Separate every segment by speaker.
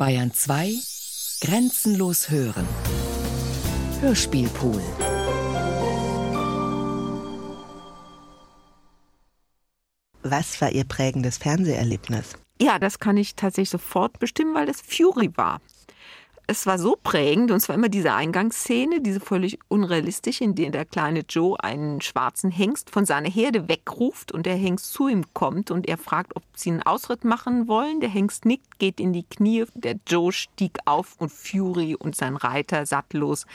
Speaker 1: Bayern 2 Grenzenlos hören. Hörspielpool.
Speaker 2: Was war Ihr prägendes Fernseherlebnis?
Speaker 3: Ja, das kann ich tatsächlich sofort bestimmen, weil das Fury war es war so prägend und zwar immer diese Eingangsszene, diese völlig unrealistisch, in der der kleine Joe einen schwarzen Hengst von seiner Herde wegruft und der Hengst zu ihm kommt und er fragt, ob sie einen Ausritt machen wollen. Der Hengst nickt, geht in die Knie, der Joe stieg auf und Fury und sein Reiter sattlos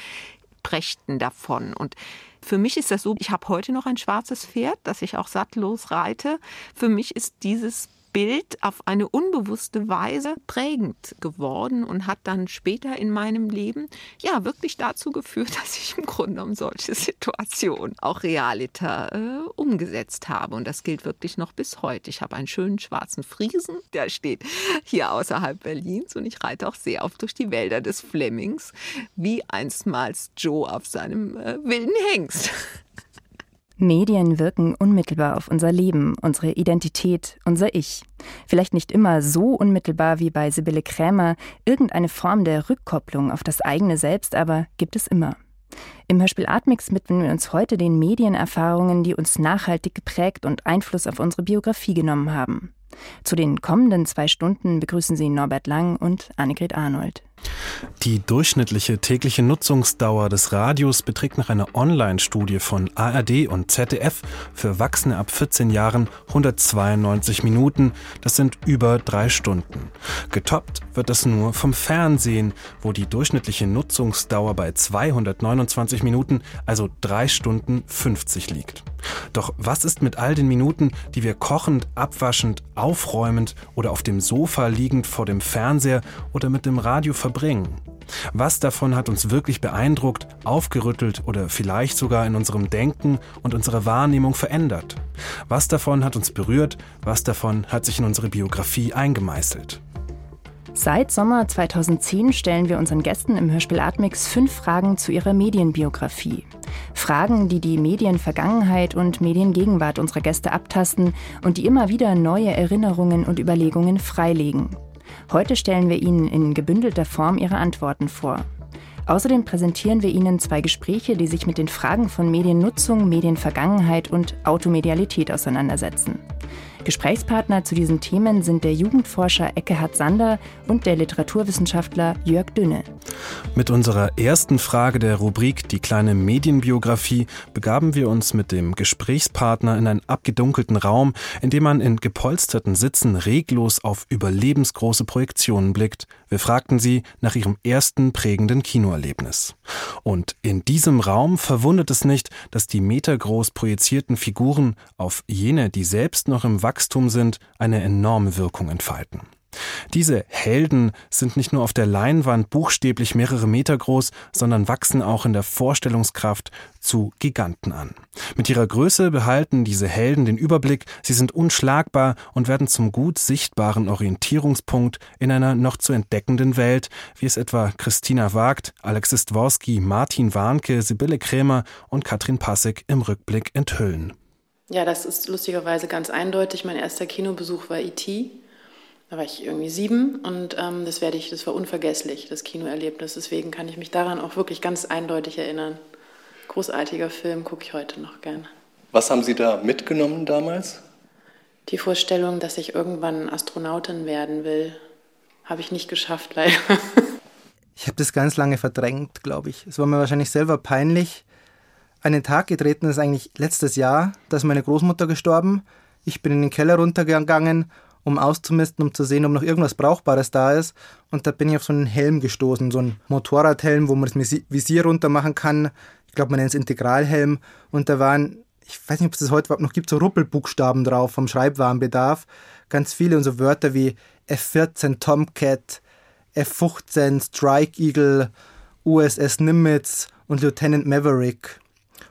Speaker 3: prächten davon und für mich ist das so, ich habe heute noch ein schwarzes Pferd, das ich auch sattlos reite. Für mich ist dieses Bild auf eine unbewusste Weise prägend geworden und hat dann später in meinem Leben ja wirklich dazu geführt, dass ich im Grunde genommen solche Situationen auch realiter äh, umgesetzt habe. Und das gilt wirklich noch bis heute. Ich habe einen schönen schwarzen Friesen, der steht hier außerhalb Berlins und ich reite auch sehr oft durch die Wälder des Flemings, wie einstmals Joe auf seinem äh, wilden Hengst.
Speaker 4: Medien wirken unmittelbar auf unser Leben, unsere Identität, unser Ich. Vielleicht nicht immer so unmittelbar wie bei Sibylle Krämer, irgendeine Form der Rückkopplung auf das eigene Selbst aber gibt es immer. Im Hörspiel Atmix widmen wir uns heute den Medienerfahrungen, die uns nachhaltig geprägt und Einfluss auf unsere Biografie genommen haben. Zu den kommenden zwei Stunden begrüßen Sie Norbert Lang und Annegret Arnold.
Speaker 5: Die durchschnittliche tägliche Nutzungsdauer des Radios beträgt nach einer Online-Studie von ARD und ZDF für Erwachsene ab 14 Jahren 192 Minuten. Das sind über drei Stunden. Getoppt wird das nur vom Fernsehen, wo die durchschnittliche Nutzungsdauer bei 229 Minuten, also drei Stunden 50 liegt. Doch was ist mit all den Minuten, die wir kochend, abwaschend, aufräumend oder auf dem Sofa liegend vor dem Fernseher oder mit dem Radio verbringen? Was davon hat uns wirklich beeindruckt, aufgerüttelt oder vielleicht sogar in unserem Denken und unserer Wahrnehmung verändert? Was davon hat uns berührt? Was davon hat sich in unsere Biografie eingemeißelt?
Speaker 4: Seit Sommer 2010 stellen wir unseren Gästen im Hörspiel Atmix fünf Fragen zu ihrer Medienbiografie. Fragen, die die Medienvergangenheit und Mediengegenwart unserer Gäste abtasten und die immer wieder neue Erinnerungen und Überlegungen freilegen. Heute stellen wir Ihnen in gebündelter Form Ihre Antworten vor. Außerdem präsentieren wir Ihnen zwei Gespräche, die sich mit den Fragen von Mediennutzung, Medienvergangenheit und Automedialität auseinandersetzen. Gesprächspartner zu diesen Themen sind der Jugendforscher Eckehard Sander und der Literaturwissenschaftler Jörg Dünne.
Speaker 5: Mit unserer ersten Frage der Rubrik Die kleine Medienbiografie begaben wir uns mit dem Gesprächspartner in einen abgedunkelten Raum, in dem man in gepolsterten Sitzen reglos auf überlebensgroße Projektionen blickt. Wir fragten sie nach ihrem ersten prägenden Kinoerlebnis. Und in diesem Raum verwundert es nicht, dass die metergroß projizierten Figuren auf jene, die selbst noch im Wachstum sind, eine enorme Wirkung entfalten. Diese Helden sind nicht nur auf der Leinwand buchstäblich mehrere Meter groß, sondern wachsen auch in der Vorstellungskraft zu Giganten an. Mit ihrer Größe behalten diese Helden den Überblick, sie sind unschlagbar und werden zum gut sichtbaren Orientierungspunkt in einer noch zu entdeckenden Welt, wie es etwa Christina Wagt, Alexis Dworski, Martin Warnke, Sibylle Krämer und Katrin Passig im Rückblick enthüllen.
Speaker 6: Ja, das ist lustigerweise ganz eindeutig. Mein erster Kinobesuch war E.T. Da war ich irgendwie sieben und ähm, das werde ich, das war unvergesslich, das Kinoerlebnis. Deswegen kann ich mich daran auch wirklich ganz eindeutig erinnern. Großartiger Film, gucke ich heute noch gern.
Speaker 7: Was haben Sie da mitgenommen damals?
Speaker 6: Die Vorstellung, dass ich irgendwann Astronautin werden will, habe ich nicht geschafft, leider.
Speaker 8: Ich habe das ganz lange verdrängt, glaube ich. Es war mir wahrscheinlich selber peinlich an den Tag getreten ist eigentlich letztes Jahr. Da ist meine Großmutter gestorben. Ich bin in den Keller runtergegangen, um auszumisten, um zu sehen, ob noch irgendwas Brauchbares da ist. Und da bin ich auf so einen Helm gestoßen, so einen Motorradhelm, wo man das Visier runter machen kann. Ich glaube, man nennt es Integralhelm. Und da waren, ich weiß nicht, ob es das heute überhaupt noch gibt, so Ruppelbuchstaben drauf vom Schreibwarenbedarf. Ganz viele und so Wörter wie F14 Tomcat, F15 Strike Eagle, USS Nimitz und Lieutenant Maverick.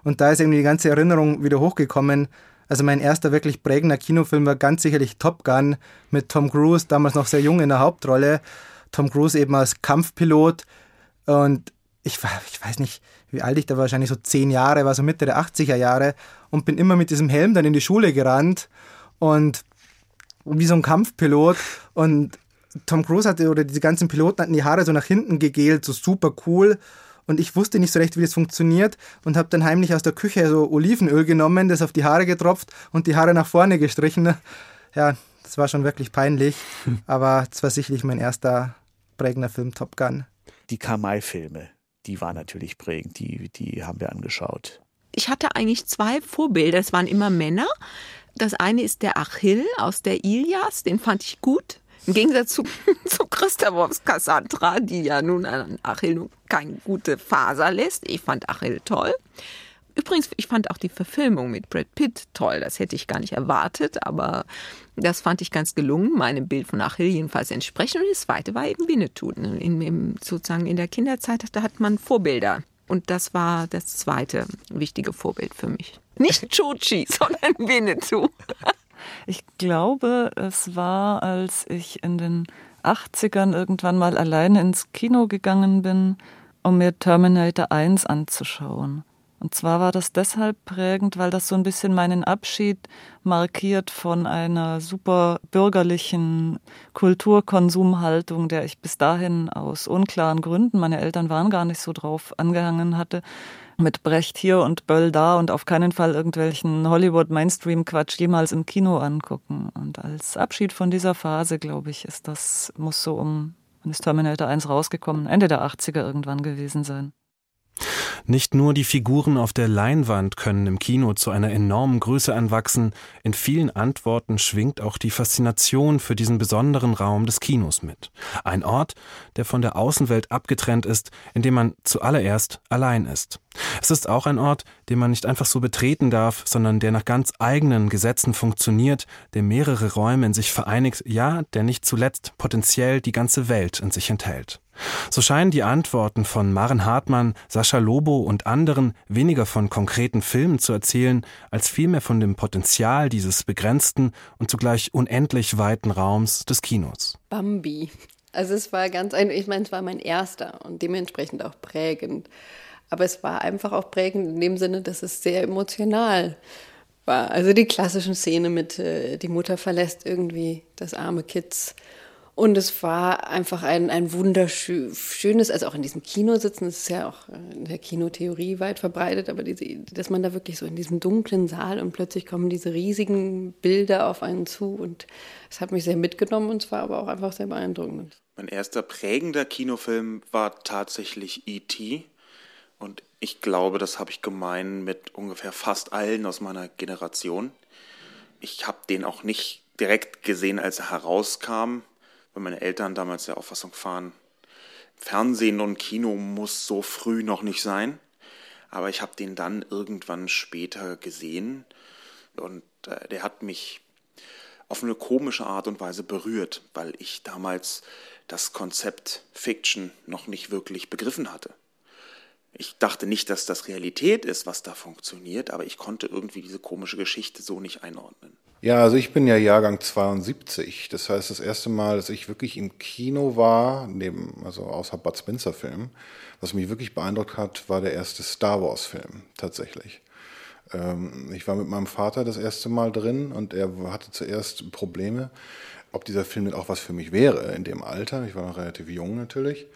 Speaker 8: Und da ist irgendwie die ganze Erinnerung wieder hochgekommen. Also mein erster wirklich prägender Kinofilm war ganz sicherlich Top Gun mit Tom Cruise, damals noch sehr jung in der Hauptrolle. Tom Cruise eben als Kampfpilot. Und ich, ich weiß nicht, wie alt ich da war, wahrscheinlich so zehn Jahre, war so Mitte der 80er Jahre und bin immer mit diesem Helm dann in die Schule gerannt und wie so ein Kampfpilot und Tom Cruise hatte oder diese ganzen Piloten hatten die Haare so nach hinten gegelt, so super cool. Und ich wusste nicht so recht, wie das funktioniert und habe dann heimlich aus der Küche so Olivenöl genommen, das auf die Haare getropft und die Haare nach vorne gestrichen. Ja, das war schon wirklich peinlich, aber es war sicherlich mein erster prägender Film, Top Gun.
Speaker 9: Die Kamal-Filme, die waren natürlich prägend, die, die haben wir angeschaut.
Speaker 3: Ich hatte eigentlich zwei Vorbilder, es waren immer Männer. Das eine ist der Achill aus der Ilias, den fand ich gut. Im Gegensatz zu, zu Christophs Cassandra, die ja nun an Achill keine gute Faser lässt. Ich fand Achill toll. Übrigens, ich fand auch die Verfilmung mit Brad Pitt toll. Das hätte ich gar nicht erwartet, aber das fand ich ganz gelungen, meinem Bild von Achill jedenfalls entsprechend. Und das zweite war eben Winnetou. In, in, sozusagen in der Kinderzeit da hat man Vorbilder. Und das war das zweite wichtige Vorbild für mich. Nicht Chochi, sondern Winnetou.
Speaker 10: Ich glaube, es war, als ich in den 80ern irgendwann mal alleine ins Kino gegangen bin, um mir Terminator 1 anzuschauen. Und zwar war das deshalb prägend, weil das so ein bisschen meinen Abschied markiert von einer super bürgerlichen Kulturkonsumhaltung, der ich bis dahin aus unklaren Gründen, meine Eltern waren gar nicht so drauf, angehangen hatte mit Brecht hier und Böll da und auf keinen Fall irgendwelchen Hollywood-Mainstream-Quatsch jemals im Kino angucken. Und als Abschied von dieser Phase, glaube ich, ist das, muss so um, wenn ist Terminator 1 rausgekommen, Ende der 80er irgendwann gewesen sein.
Speaker 5: Nicht nur die Figuren auf der Leinwand können im Kino zu einer enormen Größe anwachsen, in vielen Antworten schwingt auch die Faszination für diesen besonderen Raum des Kinos mit. Ein Ort, der von der Außenwelt abgetrennt ist, in dem man zuallererst allein ist. Es ist auch ein Ort, den man nicht einfach so betreten darf, sondern der nach ganz eigenen Gesetzen funktioniert, der mehrere Räume in sich vereinigt, ja, der nicht zuletzt potenziell die ganze Welt in sich enthält. So scheinen die Antworten von Maren Hartmann, Sascha Lobo und anderen weniger von konkreten Filmen zu erzählen, als vielmehr von dem Potenzial dieses begrenzten und zugleich unendlich weiten Raums des Kinos.
Speaker 11: Bambi. Also es war ganz ein, ich meine, es war mein erster und dementsprechend auch prägend. Aber es war einfach auch prägend in dem Sinne, dass es sehr emotional war. Also die klassischen Szene mit, äh, die Mutter verlässt irgendwie das arme Kids. Und es war einfach ein, ein wunderschönes, also auch in diesem Kino sitzen, das ist ja auch äh, in der Kinotheorie weit verbreitet, aber diese, dass man da wirklich so in diesem dunklen Saal und plötzlich kommen diese riesigen Bilder auf einen zu und es hat mich sehr mitgenommen und es war aber auch einfach sehr beeindruckend.
Speaker 12: Mein erster prägender Kinofilm war tatsächlich E.T. Und ich glaube, das habe ich gemein mit ungefähr fast allen aus meiner Generation. Ich habe den auch nicht direkt gesehen, als er herauskam, weil meine Eltern damals der Auffassung waren, Fernsehen und Kino muss so früh noch nicht sein. Aber ich habe den dann irgendwann später gesehen und äh, der hat mich auf eine komische Art und Weise berührt, weil ich damals das Konzept Fiction noch nicht wirklich begriffen hatte. Ich dachte nicht, dass das Realität ist, was da funktioniert, aber ich konnte irgendwie diese komische Geschichte so nicht einordnen.
Speaker 13: Ja, also ich bin ja Jahrgang 72. Das heißt, das erste Mal, dass ich wirklich im Kino war, neben, also außer Bud Spencer Film, was mich wirklich beeindruckt hat, war der erste Star Wars Film, tatsächlich. Ähm, ich war mit meinem Vater das erste Mal drin und er hatte zuerst Probleme, ob dieser Film denn auch was für mich wäre in dem Alter. Ich war noch relativ jung natürlich.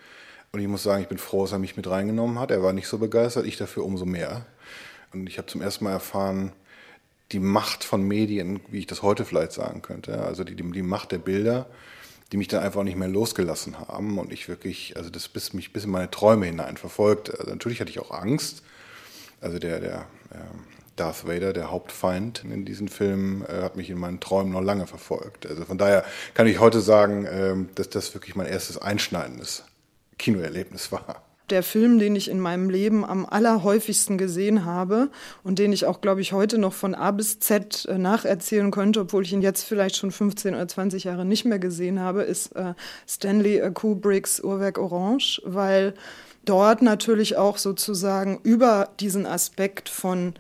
Speaker 13: Und ich muss sagen, ich bin froh, dass er mich mit reingenommen hat. Er war nicht so begeistert, ich dafür umso mehr. Und ich habe zum ersten Mal erfahren, die Macht von Medien, wie ich das heute vielleicht sagen könnte. Also die, die Macht der Bilder, die mich dann einfach nicht mehr losgelassen haben und ich wirklich, also das bis mich bis in meine Träume hinein verfolgt. Also natürlich hatte ich auch Angst. Also der, der äh, Darth Vader, der Hauptfeind in diesem Film, äh, hat mich in meinen Träumen noch lange verfolgt. Also von daher kann ich heute sagen, äh, dass das wirklich mein erstes einschneidendes Kinoerlebnis war.
Speaker 14: Der Film, den ich in meinem Leben am allerhäufigsten gesehen habe und den ich auch, glaube ich, heute noch von A bis Z äh, nacherzählen könnte, obwohl ich ihn jetzt vielleicht schon 15 oder 20 Jahre nicht mehr gesehen habe, ist äh, Stanley Kubricks Uhrwerk Orange, weil dort natürlich auch sozusagen über diesen Aspekt von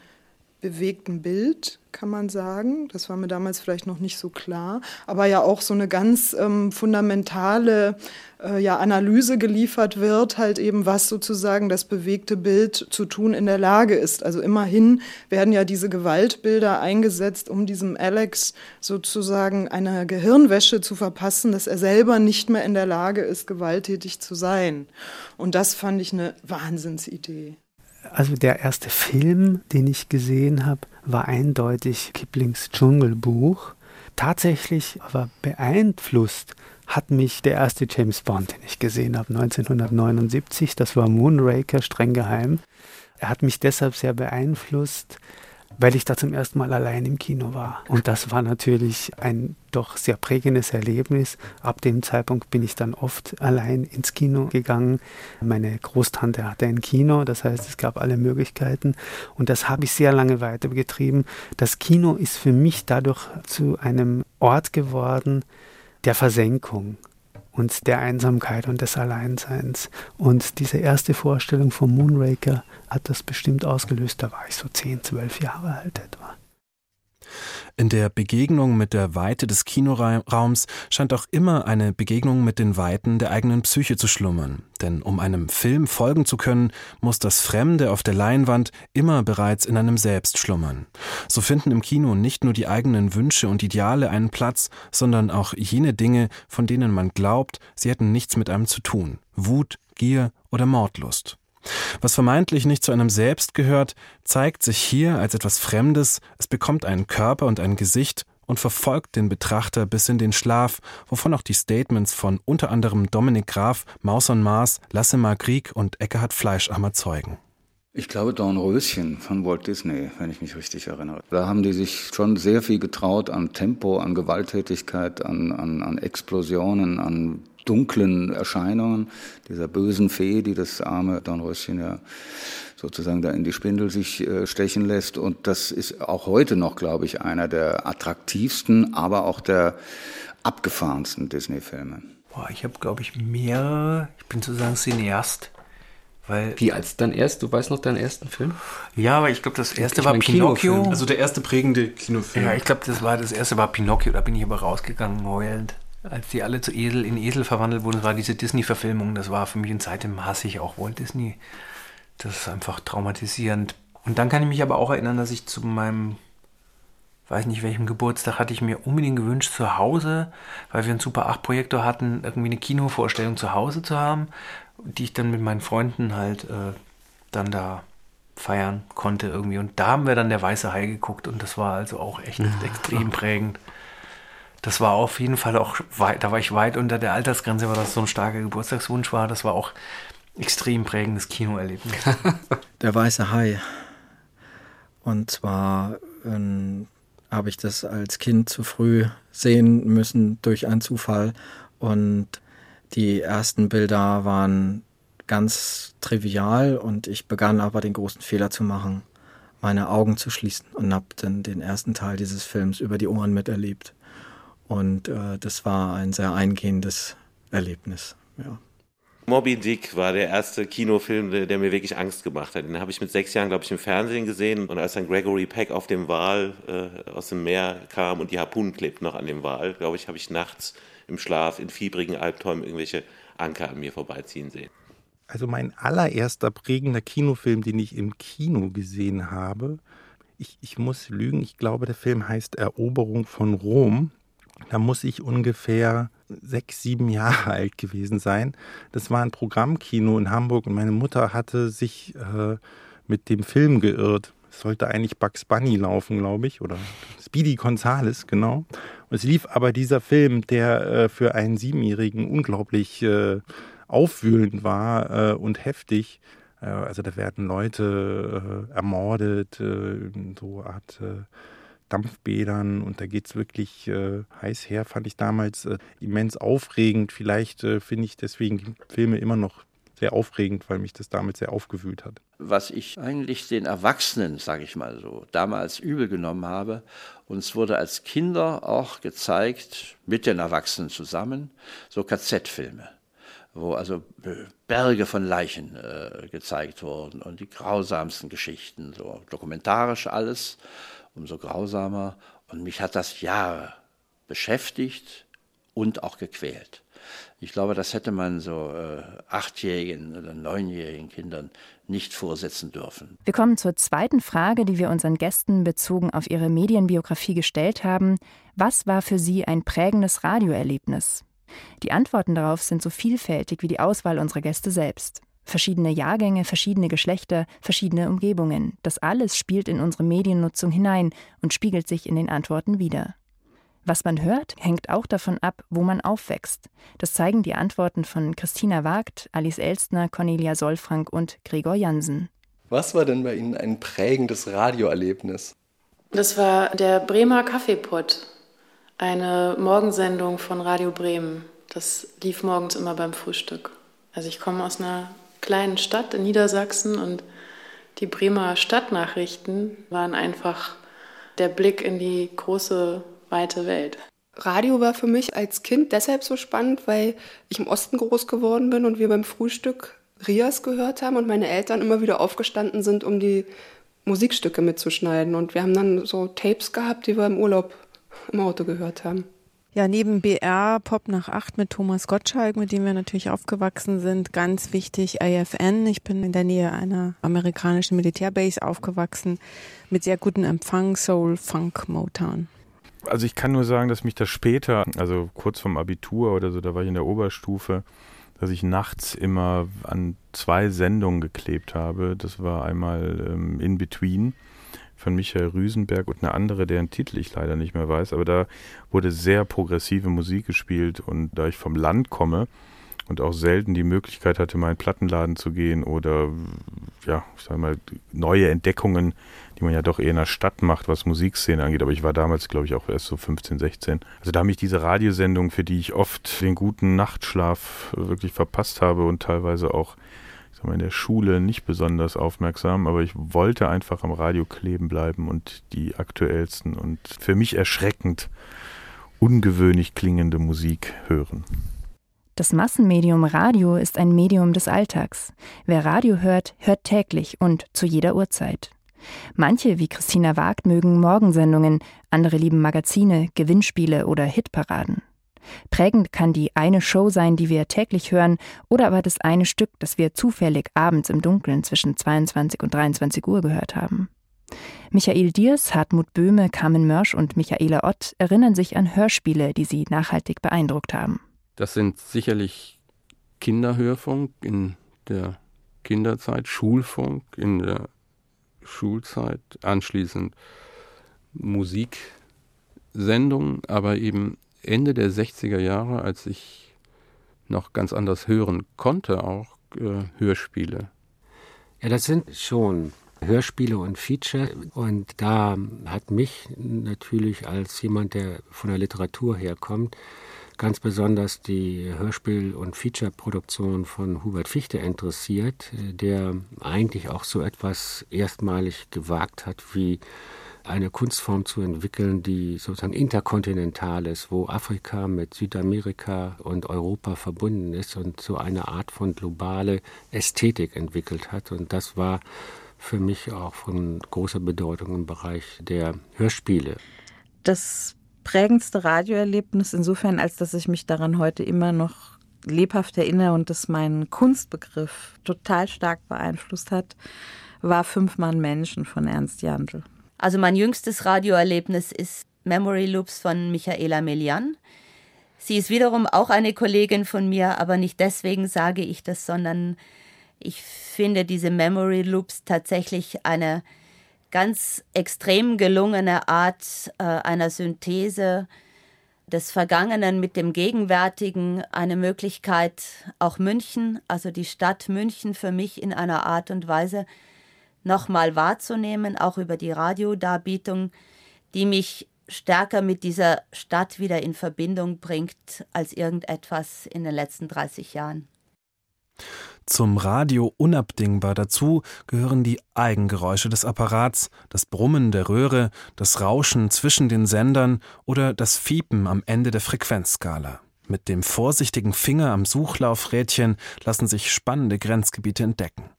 Speaker 14: bewegten Bild, kann man sagen. Das war mir damals vielleicht noch nicht so klar, aber ja auch so eine ganz ähm, fundamentale äh, ja, Analyse geliefert wird, halt eben, was sozusagen das bewegte Bild zu tun in der Lage ist. Also immerhin werden ja diese Gewaltbilder eingesetzt, um diesem Alex sozusagen eine Gehirnwäsche zu verpassen, dass er selber nicht mehr in der Lage ist, gewalttätig zu sein. Und das fand ich eine Wahnsinnsidee.
Speaker 15: Also der erste Film, den ich gesehen habe, war eindeutig Kiplings Dschungelbuch. Tatsächlich aber beeinflusst hat mich der erste James Bond, den ich gesehen habe, 1979. Das war Moonraker, streng geheim. Er hat mich deshalb sehr beeinflusst, weil ich da zum ersten Mal allein im Kino war. Und das war natürlich ein doch sehr prägendes Erlebnis. Ab dem Zeitpunkt bin ich dann oft allein ins Kino gegangen. Meine Großtante hatte ein Kino, das heißt, es gab alle Möglichkeiten. Und das habe ich sehr lange weitergetrieben. Das Kino ist für mich dadurch zu einem Ort geworden der Versenkung und der Einsamkeit und des Alleinseins. Und diese erste Vorstellung vom Moonraker hat das bestimmt ausgelöst. Da war ich so 10, 12 Jahre alt etwa.
Speaker 5: In der Begegnung mit der Weite des Kinoraums scheint auch immer eine Begegnung mit den Weiten der eigenen Psyche zu schlummern. Denn um einem Film folgen zu können, muss das Fremde auf der Leinwand immer bereits in einem selbst schlummern. So finden im Kino nicht nur die eigenen Wünsche und Ideale einen Platz, sondern auch jene Dinge, von denen man glaubt, sie hätten nichts mit einem zu tun. Wut, Gier oder Mordlust. Was vermeintlich nicht zu einem selbst gehört, zeigt sich hier als etwas Fremdes, es bekommt einen Körper und ein Gesicht und verfolgt den Betrachter bis in den Schlaf, wovon auch die Statements von unter anderem Dominik Graf, Maus und Mars, Lasse Krieg und Eckhard Fleischhammer zeugen.
Speaker 16: Ich glaube Dornröschen von Walt Disney, wenn ich mich richtig erinnere. Da haben die sich schon sehr viel getraut an Tempo, an Gewalttätigkeit, an, an, an Explosionen, an dunklen Erscheinungen, dieser bösen Fee, die das arme Dornröschen ja sozusagen da in die Spindel sich äh, stechen lässt. Und das ist auch heute noch, glaube ich, einer der attraktivsten, aber auch der abgefahrensten Disney-Filme.
Speaker 17: Boah, ich habe, glaube ich, mehrere. Ich bin sozusagen Cineast. Weil
Speaker 18: Wie als dein erst? Du weißt noch deinen ersten Film?
Speaker 17: Ja, aber ich glaube, das erste ich war Pinocchio. Kinofilm.
Speaker 5: Also der erste prägende Kinofilm.
Speaker 17: Ja, ich glaube, das war das erste war Pinocchio. Da bin ich aber rausgegangen heulend als die alle zu Esel in Esel verwandelt wurden, war diese Disney-Verfilmung, das war für mich und seitdem hasse ich auch Walt Disney. Das ist einfach traumatisierend. Und dann kann ich mich aber auch erinnern, dass ich zu meinem, weiß nicht welchem Geburtstag, hatte ich mir unbedingt gewünscht, zu Hause, weil wir einen Super 8-Projektor hatten, irgendwie eine Kinovorstellung zu Hause zu haben, die ich dann mit meinen Freunden halt äh, dann da feiern konnte irgendwie. Und da haben wir dann der Weiße Hai geguckt und das war also auch echt ja, extrem prägend das war auf jeden Fall auch weit, da war ich weit unter der Altersgrenze, weil das so ein starker Geburtstagswunsch war. Das war auch extrem prägendes Kinoerlebnis.
Speaker 19: der weiße Hai. Und zwar ähm, habe ich das als Kind zu früh sehen müssen durch einen Zufall. Und die ersten Bilder waren ganz trivial und ich begann aber den großen Fehler zu machen, meine Augen zu schließen und habe dann den ersten Teil dieses Films über die Ohren miterlebt. Und äh, das war ein sehr eingehendes Erlebnis. Ja.
Speaker 20: Moby Dick war der erste Kinofilm, der, der mir wirklich Angst gemacht hat. Den habe ich mit sechs Jahren, glaube ich, im Fernsehen gesehen. Und als dann Gregory Peck auf dem Wal äh, aus dem Meer kam und die Harpunen klebten noch an dem Wal, glaube ich, habe ich nachts im Schlaf in fiebrigen Albträumen irgendwelche Anker an mir vorbeiziehen sehen.
Speaker 21: Also mein allererster prägender Kinofilm, den ich im Kino gesehen habe, ich, ich muss lügen, ich glaube, der Film heißt Eroberung von Rom. Da muss ich ungefähr sechs, sieben Jahre alt gewesen sein. Das war ein Programmkino in Hamburg und meine Mutter hatte sich äh, mit dem Film geirrt. Es sollte eigentlich Bugs Bunny laufen, glaube ich, oder Speedy Gonzales, genau. Und es lief aber dieser Film, der äh, für einen Siebenjährigen unglaublich äh, aufwühlend war äh, und heftig. Äh, also da werden Leute äh, ermordet, so Art Dampfbädern und da geht es wirklich äh, heiß her, fand ich damals äh, immens aufregend. Vielleicht äh, finde ich deswegen Filme immer noch sehr aufregend, weil mich das damals sehr aufgewühlt hat.
Speaker 22: Was ich eigentlich den Erwachsenen, sage ich mal so, damals übel genommen habe, uns wurde als Kinder auch gezeigt, mit den Erwachsenen zusammen, so KZ-Filme.
Speaker 23: wo also Berge von Leichen äh, gezeigt wurden und die grausamsten Geschichten, so dokumentarisch alles, umso grausamer. Und mich hat das Jahre beschäftigt und auch gequält. Ich glaube, das hätte man so äh, achtjährigen oder neunjährigen Kindern nicht vorsetzen dürfen.
Speaker 4: Wir kommen zur zweiten Frage, die wir unseren Gästen bezogen auf ihre Medienbiografie gestellt haben. Was war für sie ein prägendes Radioerlebnis? Die Antworten darauf sind so vielfältig wie die Auswahl unserer Gäste selbst. Verschiedene Jahrgänge, verschiedene Geschlechter, verschiedene Umgebungen. Das alles spielt in unsere Mediennutzung hinein und spiegelt sich in den Antworten wider. Was man hört, hängt auch davon ab, wo man aufwächst. Das zeigen die Antworten von Christina Wagt, Alice Elstner, Cornelia Solfrank und Gregor Jansen.
Speaker 21: Was war denn bei Ihnen ein prägendes Radioerlebnis?
Speaker 24: Das war der Bremer Kaffeepott, eine Morgensendung von Radio Bremen. Das lief morgens immer beim Frühstück. Also ich komme aus einer kleinen Stadt in Niedersachsen und die Bremer Stadtnachrichten waren einfach der Blick in die große weite Welt.
Speaker 25: Radio war für mich als Kind deshalb so spannend, weil ich im Osten groß geworden bin und wir beim Frühstück Rias gehört haben und meine Eltern immer wieder aufgestanden sind, um die Musikstücke mitzuschneiden. Und wir haben dann so Tapes gehabt, die wir im Urlaub im Auto gehört haben.
Speaker 26: Ja, neben BR Pop nach 8 mit Thomas Gottschalk, mit dem wir natürlich aufgewachsen sind, ganz wichtig AFN. Ich bin in der Nähe einer amerikanischen Militärbase aufgewachsen mit sehr gutem Empfang, Soul, Funk, Motown.
Speaker 27: Also ich kann nur sagen, dass mich das später, also kurz vom Abitur oder so, da war ich in der Oberstufe, dass ich nachts immer an zwei Sendungen geklebt habe. Das war einmal ähm, In Between von Michael Rüsenberg und eine andere, deren Titel ich leider nicht mehr weiß. Aber da wurde sehr progressive Musik gespielt und da ich vom Land komme, und auch selten die Möglichkeit hatte, mal in Plattenladen zu gehen oder ja, ich sag mal, neue Entdeckungen, die man ja doch eher in der Stadt macht, was Musikszene angeht. Aber ich war damals, glaube ich, auch erst so 15, 16. Also da haben mich diese Radiosendungen, für die ich oft den guten Nachtschlaf wirklich verpasst habe und teilweise auch sag mal, in der Schule nicht besonders aufmerksam, aber ich wollte einfach am Radio kleben bleiben und die aktuellsten und für mich erschreckend ungewöhnlich klingende Musik hören.
Speaker 4: Das Massenmedium Radio ist ein Medium des Alltags. Wer Radio hört, hört täglich und zu jeder Uhrzeit. Manche, wie Christina Wagt, mögen Morgensendungen, andere lieben Magazine, Gewinnspiele oder Hitparaden. Prägend kann die eine Show sein, die wir täglich hören, oder aber das eine Stück, das wir zufällig abends im Dunkeln zwischen 22 und 23 Uhr gehört haben. Michael Diers, Hartmut Böhme, Carmen Mörsch und Michaela Ott erinnern sich an Hörspiele, die sie nachhaltig beeindruckt haben.
Speaker 28: Das sind sicherlich Kinderhörfunk in der Kinderzeit, Schulfunk in der Schulzeit, anschließend Musiksendungen, aber eben Ende der 60er Jahre, als ich noch ganz anders hören konnte, auch äh, Hörspiele.
Speaker 29: Ja, das sind schon Hörspiele und Feature. Und da hat mich natürlich als jemand, der von der Literatur herkommt, ganz besonders die Hörspiel- und Feature-Produktion von Hubert Fichte interessiert, der eigentlich auch so etwas erstmalig gewagt hat, wie eine Kunstform zu entwickeln, die sozusagen interkontinental ist, wo Afrika mit Südamerika und Europa verbunden ist und so eine Art von globale Ästhetik entwickelt hat. Und das war für mich auch von großer Bedeutung im Bereich der Hörspiele.
Speaker 17: Das prägendste Radioerlebnis insofern, als dass ich mich daran heute immer noch lebhaft erinnere und das meinen Kunstbegriff total stark beeinflusst hat, war Fünf Mann Menschen von Ernst Jandl.
Speaker 30: Also mein jüngstes Radioerlebnis ist Memory Loops von Michaela Melian. Sie ist wiederum auch eine Kollegin von mir, aber nicht deswegen sage ich das, sondern ich finde diese Memory Loops tatsächlich eine ganz extrem gelungene Art äh, einer Synthese des Vergangenen mit dem Gegenwärtigen, eine Möglichkeit, auch München, also die Stadt München für mich in einer Art und Weise nochmal wahrzunehmen, auch über die Radiodarbietung, die mich stärker mit dieser Stadt wieder in Verbindung bringt als irgendetwas in den letzten 30 Jahren.
Speaker 5: Zum Radio unabdingbar dazu gehören die Eigengeräusche des Apparats, das Brummen der Röhre, das Rauschen zwischen den Sendern oder das Fiepen am Ende der Frequenzskala. Mit dem vorsichtigen Finger am Suchlaufrädchen lassen sich spannende Grenzgebiete entdecken.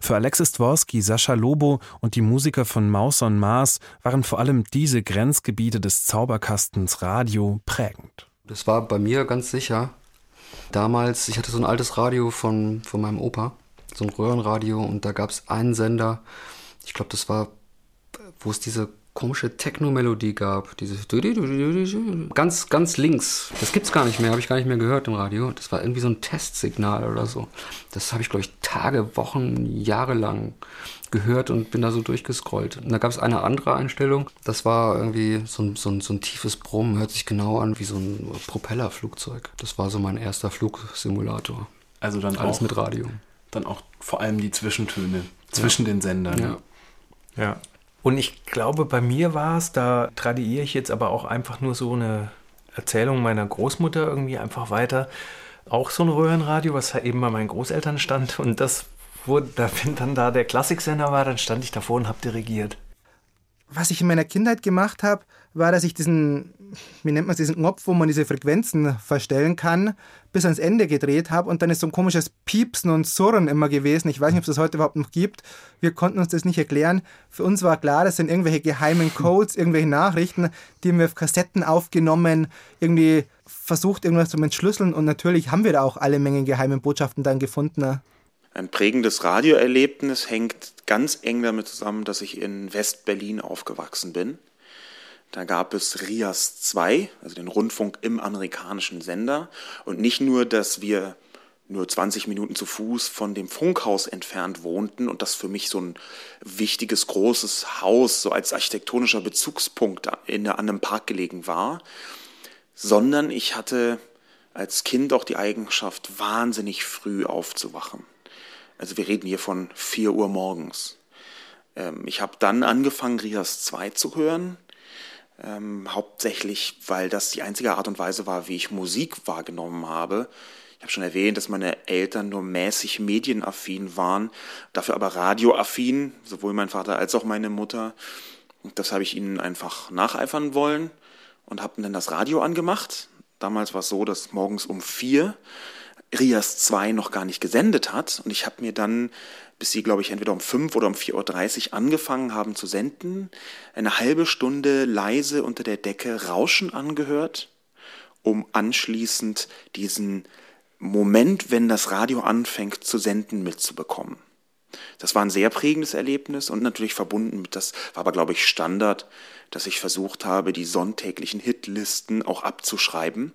Speaker 5: Für Alexis Dvorsky, Sascha Lobo und die Musiker von Maus on Mars waren vor allem diese Grenzgebiete des Zauberkastens Radio prägend.
Speaker 31: Das war bei mir ganz sicher. Damals, ich hatte so ein altes Radio von, von meinem Opa, so ein Röhrenradio, und da gab es einen Sender, ich glaube, das war, wo es diese komische Techno-Melodie gab. Diese ganz, ganz links. Das gibt's gar nicht mehr, habe ich gar nicht mehr gehört im Radio. Das war irgendwie so ein Testsignal oder so. Das habe ich, glaube ich, Tage, Wochen, Jahre lang gehört und bin da so durchgescrollt. Und da gab es eine andere Einstellung. Das war irgendwie so ein, so, ein, so ein tiefes Brummen, hört sich genau an wie so ein Propellerflugzeug. Das war so mein erster Flugsimulator.
Speaker 5: Also dann
Speaker 31: Alles
Speaker 5: auch,
Speaker 31: mit Radio.
Speaker 5: Dann auch vor allem die Zwischentöne zwischen
Speaker 31: ja.
Speaker 5: den Sendern.
Speaker 31: Ja.
Speaker 17: Ja. Und ich glaube, bei mir war es, da tradiere ich jetzt aber auch einfach nur so eine Erzählung meiner Großmutter irgendwie einfach weiter. Auch so ein Röhrenradio, was eben bei meinen Großeltern stand. Und das wurde, da, wenn dann da der Klassiksender war, dann stand ich davor und habe dirigiert.
Speaker 32: Was ich in meiner Kindheit gemacht habe, war, dass ich diesen, wie nennt man es, diesen Knopf, wo man diese Frequenzen verstellen kann, bis ans Ende gedreht habe und dann ist so ein komisches Piepsen und Surren immer gewesen. Ich weiß nicht, ob es das heute überhaupt noch gibt. Wir konnten uns das nicht erklären. Für uns war klar, das sind irgendwelche geheimen Codes, irgendwelche Nachrichten, die haben wir auf Kassetten aufgenommen, irgendwie versucht, irgendwas zu entschlüsseln und natürlich haben wir da auch alle Mengen geheimen Botschaften dann gefunden.
Speaker 12: Ein prägendes Radioerlebnis hängt ganz eng damit zusammen, dass ich in West-Berlin aufgewachsen bin. Da gab es RIAS 2, also den Rundfunk im amerikanischen Sender. Und nicht nur, dass wir nur 20 Minuten zu Fuß von dem Funkhaus entfernt wohnten und das für mich so ein wichtiges, großes Haus, so als architektonischer Bezugspunkt in, an einem Park gelegen war, sondern ich hatte als Kind auch die Eigenschaft, wahnsinnig früh aufzuwachen. Also wir reden hier von 4 Uhr morgens. Ähm, ich habe dann angefangen, Rias 2 zu hören. Ähm, hauptsächlich, weil das die einzige Art und Weise war, wie ich Musik wahrgenommen habe. Ich habe schon erwähnt, dass meine Eltern nur mäßig medienaffin waren, dafür aber radioaffin, sowohl mein Vater als auch meine Mutter. Und das habe ich ihnen einfach nacheifern wollen und habe dann das Radio angemacht. Damals war es so, dass morgens um vier Rias 2 noch gar nicht gesendet hat. Und ich habe mir dann, bis sie, glaube ich, entweder um 5 oder um 4.30 Uhr angefangen haben zu senden, eine halbe Stunde leise unter der Decke Rauschen angehört, um anschließend diesen Moment, wenn das Radio anfängt zu senden, mitzubekommen. Das war ein sehr prägendes Erlebnis und natürlich verbunden mit, das war aber, glaube ich, Standard, dass ich versucht habe, die sonntäglichen Hitlisten auch abzuschreiben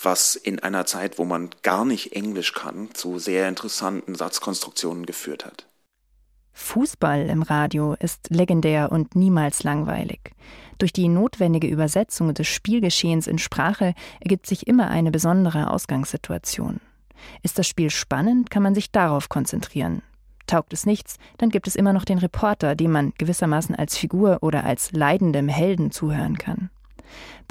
Speaker 12: was in einer Zeit, wo man gar nicht Englisch kann, zu sehr interessanten Satzkonstruktionen geführt hat.
Speaker 4: Fußball im Radio ist legendär und niemals langweilig. Durch die notwendige Übersetzung des Spielgeschehens in Sprache ergibt sich immer eine besondere Ausgangssituation. Ist das Spiel spannend, kann man sich darauf konzentrieren. Taugt es nichts, dann gibt es immer noch den Reporter, dem man gewissermaßen als Figur oder als leidendem Helden zuhören kann.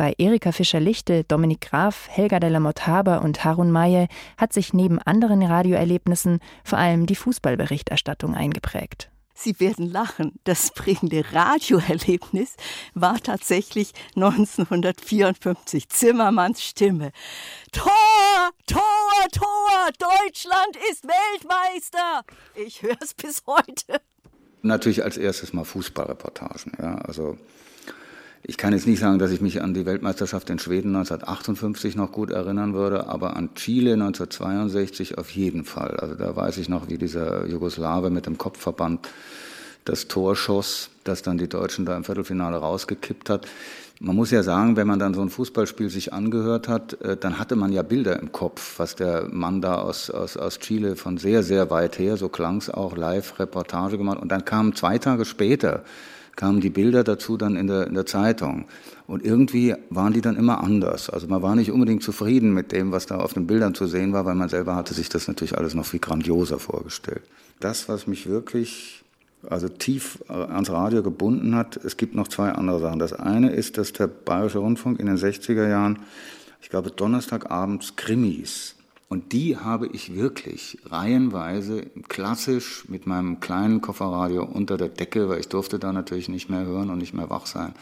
Speaker 4: Bei Erika Fischer-Lichte, Dominik Graf, Helga de la Motte-Haber und Harun Maye hat sich neben anderen Radioerlebnissen vor allem die Fußballberichterstattung eingeprägt.
Speaker 33: Sie werden lachen. Das prägende Radioerlebnis war tatsächlich 1954 Zimmermanns Stimme. Tor, Tor, Tor, Deutschland ist Weltmeister. Ich höre es bis heute.
Speaker 16: Natürlich als erstes mal Fußballreportagen. Ja, also ich kann jetzt nicht sagen, dass ich mich an die Weltmeisterschaft in Schweden 1958 noch gut erinnern würde, aber an Chile 1962 auf jeden Fall. Also da weiß ich noch, wie dieser Jugoslawe mit dem Kopfverband das Tor schoss, das dann die Deutschen da im Viertelfinale rausgekippt hat. Man muss ja sagen, wenn man dann so ein Fußballspiel sich angehört hat, äh, dann hatte man ja Bilder im Kopf, was der Mann da aus, aus, aus Chile von sehr, sehr weit her, so klang es auch, live Reportage gemacht. Und dann kamen zwei Tage später kamen die Bilder dazu dann in der, in der Zeitung. Und irgendwie waren die dann immer anders. Also man war nicht unbedingt zufrieden mit dem, was da auf den Bildern zu sehen war, weil man selber hatte sich das natürlich alles noch viel grandioser vorgestellt. Das, was mich wirklich also tief äh, ans Radio gebunden hat, es gibt noch zwei andere Sachen. Das eine ist, dass der Bayerische Rundfunk in den 60er Jahren, ich glaube, Donnerstagabends Krimis und die habe ich wirklich reihenweise klassisch mit meinem kleinen Kofferradio unter der Decke, weil ich durfte da natürlich nicht mehr hören und nicht mehr wach sein,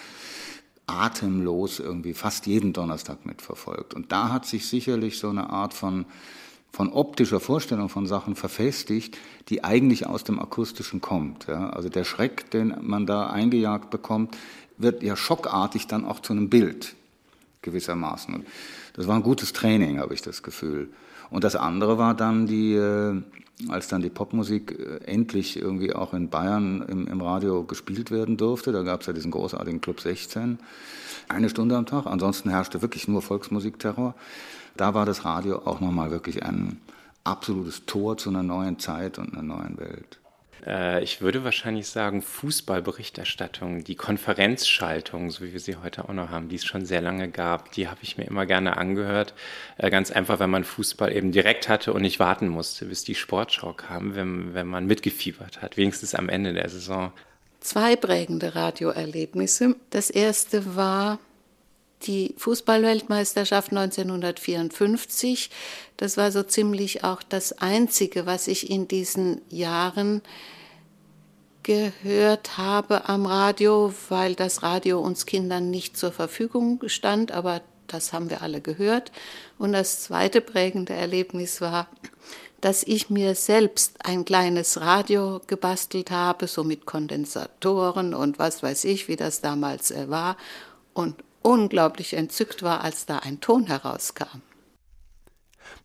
Speaker 16: atemlos irgendwie fast jeden Donnerstag mitverfolgt. Und da hat sich sicherlich so eine Art von, von optischer Vorstellung von Sachen verfestigt, die eigentlich aus dem Akustischen kommt. Ja? Also der Schreck, den man da eingejagt bekommt, wird ja schockartig dann auch zu einem Bild gewissermaßen. Und das war ein gutes Training, habe ich das Gefühl. Und das andere war dann die, äh, als dann die Popmusik äh, endlich irgendwie auch in Bayern im, im Radio gespielt werden durfte. Da gab es ja diesen großartigen Club 16, eine Stunde am Tag. Ansonsten herrschte wirklich nur Volksmusikterror. Da war das Radio auch nochmal wirklich ein absolutes Tor zu einer neuen Zeit und einer neuen Welt.
Speaker 34: Äh, ich würde wahrscheinlich sagen, Fußballberichterstattung, die Konferenzschaltung, so wie wir sie heute auch noch haben, die es schon sehr lange gab, die habe ich mir immer gerne angehört. Äh, ganz einfach, wenn man Fußball eben direkt hatte und nicht warten musste, bis die Sportschau kam, wenn, wenn man mitgefiebert hat, wenigstens am Ende der Saison.
Speaker 35: Zwei prägende Radioerlebnisse. Das erste war die Fußballweltmeisterschaft 1954. Das war so ziemlich auch das Einzige, was ich in diesen Jahren gehört habe am Radio, weil das Radio uns Kindern nicht zur Verfügung stand, aber das haben wir alle gehört. Und das zweite prägende Erlebnis war, dass ich mir selbst ein kleines Radio gebastelt habe, so mit Kondensatoren und was weiß ich, wie das damals äh, war. Und unglaublich entzückt war, als da ein Ton herauskam.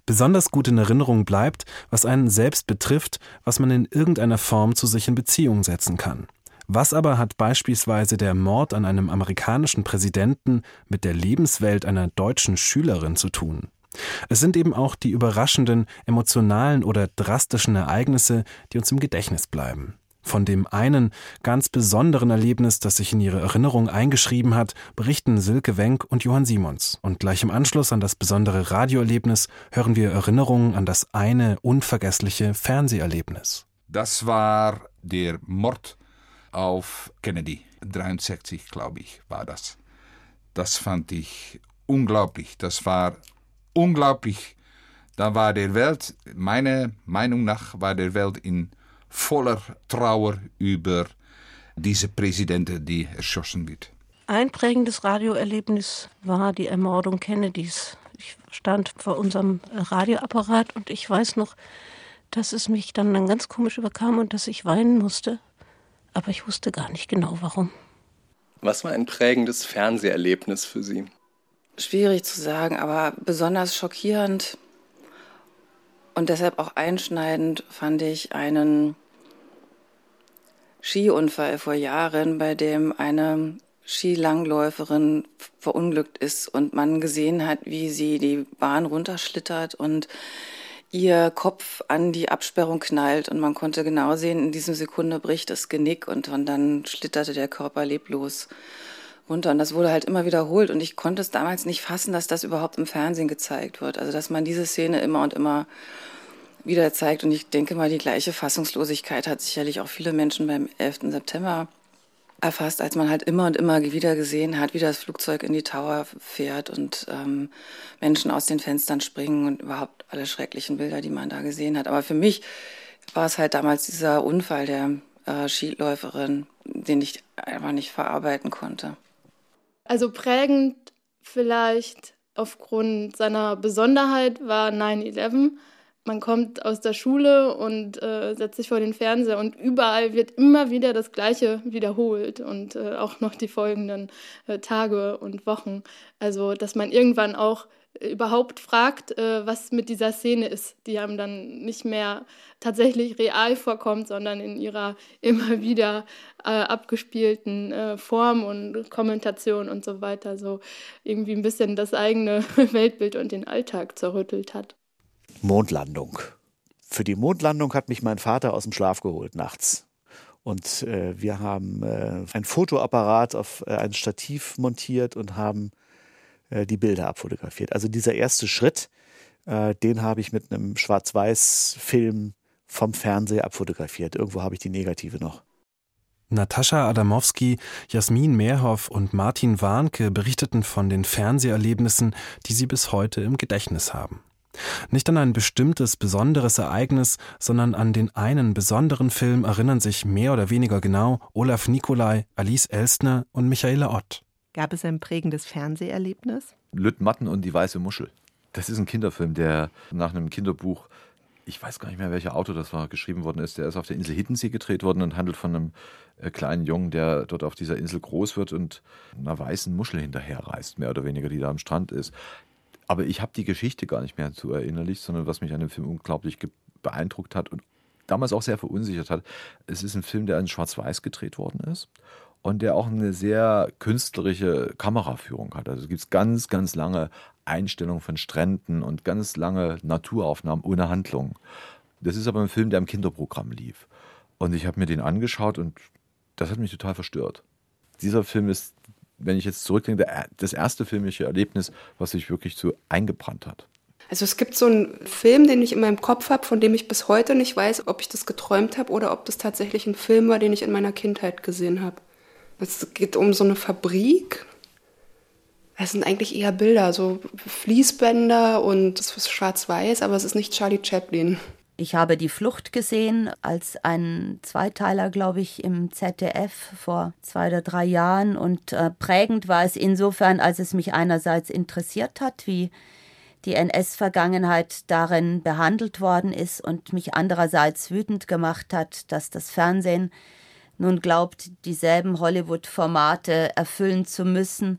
Speaker 5: Besonders gut in Erinnerung bleibt, was einen selbst betrifft, was man in irgendeiner Form zu sich in Beziehung setzen kann. Was aber hat beispielsweise der Mord an einem amerikanischen Präsidenten mit der Lebenswelt einer deutschen Schülerin zu tun? Es sind eben auch die überraschenden, emotionalen oder drastischen Ereignisse, die uns im Gedächtnis bleiben. Von dem einen ganz besonderen Erlebnis, das sich in ihre Erinnerung eingeschrieben hat, berichten Silke Wenk und Johann Simons. Und gleich im Anschluss an das besondere Radioerlebnis hören wir Erinnerungen an das eine unvergessliche Fernseherlebnis.
Speaker 36: Das war der Mord auf Kennedy. 63, glaube ich, war das. Das fand ich unglaublich. Das war unglaublich. Da war der Welt, meiner Meinung nach, war der Welt in voller Trauer über diese Präsidentin, die erschossen wird.
Speaker 37: Ein prägendes Radioerlebnis war die Ermordung Kennedys. Ich stand vor unserem Radioapparat und ich weiß noch, dass es mich dann, dann ganz komisch überkam und dass ich weinen musste. Aber ich wusste gar nicht genau warum.
Speaker 7: Was war ein prägendes Fernseherlebnis für Sie?
Speaker 6: Schwierig zu sagen, aber besonders schockierend und deshalb auch einschneidend fand ich einen Skiunfall vor Jahren, bei dem eine Skilangläuferin verunglückt ist und man gesehen hat, wie sie die Bahn runterschlittert und ihr Kopf an die Absperrung knallt und man konnte genau sehen, in diesem Sekunde bricht das Genick und, dann schlitterte der Körper leblos runter. Und das wurde halt immer wiederholt und ich konnte es damals nicht fassen, dass das überhaupt im Fernsehen gezeigt wird. Also dass man diese Szene immer und immer wieder zeigt. Und ich denke mal, die gleiche Fassungslosigkeit hat sicherlich auch viele Menschen beim 11. September erfasst, als man halt immer und immer wieder gesehen hat, wie das Flugzeug in die Tower fährt und ähm, Menschen aus den Fenstern springen und überhaupt alle schrecklichen Bilder, die man da gesehen hat. Aber für mich war es halt damals dieser Unfall der äh, Skiläuferin, den ich einfach nicht verarbeiten konnte.
Speaker 38: Also prägend vielleicht aufgrund seiner Besonderheit war 9-11 man kommt aus der Schule und äh, setzt sich vor den Fernseher und überall wird immer wieder das Gleiche wiederholt und äh, auch noch die folgenden äh, Tage und Wochen. Also, dass man irgendwann auch äh, überhaupt fragt, äh, was mit dieser Szene ist, die einem dann nicht mehr tatsächlich real vorkommt, sondern in ihrer immer wieder äh, abgespielten Form und Kommentation und so weiter so irgendwie ein bisschen das eigene Weltbild und den Alltag zerrüttelt hat.
Speaker 39: Mondlandung. Für die Mondlandung hat mich mein Vater aus dem Schlaf geholt nachts. Und äh, wir haben äh, ein Fotoapparat auf äh, ein Stativ montiert und haben äh, die Bilder abfotografiert. Also dieser erste Schritt, äh, den habe ich mit einem Schwarz-Weiß-Film vom Fernseher abfotografiert. Irgendwo habe ich die Negative noch.
Speaker 5: Natascha Adamowski, Jasmin Mehrhoff und Martin Warnke berichteten von den Fernseherlebnissen, die sie bis heute im Gedächtnis haben. Nicht an ein bestimmtes besonderes Ereignis, sondern an den einen besonderen Film erinnern sich mehr oder weniger genau Olaf Nicolai, Alice Elstner und Michaela Ott.
Speaker 40: Gab es ein prägendes Fernseherlebnis?
Speaker 41: Lüttmatten und die weiße Muschel. Das ist ein Kinderfilm, der nach einem Kinderbuch, ich weiß gar nicht mehr, welcher Autor das war, geschrieben worden ist. Der ist auf der Insel Hiddensee gedreht worden und handelt von einem äh, kleinen Jungen, der dort auf dieser Insel groß wird und einer weißen Muschel hinterherreist, mehr oder weniger, die da am Strand ist. Aber ich habe die Geschichte gar nicht mehr zu erinnerlich, sondern was mich an dem Film unglaublich beeindruckt hat und damals auch sehr verunsichert hat. Es ist ein Film, der in Schwarz-Weiß gedreht worden ist und der auch eine sehr künstlerische Kameraführung hat. Also es gibt ganz, ganz lange Einstellungen von Stränden und ganz lange Naturaufnahmen ohne Handlung. Das ist aber ein Film, der im Kinderprogramm lief. Und ich habe mir den angeschaut und das hat mich total verstört. Dieser Film ist, wenn ich jetzt zurückdenke, das erste filmische Erlebnis, was sich wirklich so eingebrannt hat.
Speaker 42: Also es gibt so einen Film, den ich in meinem Kopf habe, von dem ich bis heute nicht weiß, ob ich das geträumt habe oder ob das tatsächlich ein Film war, den ich in meiner Kindheit gesehen habe. Es geht um so eine Fabrik. Es sind eigentlich eher Bilder, so Fließbänder und es ist schwarz-weiß, aber es ist nicht Charlie Chaplin.
Speaker 30: Ich habe die Flucht gesehen als ein Zweiteiler, glaube ich, im ZDF vor zwei oder drei Jahren. Und äh, prägend war es insofern, als es mich einerseits interessiert hat, wie die NS-Vergangenheit darin behandelt worden ist und mich andererseits wütend gemacht hat, dass das Fernsehen nun glaubt, dieselben Hollywood-Formate erfüllen zu müssen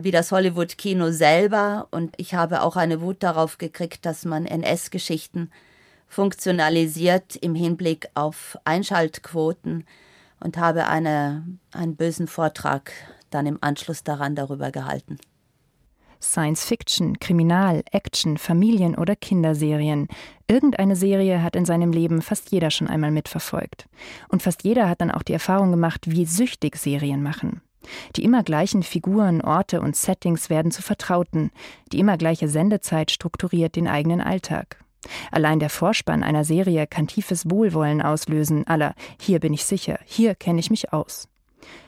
Speaker 30: wie das Hollywood-Kino selber. Und ich habe auch eine Wut darauf gekriegt, dass man NS-Geschichten funktionalisiert im Hinblick auf Einschaltquoten und habe eine, einen bösen Vortrag dann im Anschluss daran darüber gehalten.
Speaker 4: Science Fiction, Kriminal, Action, Familien- oder Kinderserien. Irgendeine Serie hat in seinem Leben fast jeder schon einmal mitverfolgt. Und fast jeder hat dann auch die Erfahrung gemacht, wie süchtig Serien machen. Die immer gleichen Figuren, Orte und Settings werden zu Vertrauten. Die immer gleiche Sendezeit strukturiert den eigenen Alltag. Allein der Vorspann einer Serie kann tiefes Wohlwollen auslösen, aller hier bin ich sicher, hier kenne ich mich aus.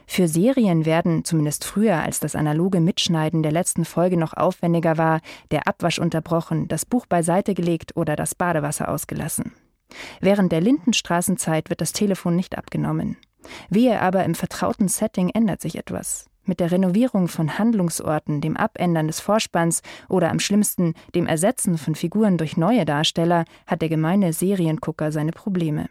Speaker 4: Für Serien werden, zumindest früher, als das analoge Mitschneiden der letzten Folge noch aufwendiger war, der Abwasch unterbrochen, das Buch beiseite gelegt oder das Badewasser ausgelassen. Während der Lindenstraßenzeit wird das Telefon nicht abgenommen. Wehe aber im vertrauten Setting ändert sich etwas. Mit der Renovierung von Handlungsorten, dem Abändern des Vorspanns oder am schlimmsten dem Ersetzen von Figuren durch neue Darsteller hat der gemeine Seriengucker seine Probleme.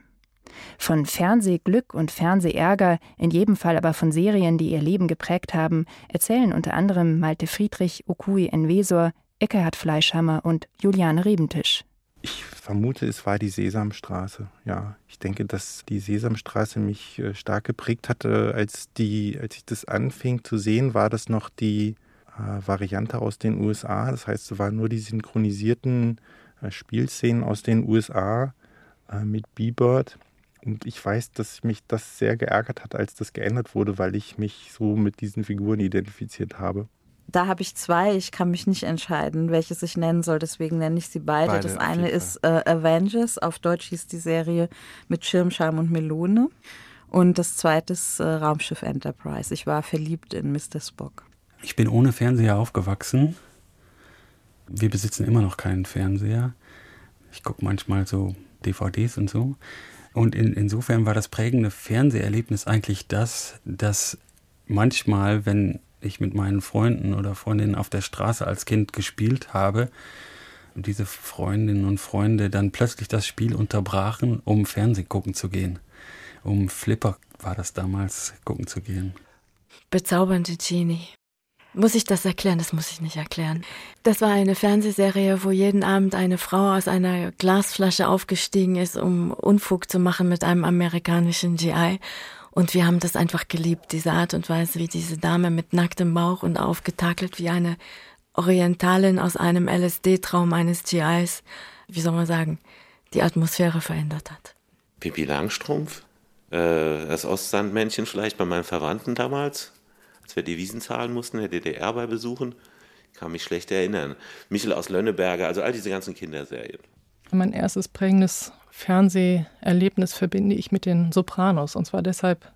Speaker 4: Von Fernsehglück und Fernsehärger, in jedem Fall aber von Serien, die ihr Leben geprägt haben, erzählen unter anderem Malte Friedrich, Okui Envesor, Eckehard Fleischhammer und Juliane Rebentisch.
Speaker 43: Ich vermute, es war die Sesamstraße. Ja, ich denke, dass die Sesamstraße mich äh, stark geprägt hatte. Als, die, als ich das anfing zu sehen, war das noch die äh, Variante aus den USA. Das heißt, es waren nur die synchronisierten äh, Spielszenen aus den USA äh, mit B-Bird. Und ich weiß, dass mich das sehr geärgert hat, als das geändert wurde, weil ich mich so mit diesen Figuren identifiziert habe.
Speaker 40: Da habe ich zwei. Ich kann mich nicht entscheiden, welches ich nennen soll. Deswegen nenne ich sie beide. beide das eine ist äh, Avengers. Auf Deutsch hieß die Serie mit Schirmscham und Melone. Und das zweite ist äh, Raumschiff Enterprise. Ich war verliebt in Mr. Spock.
Speaker 29: Ich bin ohne Fernseher aufgewachsen. Wir besitzen immer noch keinen Fernseher. Ich gucke manchmal so DVDs und so. Und in, insofern war das prägende Fernseherlebnis eigentlich das, dass manchmal, wenn ich mit meinen Freunden oder Freundinnen auf der Straße als Kind gespielt habe, diese Freundinnen und Freunde dann plötzlich das Spiel unterbrachen, um Fernsehen gucken zu gehen. Um Flipper war das damals, gucken zu gehen.
Speaker 44: Bezaubernde Genie. Muss ich das erklären? Das muss ich nicht erklären. Das war eine Fernsehserie, wo jeden Abend eine Frau aus einer Glasflasche aufgestiegen ist, um Unfug zu machen mit einem amerikanischen GI. Und wir haben das einfach geliebt, diese Art und Weise, wie diese Dame mit nacktem Bauch und aufgetakelt wie eine Orientalin aus einem LSD-Traum eines GIs, wie soll man sagen, die Atmosphäre verändert hat.
Speaker 45: Pippi Langstrumpf, äh, das Ostsandmännchen vielleicht bei meinen Verwandten damals als wir die Wiesen zahlen mussten, der DDR bei Besuchen. kann mich schlecht erinnern. Michel aus Lönneberger, also all diese ganzen Kinderserien.
Speaker 46: Mein erstes prägendes Fernseherlebnis verbinde ich mit den Sopranos. Und zwar deshalb,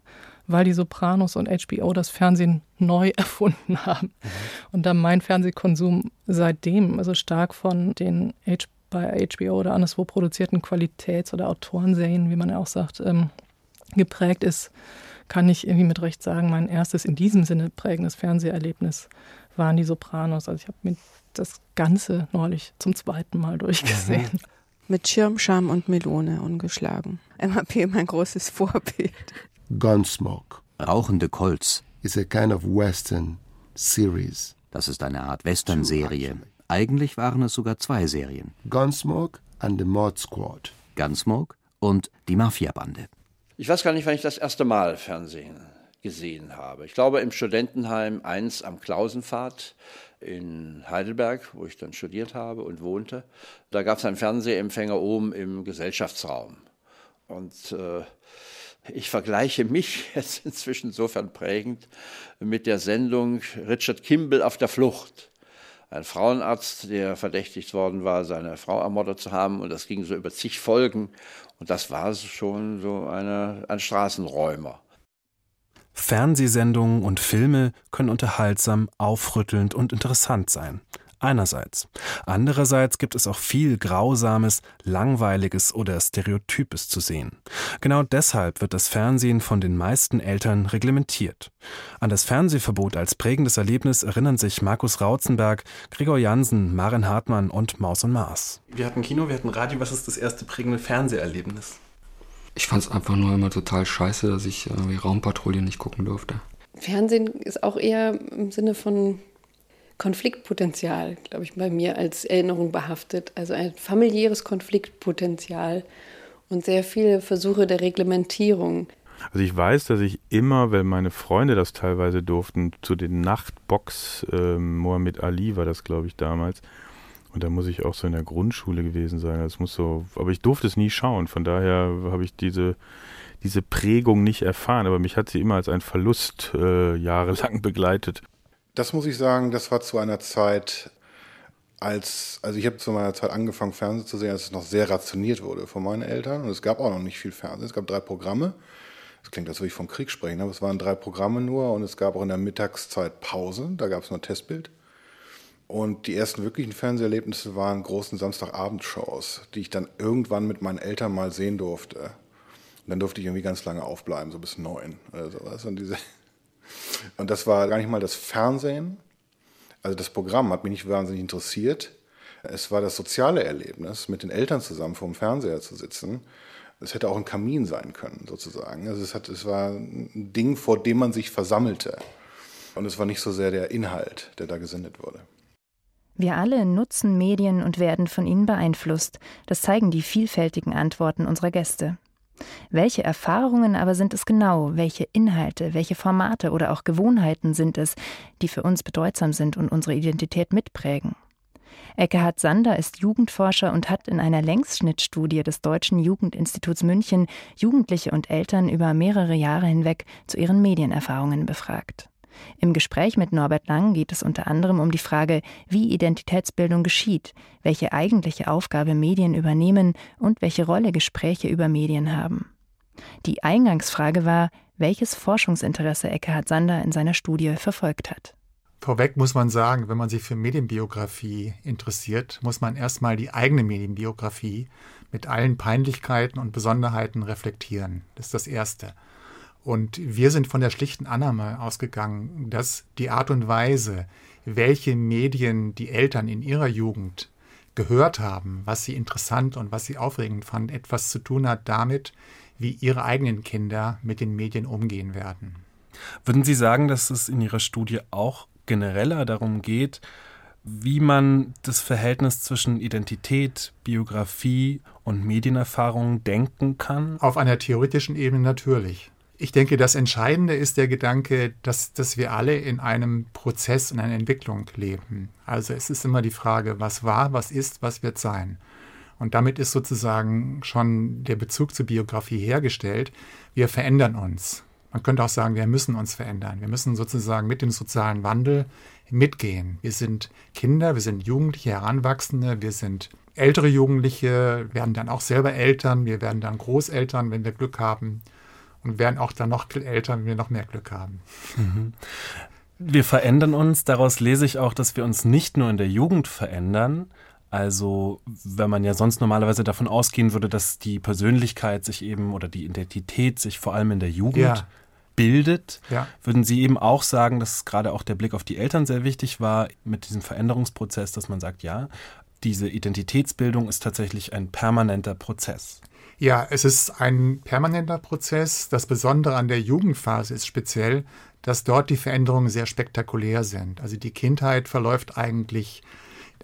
Speaker 46: weil die Sopranos und HBO das Fernsehen neu erfunden haben. Mhm. Und dann mein Fernsehkonsum seitdem also stark von den H bei HBO oder anderswo produzierten Qualitäts- oder Autorenserien, wie man ja auch sagt, ähm, geprägt ist kann ich irgendwie mit Recht sagen, mein erstes in diesem Sinne prägendes Fernseherlebnis waren die Sopranos. Also ich habe mir das Ganze neulich zum zweiten Mal durchgesehen. Mhm.
Speaker 26: Mit Schirm, Scham und Melone ungeschlagen. MAP mein großes Vorbild.
Speaker 28: Gunsmoke.
Speaker 41: Rauchende Colts.
Speaker 28: Is a kind of western series.
Speaker 41: Das ist eine Art Western-Serie. Eigentlich waren es sogar zwei Serien.
Speaker 28: Gunsmoke and the Mod Squad.
Speaker 41: Gunsmoke und die Mafia-Bande.
Speaker 23: Ich weiß gar nicht, wann ich das erste Mal Fernsehen gesehen habe. Ich glaube im Studentenheim 1 am Klausenpfad in Heidelberg, wo ich dann studiert habe und wohnte. Da gab es einen Fernsehempfänger oben im Gesellschaftsraum. Und äh, ich vergleiche mich jetzt inzwischen insofern prägend mit der Sendung Richard Kimball auf der Flucht. Ein Frauenarzt, der verdächtigt worden war, seine Frau ermordet zu haben. Und das ging so über zig Folgen. Und das war schon so eine, ein Straßenräumer.
Speaker 5: Fernsehsendungen und Filme können unterhaltsam, aufrüttelnd und interessant sein. Einerseits. Andererseits gibt es auch viel Grausames, Langweiliges oder Stereotypes zu sehen. Genau deshalb wird das Fernsehen von den meisten Eltern reglementiert. An das Fernsehverbot als prägendes Erlebnis erinnern sich Markus Rautzenberg, Gregor Jansen, Maren Hartmann und Maus und Mars.
Speaker 47: Wir hatten Kino, wir hatten Radio. Was ist das erste prägende Fernseherlebnis?
Speaker 31: Ich fand es einfach nur immer total scheiße, dass ich äh, Raumpatrouille nicht gucken durfte.
Speaker 11: Fernsehen ist auch eher im Sinne von Konfliktpotenzial, glaube ich, bei mir als Erinnerung behaftet. Also ein familiäres Konfliktpotenzial und sehr viele Versuche der Reglementierung.
Speaker 27: Also ich weiß, dass ich immer, weil meine Freunde das teilweise durften, zu den Nachtbox, äh, Mohammed Ali war das, glaube ich, damals. Und da muss ich auch so in der Grundschule gewesen sein. Das muss so, aber ich durfte es nie schauen. Von daher habe ich diese, diese Prägung nicht erfahren. Aber mich hat sie immer als ein Verlust äh, jahrelang begleitet.
Speaker 13: Das muss ich sagen, das war zu einer Zeit, als, also ich habe zu meiner Zeit angefangen, Fernsehen zu sehen, als es noch sehr rationiert wurde von meinen Eltern. Und es gab auch noch nicht viel Fernsehen. Es gab drei Programme. Das klingt, als würde ich vom Krieg sprechen, aber es waren drei Programme nur und es gab auch in der Mittagszeit Pause. Da gab es nur Testbild. Und die ersten wirklichen Fernseherlebnisse waren großen Samstagabendshows, die ich dann irgendwann mit meinen Eltern mal sehen durfte. Und dann durfte ich irgendwie ganz lange aufbleiben, so bis neun oder sowas. Und diese und das war gar nicht mal das Fernsehen. Also das Programm hat mich nicht wahnsinnig interessiert. Es war das soziale Erlebnis, mit den Eltern zusammen vor dem Fernseher zu sitzen. Es hätte auch ein Kamin sein können, sozusagen. Also es, hat, es war ein Ding, vor dem man sich versammelte. Und es war nicht so sehr der Inhalt, der da gesendet wurde.
Speaker 4: Wir alle nutzen Medien und werden von ihnen beeinflusst. Das zeigen die vielfältigen Antworten unserer Gäste. Welche Erfahrungen aber sind es genau, welche Inhalte, welche Formate oder auch Gewohnheiten sind es, die für uns bedeutsam sind und unsere Identität mitprägen? Eckehard Sander ist Jugendforscher und hat in einer Längsschnittstudie des Deutschen Jugendinstituts München Jugendliche und Eltern über mehrere Jahre hinweg zu ihren Medienerfahrungen befragt. Im Gespräch mit Norbert Lang geht es unter anderem um die Frage, wie Identitätsbildung geschieht, welche eigentliche Aufgabe Medien übernehmen und welche Rolle Gespräche über Medien haben. Die Eingangsfrage war, welches Forschungsinteresse Eckhard Sander in seiner Studie verfolgt hat.
Speaker 48: Vorweg muss man sagen, wenn man sich für Medienbiografie interessiert, muss man erstmal die eigene Medienbiografie mit allen Peinlichkeiten und Besonderheiten reflektieren. Das ist das Erste. Und wir sind von der schlichten Annahme ausgegangen, dass die Art und Weise, welche Medien die Eltern in ihrer Jugend gehört haben, was sie interessant und was sie aufregend fanden, etwas zu tun hat damit, wie ihre eigenen Kinder mit den Medien umgehen werden.
Speaker 5: Würden Sie sagen, dass es in Ihrer Studie auch genereller darum geht, wie man das Verhältnis zwischen Identität, Biografie und Medienerfahrung denken kann?
Speaker 48: Auf einer theoretischen Ebene natürlich. Ich denke, das Entscheidende ist der Gedanke, dass, dass wir alle in einem Prozess, in einer Entwicklung leben. Also es ist immer die Frage, was war, was ist, was wird sein. Und damit ist sozusagen schon der Bezug zur Biografie hergestellt. Wir verändern uns. Man könnte auch sagen, wir müssen uns verändern. Wir müssen sozusagen mit dem sozialen Wandel mitgehen. Wir sind Kinder, wir sind Jugendliche, Heranwachsende, wir sind ältere Jugendliche, werden dann auch selber Eltern, wir werden dann Großeltern, wenn wir Glück haben und werden auch dann noch älter, wenn wir noch mehr Glück haben.
Speaker 5: Mhm. Wir verändern uns, daraus lese ich auch, dass wir uns nicht nur in der Jugend verändern, also, wenn man ja sonst normalerweise davon ausgehen würde, dass die Persönlichkeit sich eben oder die Identität sich vor allem in der Jugend
Speaker 48: ja.
Speaker 5: bildet.
Speaker 48: Ja.
Speaker 5: Würden Sie eben auch sagen, dass gerade auch der Blick auf die Eltern sehr wichtig war mit diesem Veränderungsprozess, dass man sagt, ja, diese Identitätsbildung ist tatsächlich ein permanenter Prozess.
Speaker 48: Ja, es ist ein permanenter Prozess. Das Besondere an der Jugendphase ist speziell, dass dort die Veränderungen sehr spektakulär sind. Also die Kindheit verläuft eigentlich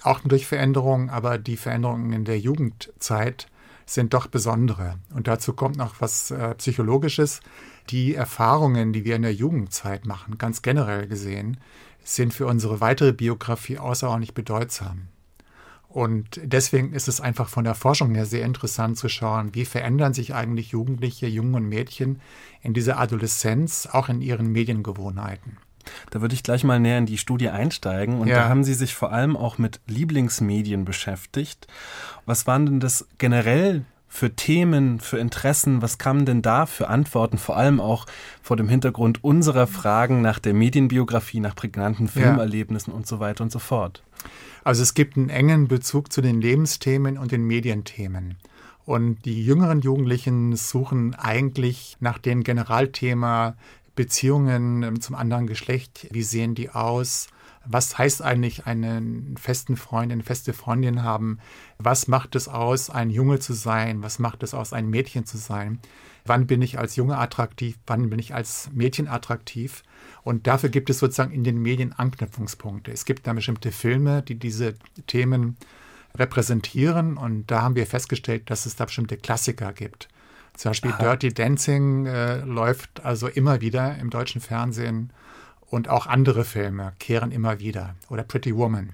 Speaker 48: auch durch Veränderungen, aber die Veränderungen in der Jugendzeit sind doch besondere. Und dazu kommt noch was äh, Psychologisches. Die Erfahrungen, die wir in der Jugendzeit machen, ganz generell gesehen, sind für unsere weitere Biografie außerordentlich bedeutsam. Und deswegen ist es einfach von der Forschung her sehr interessant zu schauen, wie verändern sich eigentlich Jugendliche, Jungen und Mädchen in dieser Adoleszenz, auch in ihren Mediengewohnheiten.
Speaker 5: Da würde ich gleich mal näher in die Studie einsteigen. Und
Speaker 48: Ja.
Speaker 5: da haben Sie sich vor allem auch mit Lieblingsmedien beschäftigt. Was waren denn das generell für Themen, für Interessen? Was kamen denn da für Antworten, vor allem auch vor dem Hintergrund unserer Fragen nach der Medienbiografie, nach prägnanten
Speaker 48: Ja.
Speaker 5: Filmerlebnissen und so weiter und so fort?
Speaker 48: Also es gibt einen engen Bezug zu den Lebensthemen und den Medienthemen. Und die jüngeren Jugendlichen suchen eigentlich nach dem Generalthema Beziehungen ähm, zum anderen Geschlecht. Wie sehen die aus? Was heißt eigentlich einen festen Freund, eine feste Freundin haben? Was macht es aus, ein Junge zu sein? Was macht es aus, ein Mädchen zu sein? Wann bin ich als Junge attraktiv? Wann bin ich als Mädchen attraktiv? Und dafür gibt es sozusagen in den Medien Anknüpfungspunkte. Es gibt da bestimmte Filme, die diese Themen repräsentieren. Und da haben wir festgestellt, dass es da bestimmte Klassiker gibt. Zum Beispiel
Speaker 5: Aha.
Speaker 48: Dirty Dancing äh, läuft also immer wieder im deutschen Fernsehen. Und auch andere Filme kehren immer wieder. Oder Pretty Woman.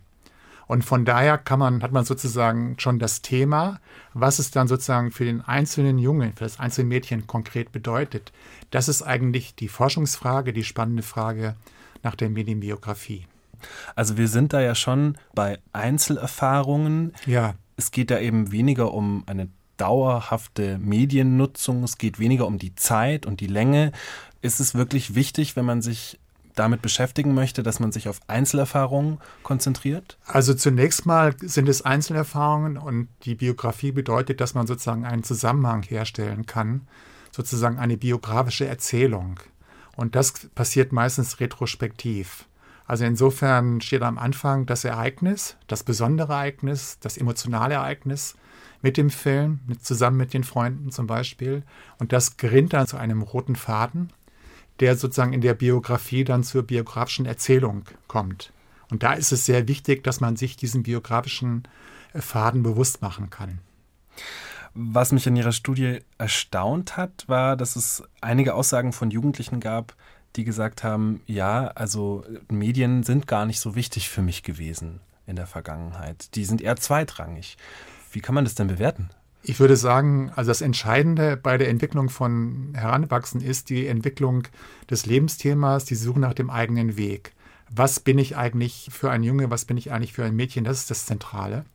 Speaker 48: Und von daher kann man, hat man sozusagen schon das Thema, was es dann sozusagen für den einzelnen Jungen, für das einzelne Mädchen konkret bedeutet. Das ist eigentlich die Forschungsfrage, die spannende Frage nach der Medienbiografie.
Speaker 5: Also wir sind da ja schon bei Einzelerfahrungen.
Speaker 48: Ja.
Speaker 5: Es geht da eben weniger um eine dauerhafte Mediennutzung, es geht weniger um die Zeit und die Länge. Ist es wirklich wichtig, wenn man sich damit beschäftigen möchte, dass man sich auf Einzelerfahrungen konzentriert?
Speaker 48: Also zunächst mal sind es Einzelerfahrungen und die Biografie bedeutet, dass man sozusagen einen Zusammenhang herstellen kann, sozusagen eine biografische Erzählung. Und das passiert meistens retrospektiv. Also insofern steht am Anfang das Ereignis, das besondere Ereignis, das emotionale Ereignis mit dem Film, mit, zusammen mit den Freunden zum Beispiel. Und das gerinnt dann zu einem roten Faden, der sozusagen in der Biografie dann zur biografischen Erzählung kommt. Und da ist es sehr wichtig, dass man sich diesen biografischen äh, Faden bewusst machen kann.
Speaker 5: Was mich in Ihrer Studie erstaunt hat, war, dass es einige Aussagen von Jugendlichen gab, die gesagt haben, ja, also Medien sind gar nicht so wichtig für mich gewesen in der Vergangenheit. Die sind eher zweitrangig. Wie kann man das denn bewerten?
Speaker 48: Ich würde sagen, also das Entscheidende bei der Entwicklung von Heranwachsen ist die Entwicklung des Lebensthemas, die Suche nach dem eigenen Weg. Was bin ich eigentlich für ein Junge, was bin ich eigentlich für ein Mädchen? Das ist das Zentrale.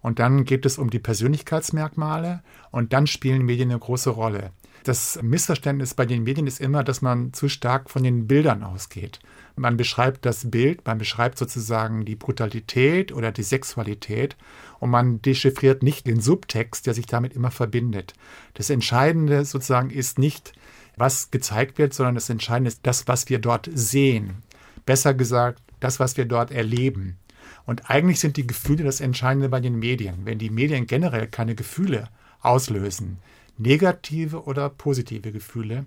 Speaker 48: Und dann geht es um die Persönlichkeitsmerkmale und dann spielen Medien eine große Rolle. Das Missverständnis bei den Medien ist immer, dass man zu stark von den Bildern ausgeht. Man beschreibt das Bild, man beschreibt sozusagen die Brutalität oder die Sexualität und man dechiffriert nicht den Subtext, der sich damit immer verbindet. Das Entscheidende sozusagen ist nicht, was gezeigt wird, sondern das Entscheidende ist das, was wir dort sehen. Besser gesagt, das, was wir dort erleben. Und eigentlich sind die Gefühle das Entscheidende bei den Medien. Wenn die Medien generell keine Gefühle auslösen, negative oder positive Gefühle,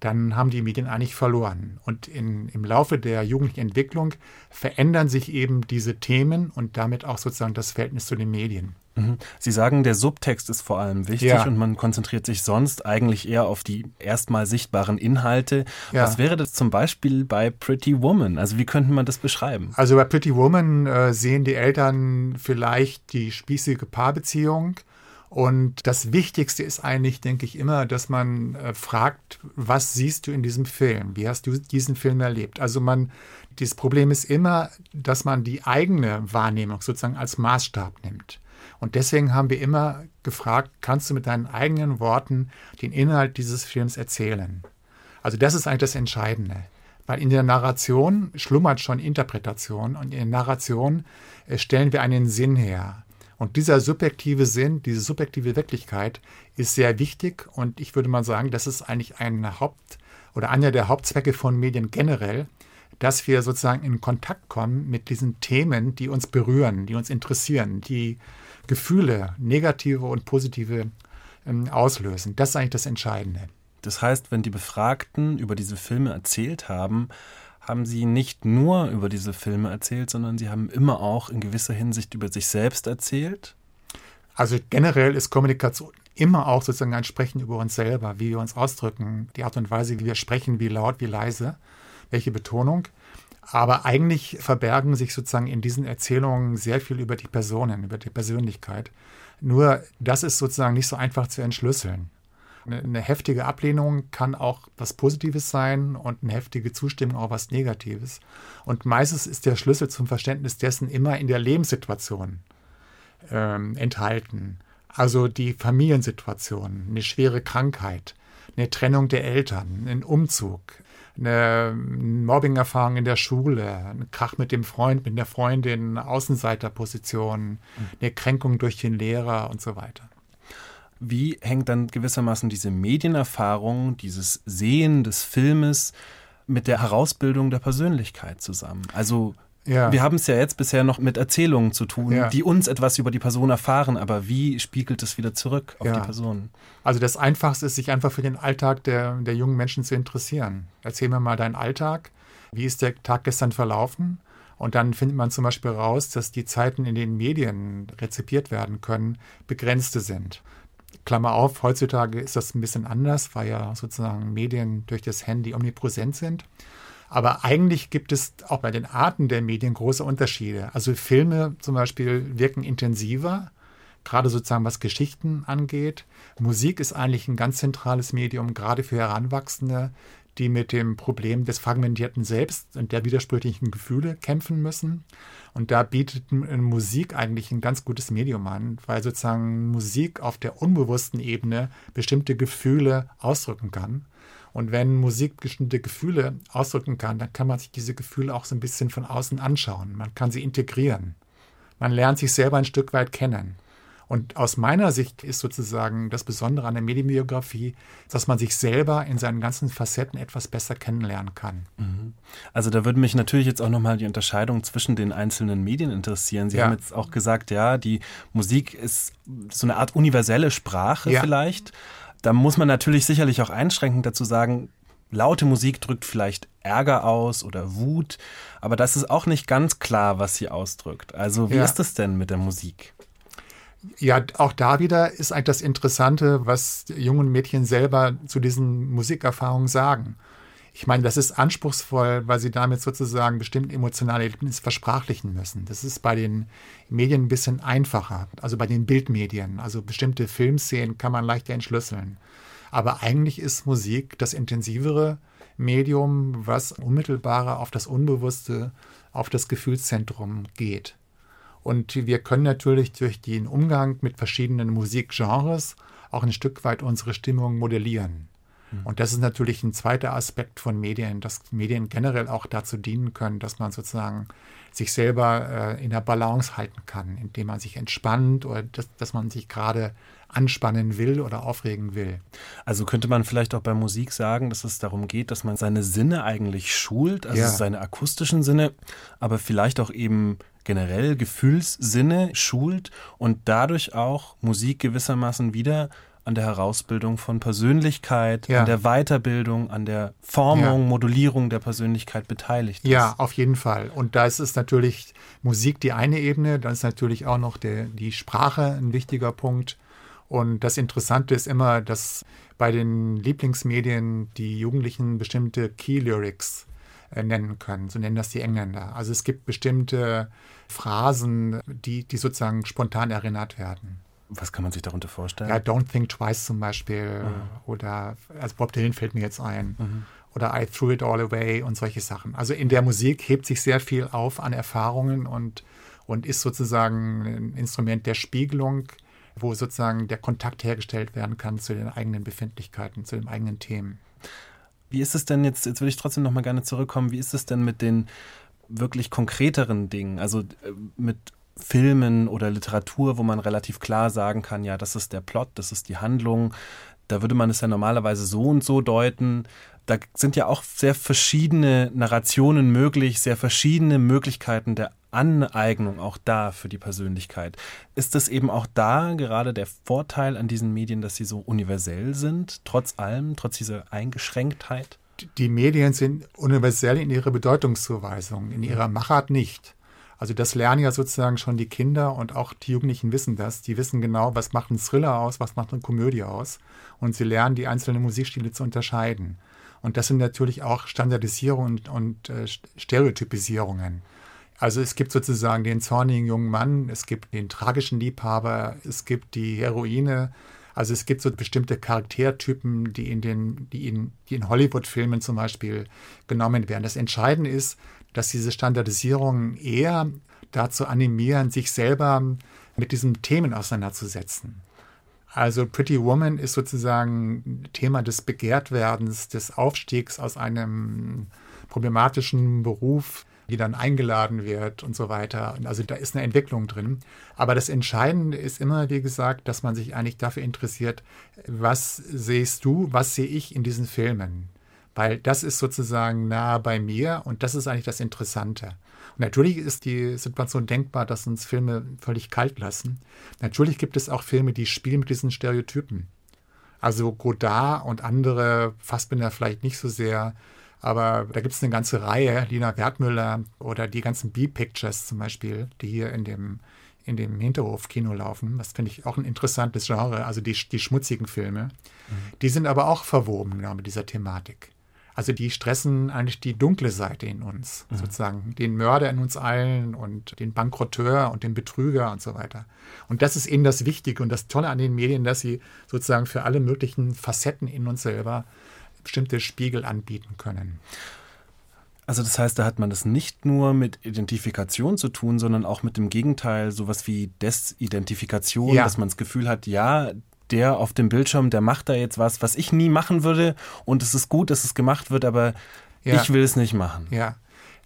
Speaker 48: dann haben die Medien eigentlich verloren. Und in, im Laufe der jugendlichen Entwicklung verändern sich eben diese Themen und damit auch sozusagen das Verhältnis zu den Medien.
Speaker 5: Mhm. Sie sagen, der Subtext ist vor allem wichtig
Speaker 48: Ja.
Speaker 5: und man konzentriert sich sonst eigentlich eher auf die erstmal sichtbaren Inhalte.
Speaker 48: Ja.
Speaker 5: Was wäre das zum Beispiel bei Pretty Woman? Also wie könnte man das beschreiben?
Speaker 48: Also bei Pretty Woman äh, sehen die Eltern vielleicht die spießige Paarbeziehung. Und das Wichtigste ist eigentlich, denke ich, immer, dass man äh, fragt, was siehst du in diesem Film? Wie hast du diesen Film erlebt? Also man, das Problem ist immer, dass man die eigene Wahrnehmung sozusagen als Maßstab nimmt. Und deswegen haben wir immer gefragt, kannst du mit deinen eigenen Worten den Inhalt dieses Films erzählen? Also das ist eigentlich das Entscheidende. Weil in der Narration schlummert schon Interpretation und in der Narration äh, stellen wir einen Sinn her. Und dieser subjektive Sinn, diese subjektive Wirklichkeit ist sehr wichtig und ich würde mal sagen, das ist eigentlich ein Haupt- oder einer der Hauptzwecke von Medien generell, dass wir sozusagen in Kontakt kommen mit diesen Themen, die uns berühren, die uns interessieren, die Gefühle, negative und positive, ähm, auslösen. Das ist eigentlich das Entscheidende.
Speaker 5: Das heißt, wenn die Befragten über diese Filme erzählt haben, haben sie nicht nur über diese Filme erzählt, sondern sie haben immer auch in gewisser Hinsicht über sich selbst erzählt?
Speaker 48: Also generell ist Kommunikation immer auch sozusagen ein Sprechen über uns selber, wie wir uns ausdrücken, die Art und Weise, wie wir sprechen, wie laut, wie leise, welche Betonung. Aber eigentlich verbergen sich sozusagen in diesen Erzählungen sehr viel über die Personen, über die Persönlichkeit. Nur das ist sozusagen nicht so einfach zu entschlüsseln. Eine, eine heftige Ablehnung kann auch was Positives sein und eine heftige Zustimmung auch was Negatives. Und meistens ist der Schlüssel zum Verständnis dessen immer in der Lebenssituation ähm, enthalten. Also die Familiensituation, eine schwere Krankheit, eine Trennung der Eltern, ein Umzug, eine Mobbing-Erfahrung in der Schule, ein Krach mit dem Freund, mit der Freundin, Außenseiterposition, mhm. eine Kränkung durch den Lehrer und so weiter.
Speaker 5: Wie hängt dann gewissermaßen diese Medienerfahrung, dieses Sehen des Filmes mit der Herausbildung der Persönlichkeit zusammen? Also ja. Wir haben es ja jetzt bisher noch mit Erzählungen zu tun, ja. die uns etwas über die Person erfahren, aber wie spiegelt es wieder zurück auf ja. die Person?
Speaker 48: Also das Einfachste ist, sich einfach für den Alltag der, der jungen Menschen zu interessieren. Erzähl mir mal deinen Alltag. Wie ist der Tag gestern verlaufen? Und dann findet man zum Beispiel raus, dass die Zeiten, in denen Medien rezipiert werden können, begrenzte sind. Klammer auf, heutzutage ist das ein bisschen anders, weil ja sozusagen Medien durch das Handy omnipräsent sind. Aber eigentlich gibt es auch bei den Arten der Medien große Unterschiede. Also Filme zum Beispiel wirken intensiver, gerade sozusagen was Geschichten angeht. Musik ist eigentlich ein ganz zentrales Medium, gerade für Heranwachsende, die mit dem Problem des fragmentierten Selbst und der widersprüchlichen Gefühle kämpfen müssen. Und da bietet Musik eigentlich ein ganz gutes Medium an, weil sozusagen Musik auf der unbewussten Ebene bestimmte Gefühle ausdrücken kann. Und wenn Musik bestimmte Gefühle ausdrücken kann, dann kann man sich diese Gefühle auch so ein bisschen von außen anschauen. Man kann sie integrieren. Man lernt sich selber ein Stück weit kennen. Und aus meiner Sicht ist sozusagen das Besondere an der Medienbiografie, dass man sich selber in seinen ganzen Facetten etwas besser kennenlernen kann.
Speaker 5: Mhm. Also da würde mich natürlich jetzt auch nochmal die Unterscheidung zwischen den einzelnen Medien interessieren. Sie ja. haben jetzt auch gesagt, ja, die Musik ist so eine Art universelle Sprache ja. vielleicht. Da muss man natürlich sicherlich auch einschränkend dazu sagen, laute Musik drückt vielleicht Ärger aus oder Wut, aber das ist auch nicht ganz klar, was sie ausdrückt. Also wie ja. ist das denn mit der Musik?
Speaker 48: Ja, auch da wieder ist eigentlich das Interessante, was jungen Mädchen selber zu diesen Musikerfahrungen sagen. Ich meine, das ist anspruchsvoll, weil sie damit sozusagen bestimmte emotionale Erlebnisse versprachlichen müssen. Das ist bei den Medien ein bisschen einfacher, also bei den Bildmedien. Also bestimmte Filmszenen kann man leichter entschlüsseln. Aber eigentlich ist Musik das intensivere Medium, was unmittelbarer auf das Unbewusste, auf das Gefühlszentrum geht. Und wir können natürlich durch den Umgang mit verschiedenen Musikgenres auch ein Stück weit unsere Stimmung modellieren. Mhm. Und das ist natürlich ein zweiter Aspekt von Medien, dass Medien generell auch dazu dienen können, dass man sozusagen sich selber äh, in der Balance halten kann, indem man sich entspannt oder dass, dass man sich gerade anspannen will oder aufregen will.
Speaker 5: Also könnte man vielleicht auch bei Musik sagen, dass es darum geht, dass man seine Sinne eigentlich schult, also ja. seine akustischen Sinne, aber vielleicht auch eben generell Gefühlssinne schult und dadurch auch Musik gewissermaßen wieder an der Herausbildung von Persönlichkeit, ja. an der Weiterbildung, an der Formung, ja. Modulierung der Persönlichkeit beteiligt ist.
Speaker 48: Ja, auf jeden Fall. Und da ist es natürlich Musik die eine Ebene, dann ist natürlich auch noch der, die Sprache ein wichtiger Punkt. Und das Interessante ist immer, dass bei den Lieblingsmedien die Jugendlichen bestimmte Key Lyrics äh, nennen können. So nennen das die Engländer. Also es gibt bestimmte Phrasen, die, die sozusagen spontan erinnert werden.
Speaker 5: Was kann man sich darunter vorstellen?
Speaker 48: Ja, Don't Think Twice zum Beispiel. Mhm. Oder, also Bob Dylan fällt mir jetzt ein. Mhm. Oder I Threw It All Away und solche Sachen. Also in der Musik hebt sich sehr viel auf an Erfahrungen und, und ist sozusagen ein Instrument der Spiegelung, wo sozusagen der Kontakt hergestellt werden kann zu den eigenen Befindlichkeiten, zu den eigenen Themen.
Speaker 5: Wie ist es denn jetzt, jetzt würde ich trotzdem noch mal gerne zurückkommen, wie ist es denn mit den wirklich konkreteren Dingen, also äh, mit Filmen oder Literatur, wo man relativ klar sagen kann, ja, das ist der Plot, das ist die Handlung, da würde man es ja normalerweise so und so deuten. Da sind ja auch sehr verschiedene Narrationen möglich, sehr verschiedene Möglichkeiten der Aneignung auch da für die Persönlichkeit. Ist das eben auch da gerade der Vorteil an diesen Medien, dass sie so universell sind, trotz allem, trotz dieser Eingeschränktheit?
Speaker 48: Die Medien sind universell in ihrer Bedeutungszuweisung, in ihrer Machart nicht. Also das lernen ja sozusagen schon die Kinder und auch die Jugendlichen wissen das. Die wissen genau, was macht ein Thriller aus, was macht eine Komödie aus. Und sie lernen die einzelnen Musikstile zu unterscheiden. Und das sind natürlich auch Standardisierungen und, und äh, Stereotypisierungen. Also es gibt sozusagen den zornigen jungen Mann, es gibt den tragischen Liebhaber, es gibt die Heroine. Also es gibt so bestimmte Charaktertypen, die in den, die in, die in Hollywood-Filmen zum Beispiel genommen werden. Das Entscheidende ist, dass diese Standardisierungen eher dazu animieren, sich selber mit diesen Themen auseinanderzusetzen. Also Pretty Woman ist sozusagen Thema des Begehrtwerdens, des Aufstiegs aus einem problematischen Beruf, die dann eingeladen wird und so weiter. Also da ist eine Entwicklung drin. Aber das Entscheidende ist immer, wie gesagt, dass man sich eigentlich dafür interessiert, was siehst du, was sehe ich in diesen Filmen? Weil das ist sozusagen nah bei mir und das ist eigentlich das Interessante. Und natürlich ist die Situation denkbar, dass uns Filme völlig kalt lassen. Natürlich gibt es auch Filme, die spielen mit diesen Stereotypen. Also Godard und andere, Fassbinder vielleicht nicht so sehr, aber da gibt es eine ganze Reihe, Lina Wertmüller oder die ganzen B-Pictures zum Beispiel, die hier in dem, in dem Hinterhof-Kino laufen. Das finde ich auch ein interessantes Genre, also die, die schmutzigen Filme. Mhm. Die sind aber auch verwoben genau, mit dieser Thematik. Also die stressen eigentlich die dunkle Seite in uns, mhm. sozusagen den Mörder in uns allen und den Bankrotteur und den Betrüger und so weiter. Und das ist eben das Wichtige und das Tolle an den Medien, dass sie sozusagen für alle möglichen Facetten in uns selber bestimmte Spiegel anbieten können.
Speaker 5: Also das heißt, da hat man das nicht nur mit Identifikation zu tun, sondern auch mit dem Gegenteil, sowas wie Desidentifikation, ja. dass man das Gefühl hat, ja, der auf dem Bildschirm, der macht da jetzt was, was ich nie machen würde und es ist gut, dass es gemacht wird, aber ja. ich will es nicht machen.
Speaker 48: Ja.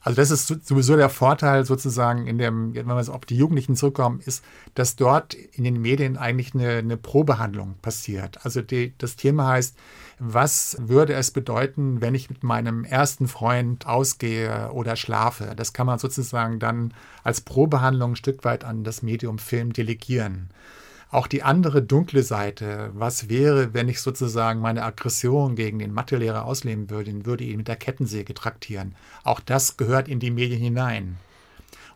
Speaker 48: Also das ist sowieso der Vorteil sozusagen in dem, wenn wir so auf die Jugendlichen zurückkommen, ist, dass dort in den Medien eigentlich eine, eine Probehandlung passiert. Also die, das Thema heißt, was würde es bedeuten, wenn ich mit meinem ersten Freund ausgehe oder schlafe? Das kann man sozusagen dann als Probehandlung ein Stück weit an das Medium Film delegieren. Auch die andere dunkle Seite, was wäre, wenn ich sozusagen meine Aggression gegen den Mathelehrer ausleben würde, ihn würde ihn mit der Kettensäge traktieren. Auch das gehört in die Medien hinein.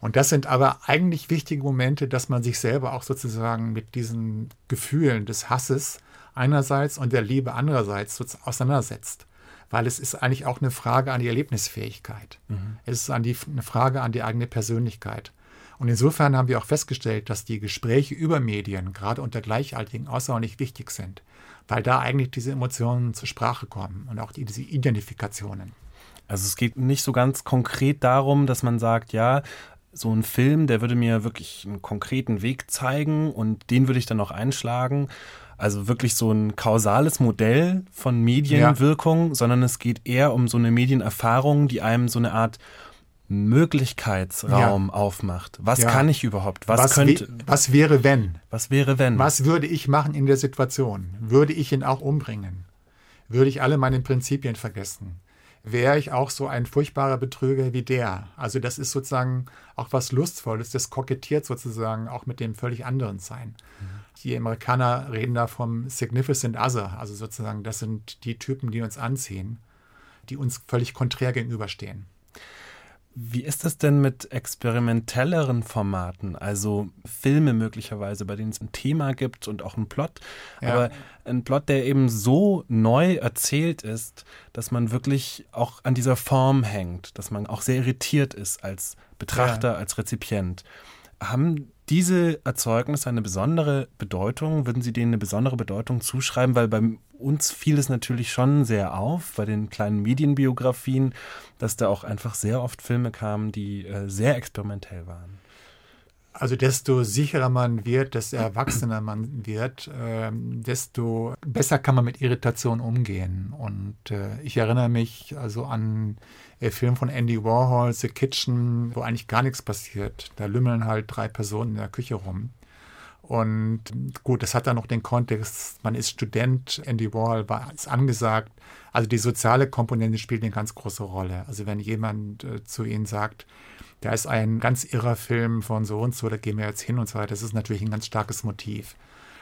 Speaker 48: Und das sind aber eigentlich wichtige Momente, dass man sich selber auch sozusagen mit diesen Gefühlen des Hasses einerseits und der Liebe andererseits auseinandersetzt. Weil es ist eigentlich auch eine Frage an die Erlebnisfähigkeit. Mhm. Es ist an die, eine Frage an die eigene Persönlichkeit. Und insofern haben wir auch festgestellt, dass die Gespräche über Medien, gerade unter Gleichaltrigen, außerordentlich wichtig sind, weil da eigentlich diese Emotionen zur Sprache kommen und auch diese Identifikationen.
Speaker 5: Also es geht nicht so ganz konkret darum, dass man sagt, ja, so ein Film, der würde mir wirklich einen konkreten Weg zeigen und den würde ich dann auch einschlagen. Also wirklich so ein kausales Modell von Medienwirkung, ja. sondern es geht eher um so eine Medienerfahrung, die einem so eine Art Möglichkeitsraum ja. aufmacht. Was ja. kann ich überhaupt? Was,
Speaker 48: was
Speaker 5: könnte.
Speaker 48: Was wäre, wenn?
Speaker 5: Was wäre, wenn?
Speaker 48: Was würde ich machen in der Situation? Würde ich ihn auch umbringen? Würde ich alle meine Prinzipien vergessen? Wäre ich auch so ein furchtbarer Betrüger wie der? Also, das ist sozusagen auch was Lustvolles, das kokettiert sozusagen auch mit dem völlig anderen Sein. Mhm. Die Amerikaner reden da vom Significant Other, also sozusagen, das sind die Typen, die uns anziehen, die uns völlig konträr gegenüberstehen.
Speaker 5: Wie ist das denn mit experimentelleren Formaten? Also Filme möglicherweise, bei denen es ein Thema gibt und auch einen Plot. Ja. Aber ein Plot, der eben so neu erzählt ist, dass man wirklich auch an dieser Form hängt, dass man auch sehr irritiert ist als Betrachter, ja. als Rezipient. Haben diese Erzeugnisse eine besondere Bedeutung? Würden Sie denen eine besondere Bedeutung zuschreiben? Weil bei uns fiel es natürlich schon sehr auf, bei den kleinen Medienbiografien, dass da auch einfach sehr oft Filme kamen, die äh, sehr experimentell waren.
Speaker 48: Also desto sicherer man wird, desto erwachsener man wird, äh, desto besser kann man mit Irritation umgehen. Und äh, ich erinnere mich also an Film von Andy Warhol, The Kitchen, wo eigentlich gar nichts passiert. Da lümmeln halt drei Personen in der Küche rum. Und gut, das hat dann noch den Kontext, man ist Student, Andy Wall war ist angesagt. Also die soziale Komponente spielt eine ganz große Rolle. Also wenn jemand äh, zu Ihnen sagt, da ist ein ganz irrer Film von so und so, da gehen wir jetzt hin und so weiter, das ist natürlich ein ganz starkes Motiv.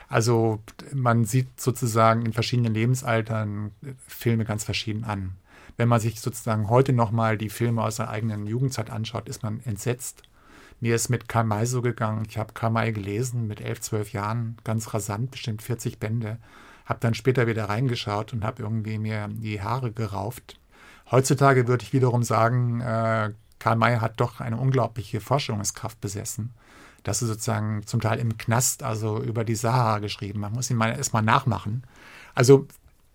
Speaker 48: Also man sieht sozusagen in verschiedenen Lebensaltern äh, Filme ganz verschieden an. Wenn man sich sozusagen heute nochmal die Filme aus der eigenen Jugendzeit anschaut, ist man entsetzt mir ist mit Karl May so gegangen. Ich habe Karl May gelesen mit elf, zwölf Jahren, ganz rasant, bestimmt 40 Bände. Habe dann später wieder reingeschaut und habe irgendwie mir die Haare gerauft. Heutzutage würde ich wiederum sagen, äh, Karl May hat doch eine unglaubliche Forschungskraft besessen. Das ist sozusagen zum Teil im Knast, also über die Sahara geschrieben. Man muss ihn mal erstmal nachmachen. Also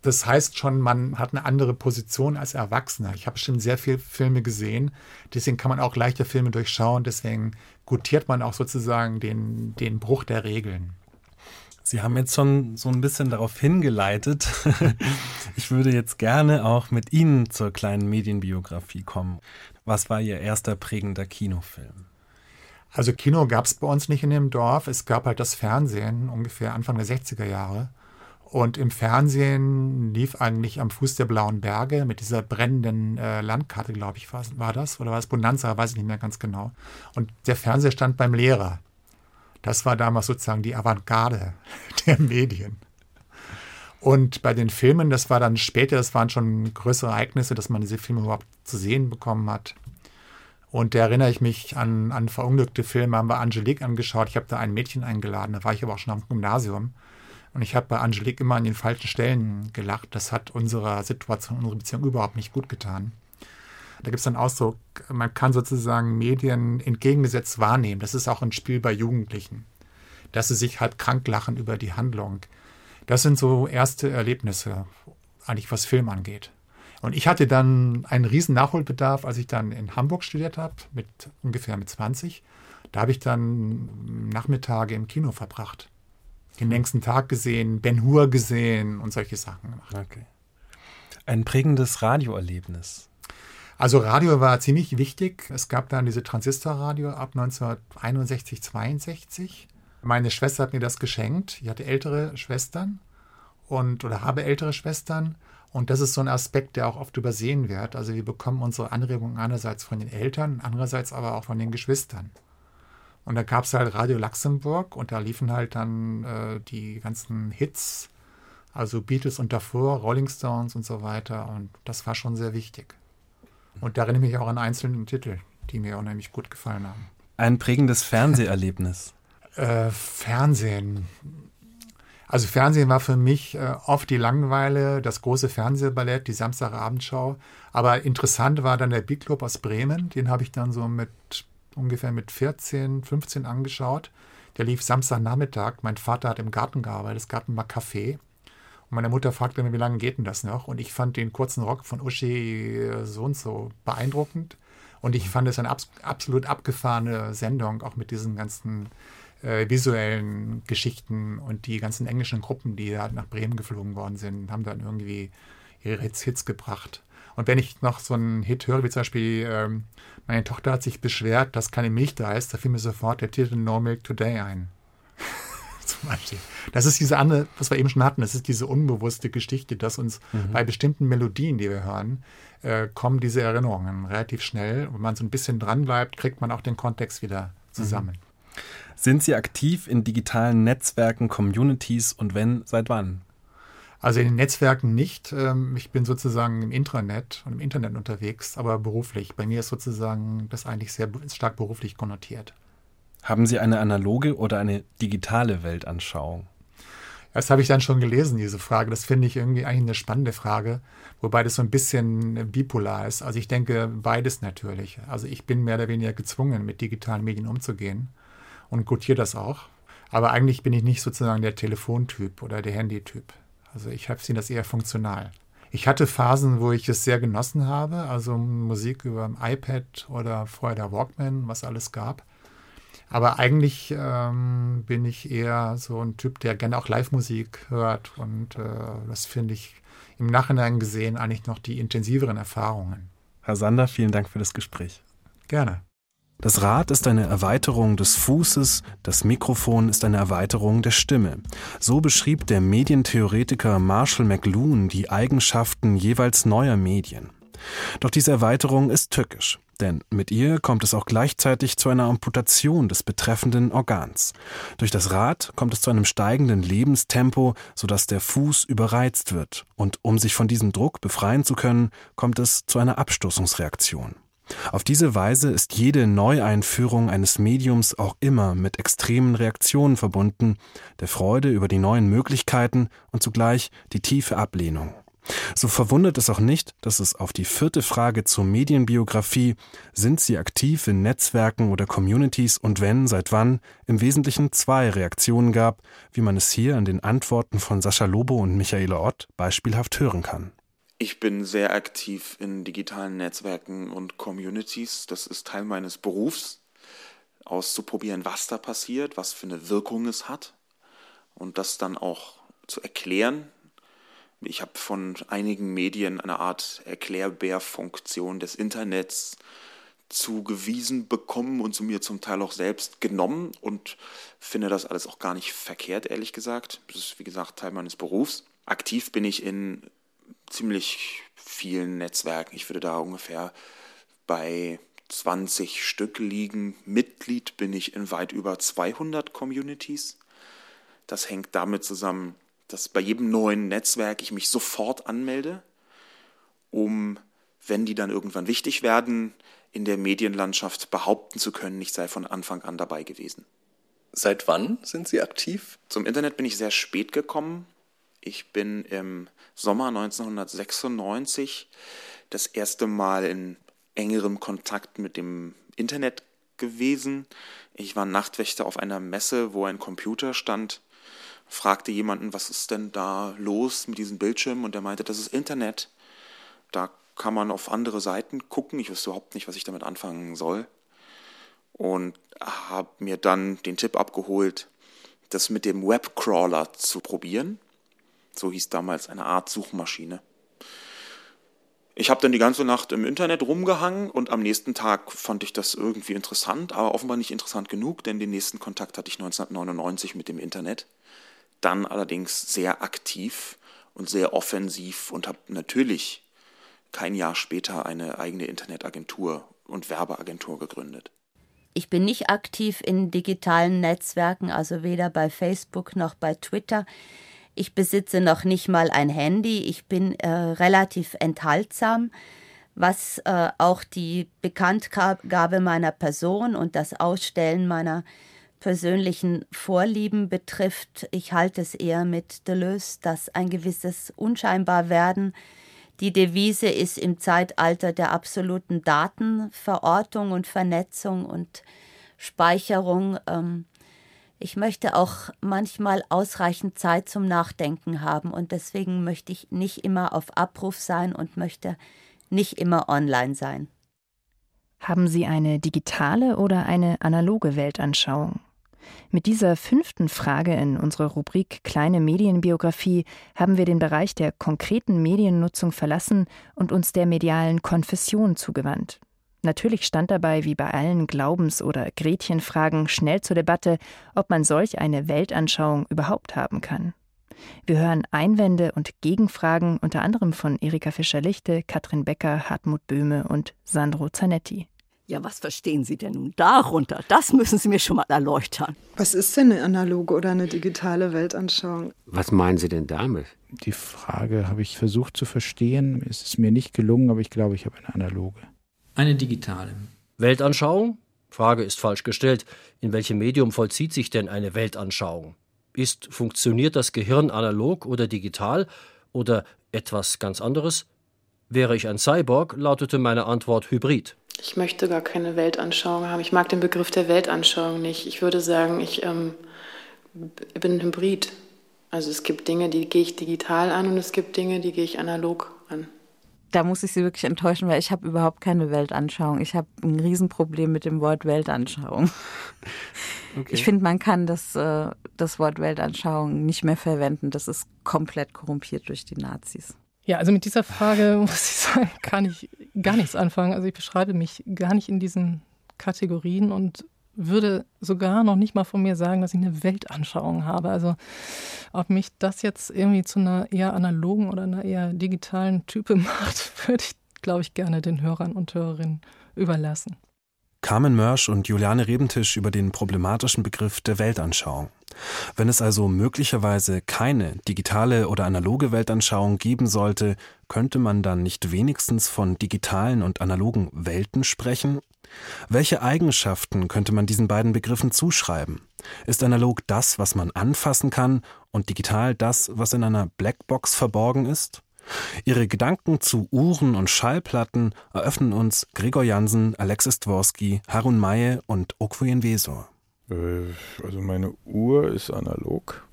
Speaker 48: das heißt schon, man hat eine andere Position als Erwachsener. Ich habe schon sehr viele Filme gesehen, deswegen kann man auch leichter Filme durchschauen, deswegen gutiert man auch sozusagen den, den Bruch der Regeln.
Speaker 5: Sie haben jetzt schon so ein bisschen darauf hingeleitet. Ich würde jetzt gerne auch mit Ihnen zur kleinen Medienbiografie kommen. Was war Ihr erster prägender Kinofilm?
Speaker 48: Also Kino gab es bei uns nicht in dem Dorf. Es gab halt das Fernsehen ungefähr Anfang der 60er Jahre. Und im Fernsehen lief eigentlich am Fuß der Blauen Berge mit dieser brennenden äh, Landkarte, glaube ich, war, war, das. Oder war es Bonanza, weiß ich nicht mehr ganz genau. Und der Fernseher stand beim Lehrer. Das war damals sozusagen die Avantgarde der Medien. Und bei den Filmen, das war dann später, das waren schon größere Ereignisse, dass man diese Filme überhaupt zu sehen bekommen hat. Und da erinnere ich mich an, an verunglückte Filme, haben wir Angelique angeschaut. Ich habe da ein Mädchen eingeladen, da war ich aber auch schon am Gymnasium. Und ich habe bei Angelique immer an den falschen Stellen gelacht. Das hat unserer Situation, unserer Beziehung überhaupt nicht gut getan. Da gibt es einen Ausdruck, man kann sozusagen Medien entgegengesetzt wahrnehmen. Das ist auch ein Spiel bei Jugendlichen, dass sie sich halt krank lachen über die Handlung. Das sind so erste Erlebnisse, eigentlich was Film angeht. Und ich hatte dann einen riesen Nachholbedarf, als ich dann in Hamburg studiert habe, mit ungefähr mit 20. Da habe ich dann Nachmittage im Kino verbracht den längsten Tag gesehen, Ben Hur gesehen und solche Sachen gemacht.
Speaker 5: Okay. Ein prägendes Radioerlebnis.
Speaker 48: Also Radio war ziemlich wichtig. Es gab dann diese Transistorradio ab 1961, 62. Meine Schwester hat mir das geschenkt. Ich hatte ältere Schwestern und oder habe ältere Schwestern. Und das ist so ein Aspekt, der auch oft übersehen wird. Also wir bekommen unsere Anregungen einerseits von den Eltern, andererseits aber auch von den Geschwistern. Und da gab es halt Radio Luxemburg und da liefen halt dann äh, die ganzen Hits, also Beatles und davor, Rolling Stones und so weiter. Und das war schon sehr wichtig. Und da erinnere ich mich auch an einzelne Titel, die mir unheimlich gut gefallen haben.
Speaker 5: Ein prägendes Fernseherlebnis.
Speaker 48: äh, Fernsehen. Also Fernsehen war für mich äh, oft die Langweile, das große Fernsehballett, die Samstagabendschau. Aber interessant war dann der Big Club aus Bremen. Den habe ich dann so mit ungefähr mit 14, 15 angeschaut. Der lief Samstagnachmittag. Mein Vater hat im Garten gearbeitet. Es gab immer Kaffee. Und meine Mutter fragte mich, wie lange geht denn das noch? Und ich fand den kurzen Rock von Uschi äh, so und so beeindruckend. Und ich fand es eine abs absolut abgefahrene Sendung, auch mit diesen ganzen äh, visuellen Geschichten und die ganzen englischen Gruppen, die da nach Bremen geflogen worden sind, haben dann irgendwie ihre Hits, Hits gebracht. Und wenn ich noch so einen Hit höre, wie zum Beispiel, ähm, meine Tochter hat sich beschwert, dass keine Milch da ist, da fiel mir sofort der Titel No Milk Today ein. zum Beispiel. Das ist diese andere, was wir eben schon hatten, das ist diese unbewusste Geschichte, dass uns mhm. bei bestimmten Melodien, die wir hören, äh, kommen diese Erinnerungen relativ schnell. Wenn man so ein bisschen dran bleibt, kriegt man auch den Kontext wieder zusammen. Mhm.
Speaker 5: Sind Sie aktiv in digitalen Netzwerken, Communities und wenn, seit wann?
Speaker 48: Also in den Netzwerken nicht. Ähm, ich bin sozusagen im Intranet und im Internet unterwegs, aber beruflich. Bei mir ist sozusagen das eigentlich sehr stark beruflich konnotiert.
Speaker 5: Haben Sie eine analoge oder eine digitale Weltanschauung?
Speaker 48: Das habe ich dann schon gelesen, diese Frage. Das finde ich irgendwie eigentlich eine spannende Frage, wobei das so ein bisschen bipolar ist. Also ich denke beides natürlich. Also ich bin mehr oder weniger gezwungen, mit digitalen Medien umzugehen und gutiere das auch. Aber eigentlich bin ich nicht sozusagen der Telefontyp oder der Handytyp. Also ich habe sie das eher funktional. Ich hatte Phasen, wo ich es sehr genossen habe, also Musik über dem iPad oder vorher der Walkman, was alles gab. Aber eigentlich ähm, bin ich eher so ein Typ, der gerne auch Live-Musik hört und äh, das finde ich im Nachhinein gesehen eigentlich noch die intensiveren Erfahrungen.
Speaker 5: Herr Sander, vielen Dank für das Gespräch.
Speaker 48: Gerne.
Speaker 5: Das Rad ist eine Erweiterung des Fußes, das Mikrofon ist eine Erweiterung der Stimme. So beschrieb der Medientheoretiker Marshall McLuhan die Eigenschaften jeweils neuer Medien. Doch diese Erweiterung ist tückisch, denn mit ihr kommt es auch gleichzeitig zu einer Amputation des betreffenden Organs. Durch das Rad kommt es zu einem steigenden Lebenstempo, sodass der Fuß überreizt wird, und um sich von diesem Druck befreien zu können, kommt es zu einer Abstoßungsreaktion. Auf diese Weise ist jede Neueinführung eines Mediums auch immer mit extremen Reaktionen verbunden, der Freude über die neuen Möglichkeiten und zugleich die tiefe Ablehnung. So verwundert es auch nicht, dass es auf die vierte Frage zur Medienbiografie, sind Sie aktiv in Netzwerken oder Communities und wenn, seit wann, im Wesentlichen zwei Reaktionen gab, wie man es hier an den Antworten von Sascha Lobo und Michaela Ott beispielhaft hören kann.
Speaker 12: Ich bin sehr aktiv in digitalen Netzwerken und Communities. Das ist Teil meines Berufs, auszuprobieren, was da passiert, was für eine Wirkung es hat und das dann auch zu erklären. Ich habe von einigen Medien eine Art Erklärbärfunktion des Internets zugewiesen bekommen und zu mir zum Teil auch selbst genommen und finde das alles auch gar nicht verkehrt, ehrlich gesagt. Das ist, wie gesagt, Teil meines Berufs. Aktiv bin ich in ziemlich vielen Netzwerken. Ich würde da ungefähr bei 20 Stück liegen. Mitglied bin ich in weit über 200 Communities. Das hängt damit zusammen, dass bei jedem neuen Netzwerk ich mich sofort anmelde, um, wenn die dann irgendwann wichtig werden, in der Medienlandschaft behaupten zu können, ich sei von Anfang an dabei gewesen.
Speaker 49: Seit wann sind Sie aktiv?
Speaker 12: Zum Internet bin ich sehr spät gekommen. Ich bin im Sommer 1996 das erste Mal in engerem Kontakt mit dem Internet gewesen. Ich war Nachtwächter auf einer Messe, wo ein Computer stand, fragte jemanden, was ist denn da los mit diesem Bildschirm? Und der meinte, das ist Internet. Da kann man auf andere Seiten gucken. Ich wusste überhaupt nicht, was ich damit anfangen soll. Und habe mir dann den Tipp abgeholt, das mit dem Webcrawler zu probieren. So hieß damals eine Art Suchmaschine. Ich habe dann die ganze Nacht im Internet rumgehangen und am nächsten Tag fand ich das irgendwie interessant, aber offenbar nicht interessant genug, denn den nächsten Kontakt hatte ich 1999 mit dem Internet. Dann allerdings sehr aktiv und sehr offensiv und habe natürlich kein Jahr später eine eigene Internetagentur und Werbeagentur gegründet.
Speaker 30: Ich bin nicht aktiv in digitalen Netzwerken, also weder bei Facebook noch bei Twitter. Ich besitze noch nicht mal ein Handy. Ich bin äh, relativ enthaltsam, was äh, auch die Bekanntgabe meiner Person und das Ausstellen meiner persönlichen Vorlieben betrifft. Ich halte es eher mit Deleuze, dass ein gewisses Unscheinbarwerden die Devise ist im Zeitalter der absoluten Datenverortung und Vernetzung und Speicherung ähm, ich möchte auch manchmal ausreichend Zeit zum Nachdenken haben und deswegen möchte ich nicht immer auf Abruf sein und möchte nicht immer online sein.
Speaker 4: Haben Sie eine digitale oder eine analoge Weltanschauung? Mit dieser fünften Frage in unserer Rubrik Kleine Medienbiografie haben wir den Bereich der konkreten Mediennutzung verlassen und uns der medialen Konfession zugewandt. Natürlich stand dabei, wie bei allen Glaubens- oder Gretchenfragen, schnell zur Debatte, ob man solch eine Weltanschauung überhaupt haben kann. Wir hören Einwände und Gegenfragen unter anderem von Erika Fischer-Lichte, Katrin Becker, Hartmut Böhme und Sandro Zanetti.
Speaker 33: Ja, was verstehen Sie denn nun darunter? Das müssen Sie mir schon mal erläutern.
Speaker 14: Was ist denn eine analoge oder eine digitale Weltanschauung?
Speaker 50: Was meinen Sie denn damit?
Speaker 51: Die Frage habe ich versucht zu verstehen. Es ist mir nicht gelungen, aber ich glaube, ich habe eine analoge.
Speaker 52: Eine digitale.
Speaker 53: Weltanschauung? Frage ist falsch gestellt. In welchem Medium vollzieht sich denn eine Weltanschauung? Ist, funktioniert das Gehirn analog oder digital oder etwas ganz anderes? Wäre ich ein Cyborg, lautete meine Antwort Hybrid.
Speaker 24: Ich möchte gar keine Weltanschauung haben. Ich mag den Begriff der Weltanschauung nicht. Ich würde sagen, ich ähm, bin Hybrid. Also es gibt Dinge, die gehe ich digital an und es gibt Dinge, die gehe ich analog an
Speaker 40: da muss ich Sie wirklich enttäuschen, weil ich habe überhaupt keine Weltanschauung. Ich habe ein Riesenproblem mit dem Wort Weltanschauung. Okay. Ich finde, man kann das, äh, das Wort Weltanschauung nicht mehr verwenden. Das ist komplett korrumpiert durch die Nazis.
Speaker 46: Ja, also mit dieser Frage muss ich sagen, kann ich gar nichts anfangen. Also ich beschreibe mich gar nicht in diesen Kategorien und würde sogar noch nicht mal von mir sagen, dass ich eine Weltanschauung habe. Also ob mich das jetzt irgendwie zu einer eher analogen oder einer eher digitalen Type macht, würde ich, glaube ich, gerne den Hörern und Hörerinnen überlassen.
Speaker 5: Carmen Mörsch und Juliane Rebentisch über den problematischen Begriff der Weltanschauung. Wenn es also möglicherweise keine digitale oder analoge Weltanschauung geben sollte, könnte man dann nicht wenigstens von digitalen und analogen Welten sprechen? Welche Eigenschaften könnte man diesen beiden Begriffen zuschreiben? Ist analog das, was man anfassen kann, und digital das, was in einer Blackbox verborgen ist? Ihre Gedanken zu Uhren und Schallplatten eröffnen uns Gregor Jansen, Alexis Dworsky, Harun Maye und Okwuyen Wesor.
Speaker 27: Äh, also meine Uhr ist analog,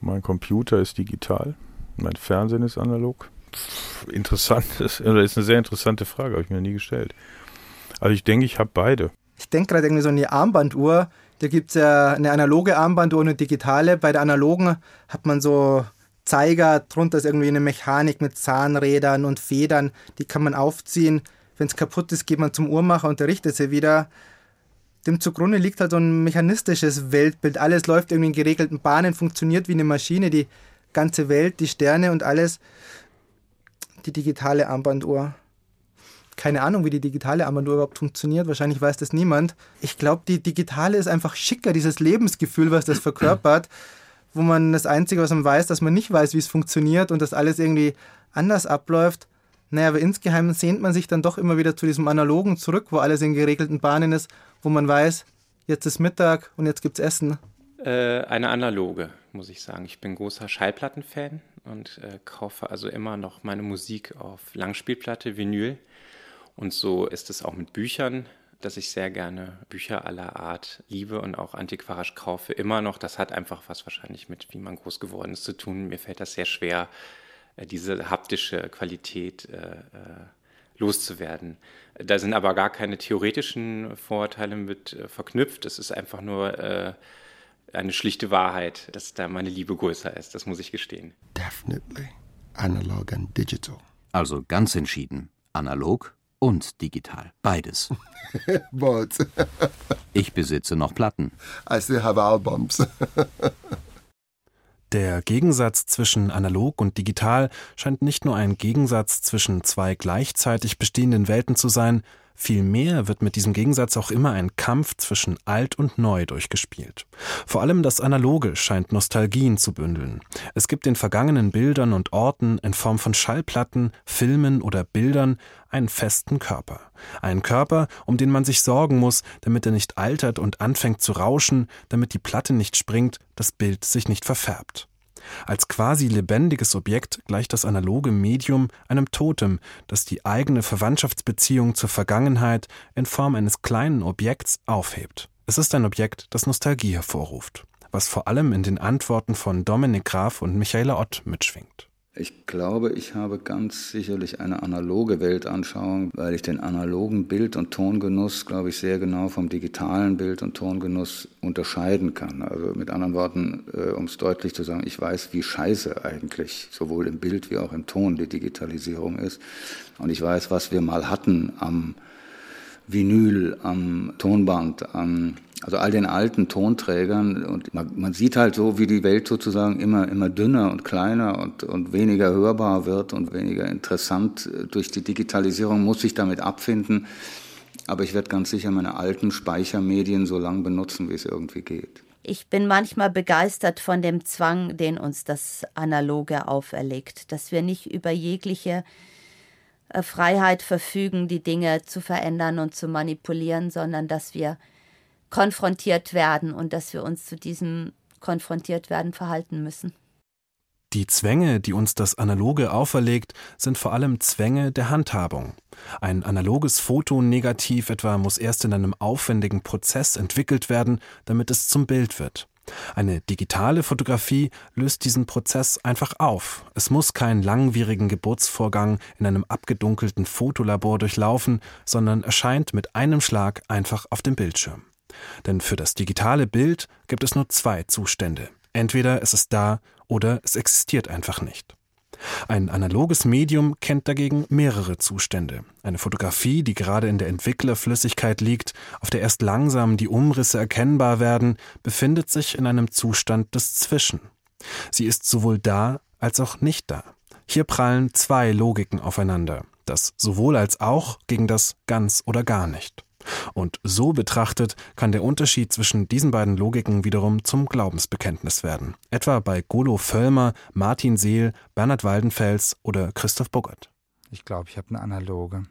Speaker 27: mein Computer ist digital, mein Fernsehen ist analog. interessant, das ist eine sehr interessante Frage, habe ich mir nie gestellt. Also ich denke, ich habe beide.
Speaker 8: Ich denke gerade irgendwie so die Armbanduhr. Da gibt es ja eine analoge Armbanduhr und eine digitale. Bei der analogen hat man so Zeiger, drunter ist irgendwie eine Mechanik mit Zahnrädern und Federn, die kann man aufziehen. Wenn es kaputt ist, geht man zum Uhrmacher und der richtet sie wieder. Dem zugrunde liegt halt so ein mechanistisches Weltbild. Alles läuft irgendwie in geregelten Bahnen, funktioniert wie eine Maschine, die ganze Welt, die Sterne und alles. Die digitale Armbanduhr. Keine Ahnung, wie die digitale Armbanduhr überhaupt funktioniert. Wahrscheinlich weiß das niemand. Ich glaube, die digitale ist einfach schicker, dieses Lebensgefühl, was das verkörpert wo man das Einzige, was man weiß, dass man nicht weiß, wie es funktioniert und dass alles irgendwie anders abläuft. Naja, aber insgeheim sehnt man sich dann doch immer wieder zu diesem Analogen zurück, wo alles in geregelten Bahnen ist, wo man weiß, jetzt ist Mittag und jetzt gibt's Essen.
Speaker 54: Äh, eine analoge, muss ich sagen. Ich bin großer Schallplattenfan und äh, kaufe also immer noch meine Musik auf Langspielplatte, Vinyl. Und so ist es auch mit Büchern dass ich sehr gerne Bücher aller Art liebe und auch antiquarisch kaufe. Immer noch, das hat einfach was wahrscheinlich mit, wie man groß geworden ist, zu tun. Mir fällt das sehr schwer, äh, diese haptische Qualität äh, äh, loszuwerden. Da sind aber gar keine theoretischen Vorurteile mit verknüpft. Es ist einfach nur eine schlichte Wahrheit, dass da meine Liebe größer ist. Das muss ich gestehen.
Speaker 55: Definitely. Analog and digital.
Speaker 56: Also ganz entschieden. Analog und digital. Beides.
Speaker 55: Both.
Speaker 56: ich besitze noch Platten.
Speaker 55: I still have albums.
Speaker 5: Der Gegensatz zwischen analog und digital scheint nicht nur ein Gegensatz zwischen zwei gleichzeitig bestehenden Welten zu sein, Vielmehr wird mit diesem Gegensatz auch immer ein Kampf zwischen alt und neu durchgespielt. Vor allem das Analoge scheint Nostalgien zu bündeln. Es gibt den vergangenen Bildern und Orten in Form von Schallplatten, Filmen oder Bildern einen festen Körper. Einen Körper, um den man sich sorgen muss, damit er nicht altert und anfängt zu rauschen, damit die Platte nicht springt, das Bild sich nicht verfärbt. Als quasi lebendiges Objekt gleicht das analoge Medium einem Totem, das die eigene Verwandtschaftsbeziehung zur Vergangenheit in Form eines kleinen Objekts aufhebt. Es ist ein Objekt, das Nostalgie hervorruft, was vor allem in den Antworten von Dominik Graf und Michaela Ott mitschwingt.
Speaker 16: Ich glaube, ich habe ganz sicherlich eine analoge Weltanschauung, weil ich den analogen Bild- und Tongenuss, glaube ich, sehr genau vom digitalen Bild- und Tongenuss unterscheiden kann. Also mit anderen Worten, äh, um es deutlich zu sagen, ich weiß, wie scheiße eigentlich sowohl im Bild wie auch im Ton die Digitalisierung ist. Und ich weiß, was wir mal hatten am Vinyl, am Tonband, am also all den alten Tonträgern und man, man, sieht halt so, wie die Welt sozusagen immer, immer dünner und kleiner und, und weniger hörbar wird und weniger interessant durch die Digitalisierung, muss ich damit abfinden. Aber ich werde ganz sicher meine alten Speichermedien so lange benutzen, wie es irgendwie geht.
Speaker 30: Ich bin manchmal begeistert von dem Zwang, den uns das Analoge auferlegt, dass wir nicht über jegliche Freiheit verfügen, die Dinge zu verändern und zu manipulieren, sondern dass wir konfrontiert werden und dass wir uns zu diesem konfrontiert werden verhalten müssen.
Speaker 5: Die Zwänge, die uns das Analoge auferlegt, sind vor allem Zwänge der Handhabung. Ein analoges Fotonegativ etwa muss erst in einem aufwendigen Prozess entwickelt werden, damit es zum Bild wird. Eine digitale Fotografie löst diesen Prozess einfach auf. Es muss keinen langwierigen Geburtsvorgang in einem abgedunkelten Fotolabor durchlaufen, sondern erscheint mit einem Schlag einfach auf dem Bildschirm. Denn für das digitale Bild gibt es nur zwei Zustände. Entweder es ist da oder es existiert einfach nicht. Ein analoges Medium kennt dagegen mehrere Zustände. Eine Fotografie, die gerade in der Entwicklerflüssigkeit liegt, auf der erst langsam die Umrisse erkennbar werden, befindet sich in einem Zustand des Zwischen. Sie ist sowohl da als auch nicht da. Hier prallen zwei Logiken aufeinander, das sowohl als auch gegen das ganz oder gar nicht. Und so betrachtet kann der Unterschied zwischen diesen beiden Logiken wiederum zum Glaubensbekenntnis werden. Etwa bei Golo Völlmer, Martin Seel, Bernhard Waldenfels oder Christoph Buggert.
Speaker 57: Ich glaube, ich habe eine Analoge.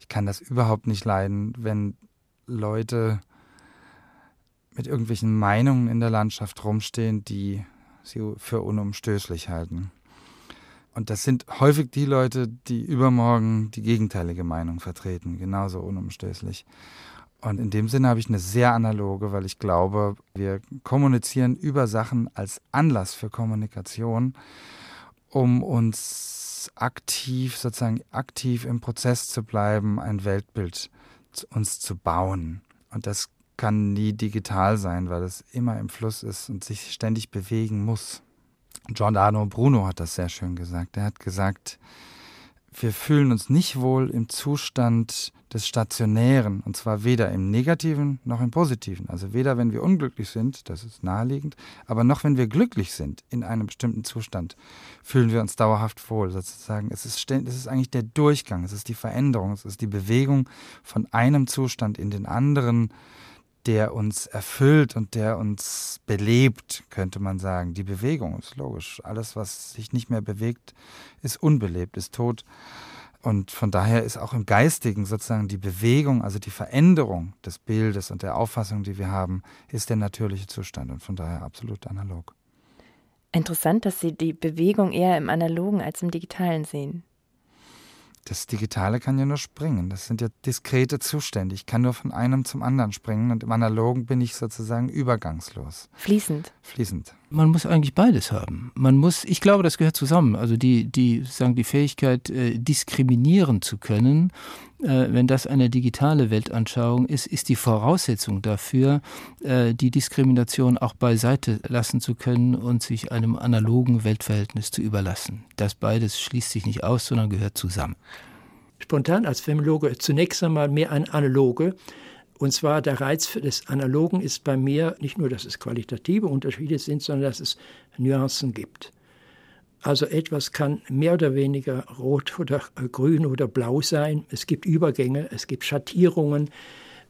Speaker 57: Ich kann das überhaupt nicht leiden, wenn Leute mit irgendwelchen Meinungen in der Landschaft rumstehen, die sie für unumstößlich halten. Und das sind häufig die Leute, die übermorgen die gegenteilige Meinung vertreten, genauso unumstößlich. Und in dem Sinne habe ich eine sehr analoge, weil ich glaube, wir kommunizieren über Sachen als Anlass für Kommunikation, um uns aktiv, sozusagen aktiv im Prozess zu bleiben, ein Weltbild uns zu bauen. Und das kann nie digital sein, weil es immer im Fluss ist und sich ständig bewegen muss. Giordano Bruno hat das sehr schön gesagt. Er hat gesagt, wir fühlen uns nicht wohl im Zustand des Stationären, und zwar weder im Negativen noch im Positiven. Also weder wenn wir unglücklich sind, das ist naheliegend, aber noch wenn wir glücklich sind in einem bestimmten Zustand, fühlen wir uns dauerhaft wohl. Sozusagen, es ist, es ist eigentlich der Durchgang, es ist die Veränderung, es ist die Bewegung von einem Zustand in den anderen, der uns erfüllt und der uns belebt, könnte man sagen. Die Bewegung ist logisch. Alles, was sich nicht mehr bewegt, ist unbelebt, ist tot. Und von daher ist auch im Geistigen sozusagen die Bewegung, also die Veränderung des Bildes und der Auffassung, die wir haben, ist der natürliche Zustand und von daher absolut analog.
Speaker 4: Interessant, dass Sie die Bewegung eher im analogen als im digitalen sehen.
Speaker 57: Das Digitale kann ja nur springen. Das sind ja diskrete Zustände. Ich kann nur von einem zum anderen springen und im Analogen bin ich sozusagen übergangslos.
Speaker 4: Fließend.
Speaker 57: Fließend.
Speaker 58: Man muss eigentlich beides haben. Man muss, ich glaube, das gehört zusammen. Also die, die, sagen die Fähigkeit, äh, diskriminieren zu können, äh, wenn das eine digitale Weltanschauung ist, ist die Voraussetzung dafür, äh, die Diskrimination auch beiseite lassen zu können und sich einem analogen Weltverhältnis zu überlassen. Das beides schließt sich nicht aus, sondern gehört zusammen
Speaker 59: spontan als Filmologe zunächst einmal mehr ein Analoge. Und zwar der Reiz des Analogen ist bei mir nicht nur, dass es qualitative Unterschiede sind, sondern dass es Nuancen gibt. Also etwas kann mehr oder weniger rot oder grün oder blau sein. Es gibt Übergänge, es gibt Schattierungen,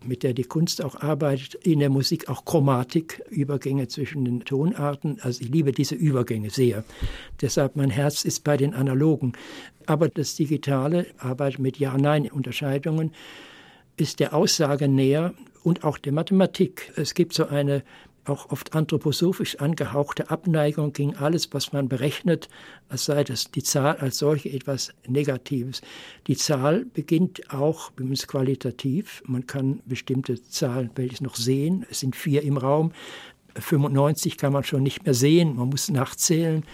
Speaker 59: mit der die Kunst auch arbeitet, in der Musik auch Chromatik, Übergänge zwischen den Tonarten. Also ich liebe diese Übergänge sehr. Deshalb mein Herz ist bei den Analogen. Aber das Digitale arbeitet mit Ja-Nein-Unterscheidungen, ist der Aussage näher und auch der Mathematik. Es gibt so eine auch oft anthroposophisch angehauchte Abneigung gegen alles, was man berechnet, als sei das die Zahl als solche etwas Negatives. Die Zahl beginnt auch übrigens qualitativ. Man kann bestimmte Zahlen welches noch sehen. Es sind vier im Raum. 95 kann man schon nicht mehr sehen. Man muss nachzählen.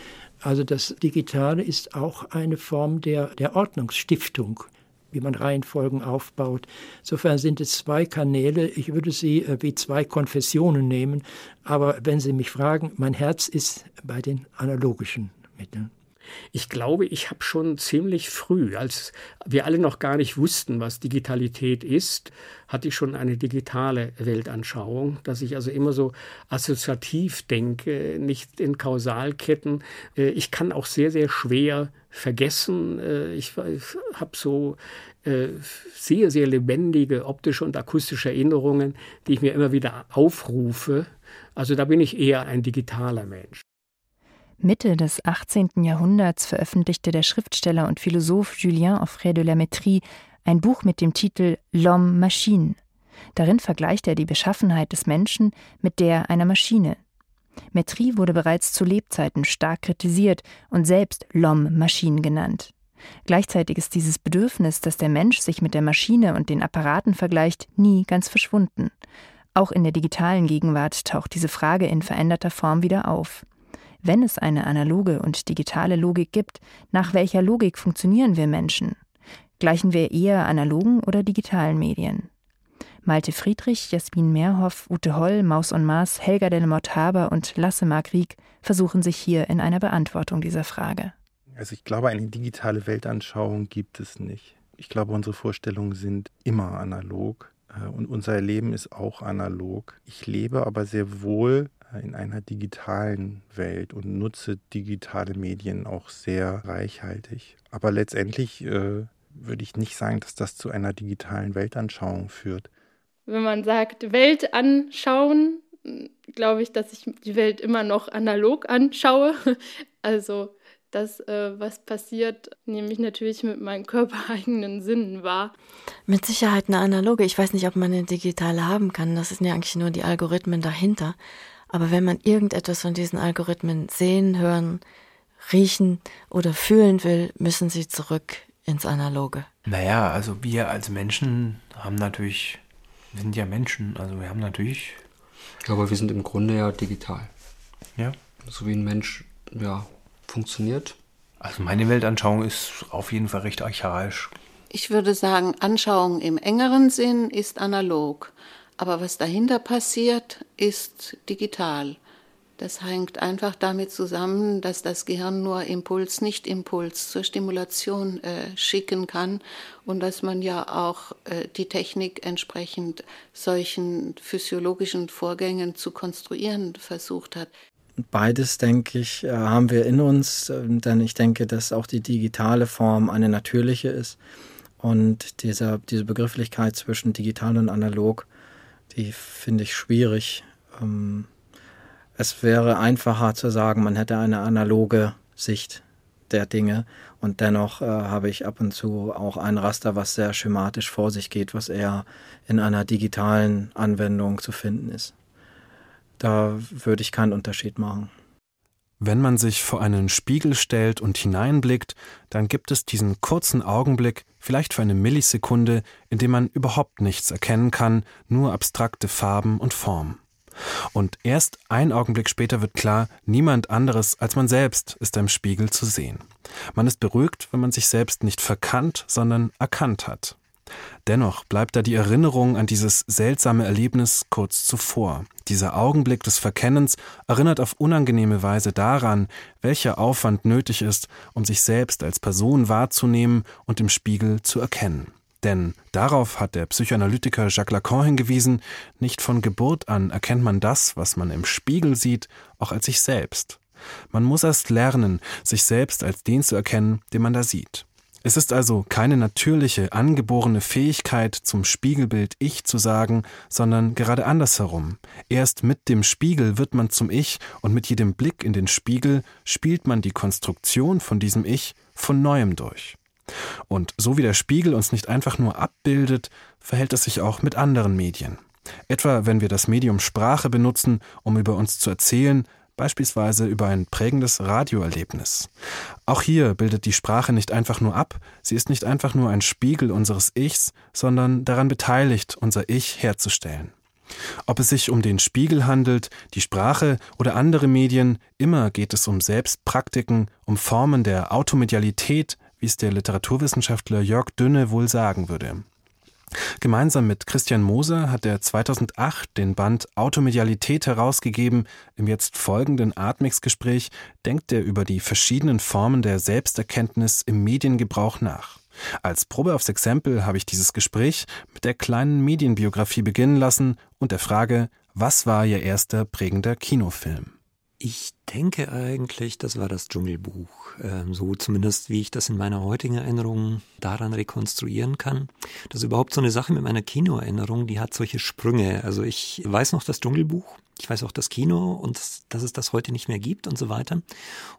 Speaker 59: Also das Digitale ist auch eine Form der, der Ordnungsstiftung wie man Reihenfolgen aufbaut. Insofern sind es zwei Kanäle. Ich würde sie äh, wie zwei Konfessionen nehmen. Aber wenn Sie mich fragen, mein Herz ist bei den analogischen Mitteln.
Speaker 60: Ich glaube, ich habe schon ziemlich früh, als wir alle noch gar nicht wussten, was Digitalität ist, hatte ich schon eine digitale Weltanschauung, dass ich also immer so assoziativ denke, nicht in Kausalketten. Äh, ich kann auch sehr, sehr schwer vergessen. Äh, ich habe so äh, sehr, sehr lebendige optische und akustische Erinnerungen, die ich mir immer wieder aufrufe. Also da bin ich eher ein digitaler Mensch.
Speaker 4: Mitte des 18. Jahrhunderts veröffentlichte der Schriftsteller und Philosoph Julien Offray de la Métrie ein Buch mit dem Titel L'Homme Machine. Darin vergleicht er die Beschaffenheit des Menschen mit der einer Maschine. Métrie wurde bereits zu Lebzeiten stark kritisiert und selbst L'Homme Machine genannt. Gleichzeitig ist dieses Bedürfnis, dass der Mensch sich mit der Maschine und den Apparaten vergleicht, nie ganz verschwunden. Auch in der digitalen Gegenwart taucht diese Frage in veränderter Form wieder auf. Wenn es eine analoge und digitale Logik gibt, nach welcher Logik funktionieren wir Menschen? Gleichen wir eher analogen oder digitalen Medien? Malte Friedrich, Jasmin Mehrhoff, Ute Holl, Maus und Mars, Helga Delmott Haber und Lasse Mark Rieck versuchen sich hier in einer Beantwortung dieser Frage.
Speaker 61: Also ich glaube, eine digitale Weltanschauung gibt es nicht. Ich glaube, unsere Vorstellungen sind immer analog äh, und unser Leben ist auch analog. Ich lebe aber sehr wohl äh, in einer digitalen Welt und nutze digitale Medien auch sehr reichhaltig. Aber letztendlich äh, würde ich nicht sagen, dass das zu einer digitalen Weltanschauung führt.
Speaker 38: Wenn man sagt Welt anschauen, glaube ich, dass ich die Welt immer noch analog anschaue. Also das, äh, was passiert, nehme ich natürlich mit meinen körpereigenen Sinnen wahr.
Speaker 44: Mit Sicherheit eine analoge. Ich weiß nicht, ob man eine digitale haben kann. Das sind ja eigentlich nur die Algorithmen dahinter. Aber wenn man irgendetwas von diesen Algorithmen sehen, hören, riechen oder fühlen will, müssen sie zurück ins Analoge.
Speaker 46: Naja, also wir als Menschen haben natürlich, wir sind ja Menschen, also wir haben natürlich.
Speaker 31: Ja, aber wir sind im Grunde ja digital.
Speaker 46: Ja.
Speaker 31: So wie ein Mensch, ja, funktioniert?
Speaker 46: Also meine Weltanschauung ist auf jeden Fall recht archaisch.
Speaker 35: Ich würde sagen, Anschauung im engeren Sinn ist analog, aber was dahinter passiert, ist digital. Das hängt einfach damit zusammen, dass das Gehirn nur Impuls, nicht Impuls zur Stimulation äh, schicken kann und dass man ja auch äh, die Technik entsprechend solchen physiologischen Vorgängen zu konstruieren versucht hat.
Speaker 62: Beides, denke ich, äh, haben wir in uns, ähm, denn ich denke, dass auch die digitale Form eine natürliche ist. Und dieser, diese Begrifflichkeit zwischen digital und analog, die finde ich schwierig. Ähm, es wäre einfacher zu sagen, man hätte eine analoge Sicht der Dinge und dennoch äh, habe ich ab und zu auch ein Raster, was sehr schematisch vor sich geht, was eher in einer digitalen Anwendung zu finden ist. Da würde ich keinen Unterschied machen.
Speaker 5: Wenn man sich vor einen Spiegel stellt und hineinblickt, dann gibt es diesen kurzen Augenblick, vielleicht für eine Millisekunde, in dem man überhaupt nichts erkennen kann, nur abstrakte Farben und Form. Und erst ein Augenblick später wird klar, niemand anderes als man selbst ist im Spiegel zu sehen. Man ist beruhigt, wenn man sich selbst nicht verkannt, sondern erkannt hat. Dennoch bleibt da die Erinnerung an dieses seltsame Erlebnis kurz zuvor. Dieser Augenblick des Verkennens erinnert auf unangenehme Weise daran, welcher Aufwand nötig ist, um sich selbst als Person wahrzunehmen und im Spiegel zu erkennen. Denn darauf hat der Psychoanalytiker Jacques Lacan hingewiesen, nicht von Geburt an erkennt man das, was man im Spiegel sieht, auch als sich selbst. Man muss erst lernen, sich selbst als den zu erkennen, den man da sieht. Es ist also keine natürliche, angeborene Fähigkeit, zum Spiegelbild Ich zu sagen, sondern gerade andersherum. Erst mit dem Spiegel wird man zum Ich und mit jedem Blick in den Spiegel spielt man die Konstruktion von diesem Ich von neuem durch. Und so wie der Spiegel uns nicht einfach nur abbildet, verhält es sich auch mit anderen Medien. Etwa wenn wir das Medium Sprache benutzen, um über uns zu erzählen, beispielsweise über ein prägendes Radioerlebnis. Auch hier bildet die Sprache nicht einfach nur ab, sie ist nicht einfach nur ein Spiegel unseres Ichs, sondern daran beteiligt, unser Ich herzustellen. Ob es sich um den Spiegel handelt, die Sprache oder andere Medien, immer geht es um Selbstpraktiken, um Formen der Automedialität, wie es der Literaturwissenschaftler Jörg Dünne wohl sagen würde. Gemeinsam mit Christian Moser hat er 2008 den Band Automedialität herausgegeben. Im jetzt folgenden Atmix-Gespräch denkt er über die verschiedenen Formen der Selbsterkenntnis im Mediengebrauch nach. Als Probe aufs Exempel habe ich dieses Gespräch mit der kleinen Medienbiografie beginnen lassen und der Frage, was war Ihr erster prägender Kinofilm?
Speaker 28: Ich denke eigentlich, das war das Dschungelbuch. Ähm, so zumindest, wie ich das in meiner heutigen Erinnerung daran rekonstruieren kann. Das ist überhaupt so eine Sache mit meiner Kinoerinnerung, die hat solche Sprünge. Also ich weiß noch das Dschungelbuch, ich weiß auch das Kino und dass es das heute nicht mehr gibt und so weiter.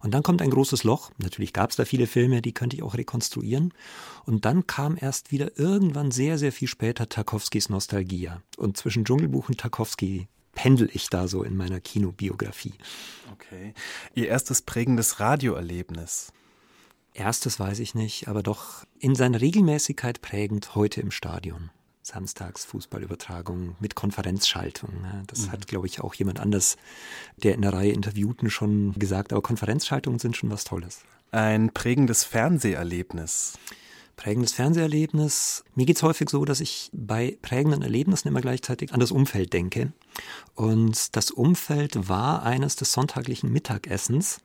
Speaker 28: Und dann kommt ein großes Loch. Natürlich gab es da viele Filme, die könnte ich auch rekonstruieren. Und dann kam erst wieder irgendwann sehr, sehr viel später Tarkovskis Nostalgia. Und zwischen Dschungelbuch und Tarkovsky pendel ich da so in meiner Kinobiografie.
Speaker 5: Okay. Ihr erstes prägendes Radioerlebnis?
Speaker 28: Erstes weiß ich nicht, aber doch in seiner Regelmäßigkeit prägend heute im Stadion. Samstags Fußballübertragung mit Konferenzschaltung. Das mhm. hat, glaube ich, auch jemand anders, der in der Reihe Interviewten schon gesagt, aber Konferenzschaltungen sind schon was Tolles.
Speaker 5: Ein prägendes Fernseherlebnis.
Speaker 28: Prägendes Fernseherlebnis. Mir geht es häufig so, dass ich bei prägenden Erlebnissen immer gleichzeitig an das Umfeld denke. Und das Umfeld war eines des sonntaglichen Mittagessens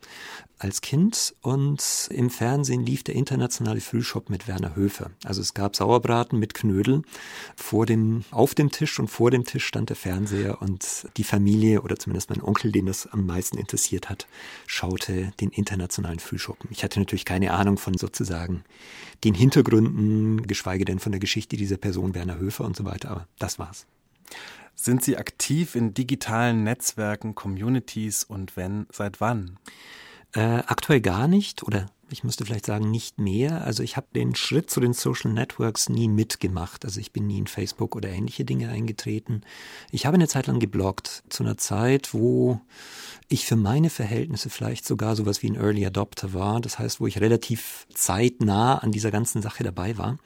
Speaker 28: als Kind und im Fernsehen lief der internationale Frühshop mit Werner Höfer. Also es gab Sauerbraten mit Knödel vor dem, auf dem Tisch und vor dem Tisch stand der Fernseher und die Familie oder zumindest mein Onkel, den das am meisten interessiert hat, schaute den internationalen Frühshop. Ich hatte natürlich keine Ahnung von sozusagen den Hintergründen, geschweige denn von der Geschichte dieser Person Werner Höfer und so weiter, aber das war's.
Speaker 5: Sind Sie aktiv in digitalen Netzwerken, Communities und wenn, seit wann?
Speaker 28: Äh, aktuell gar nicht oder ich müsste vielleicht sagen nicht mehr. Also ich habe den Schritt zu den Social Networks nie mitgemacht. Also ich bin nie in Facebook oder ähnliche Dinge eingetreten. Ich habe eine Zeit lang gebloggt, zu einer Zeit, wo ich für meine Verhältnisse vielleicht sogar sowas wie ein Early Adopter war. Das heißt, wo ich relativ zeitnah an dieser ganzen Sache dabei war.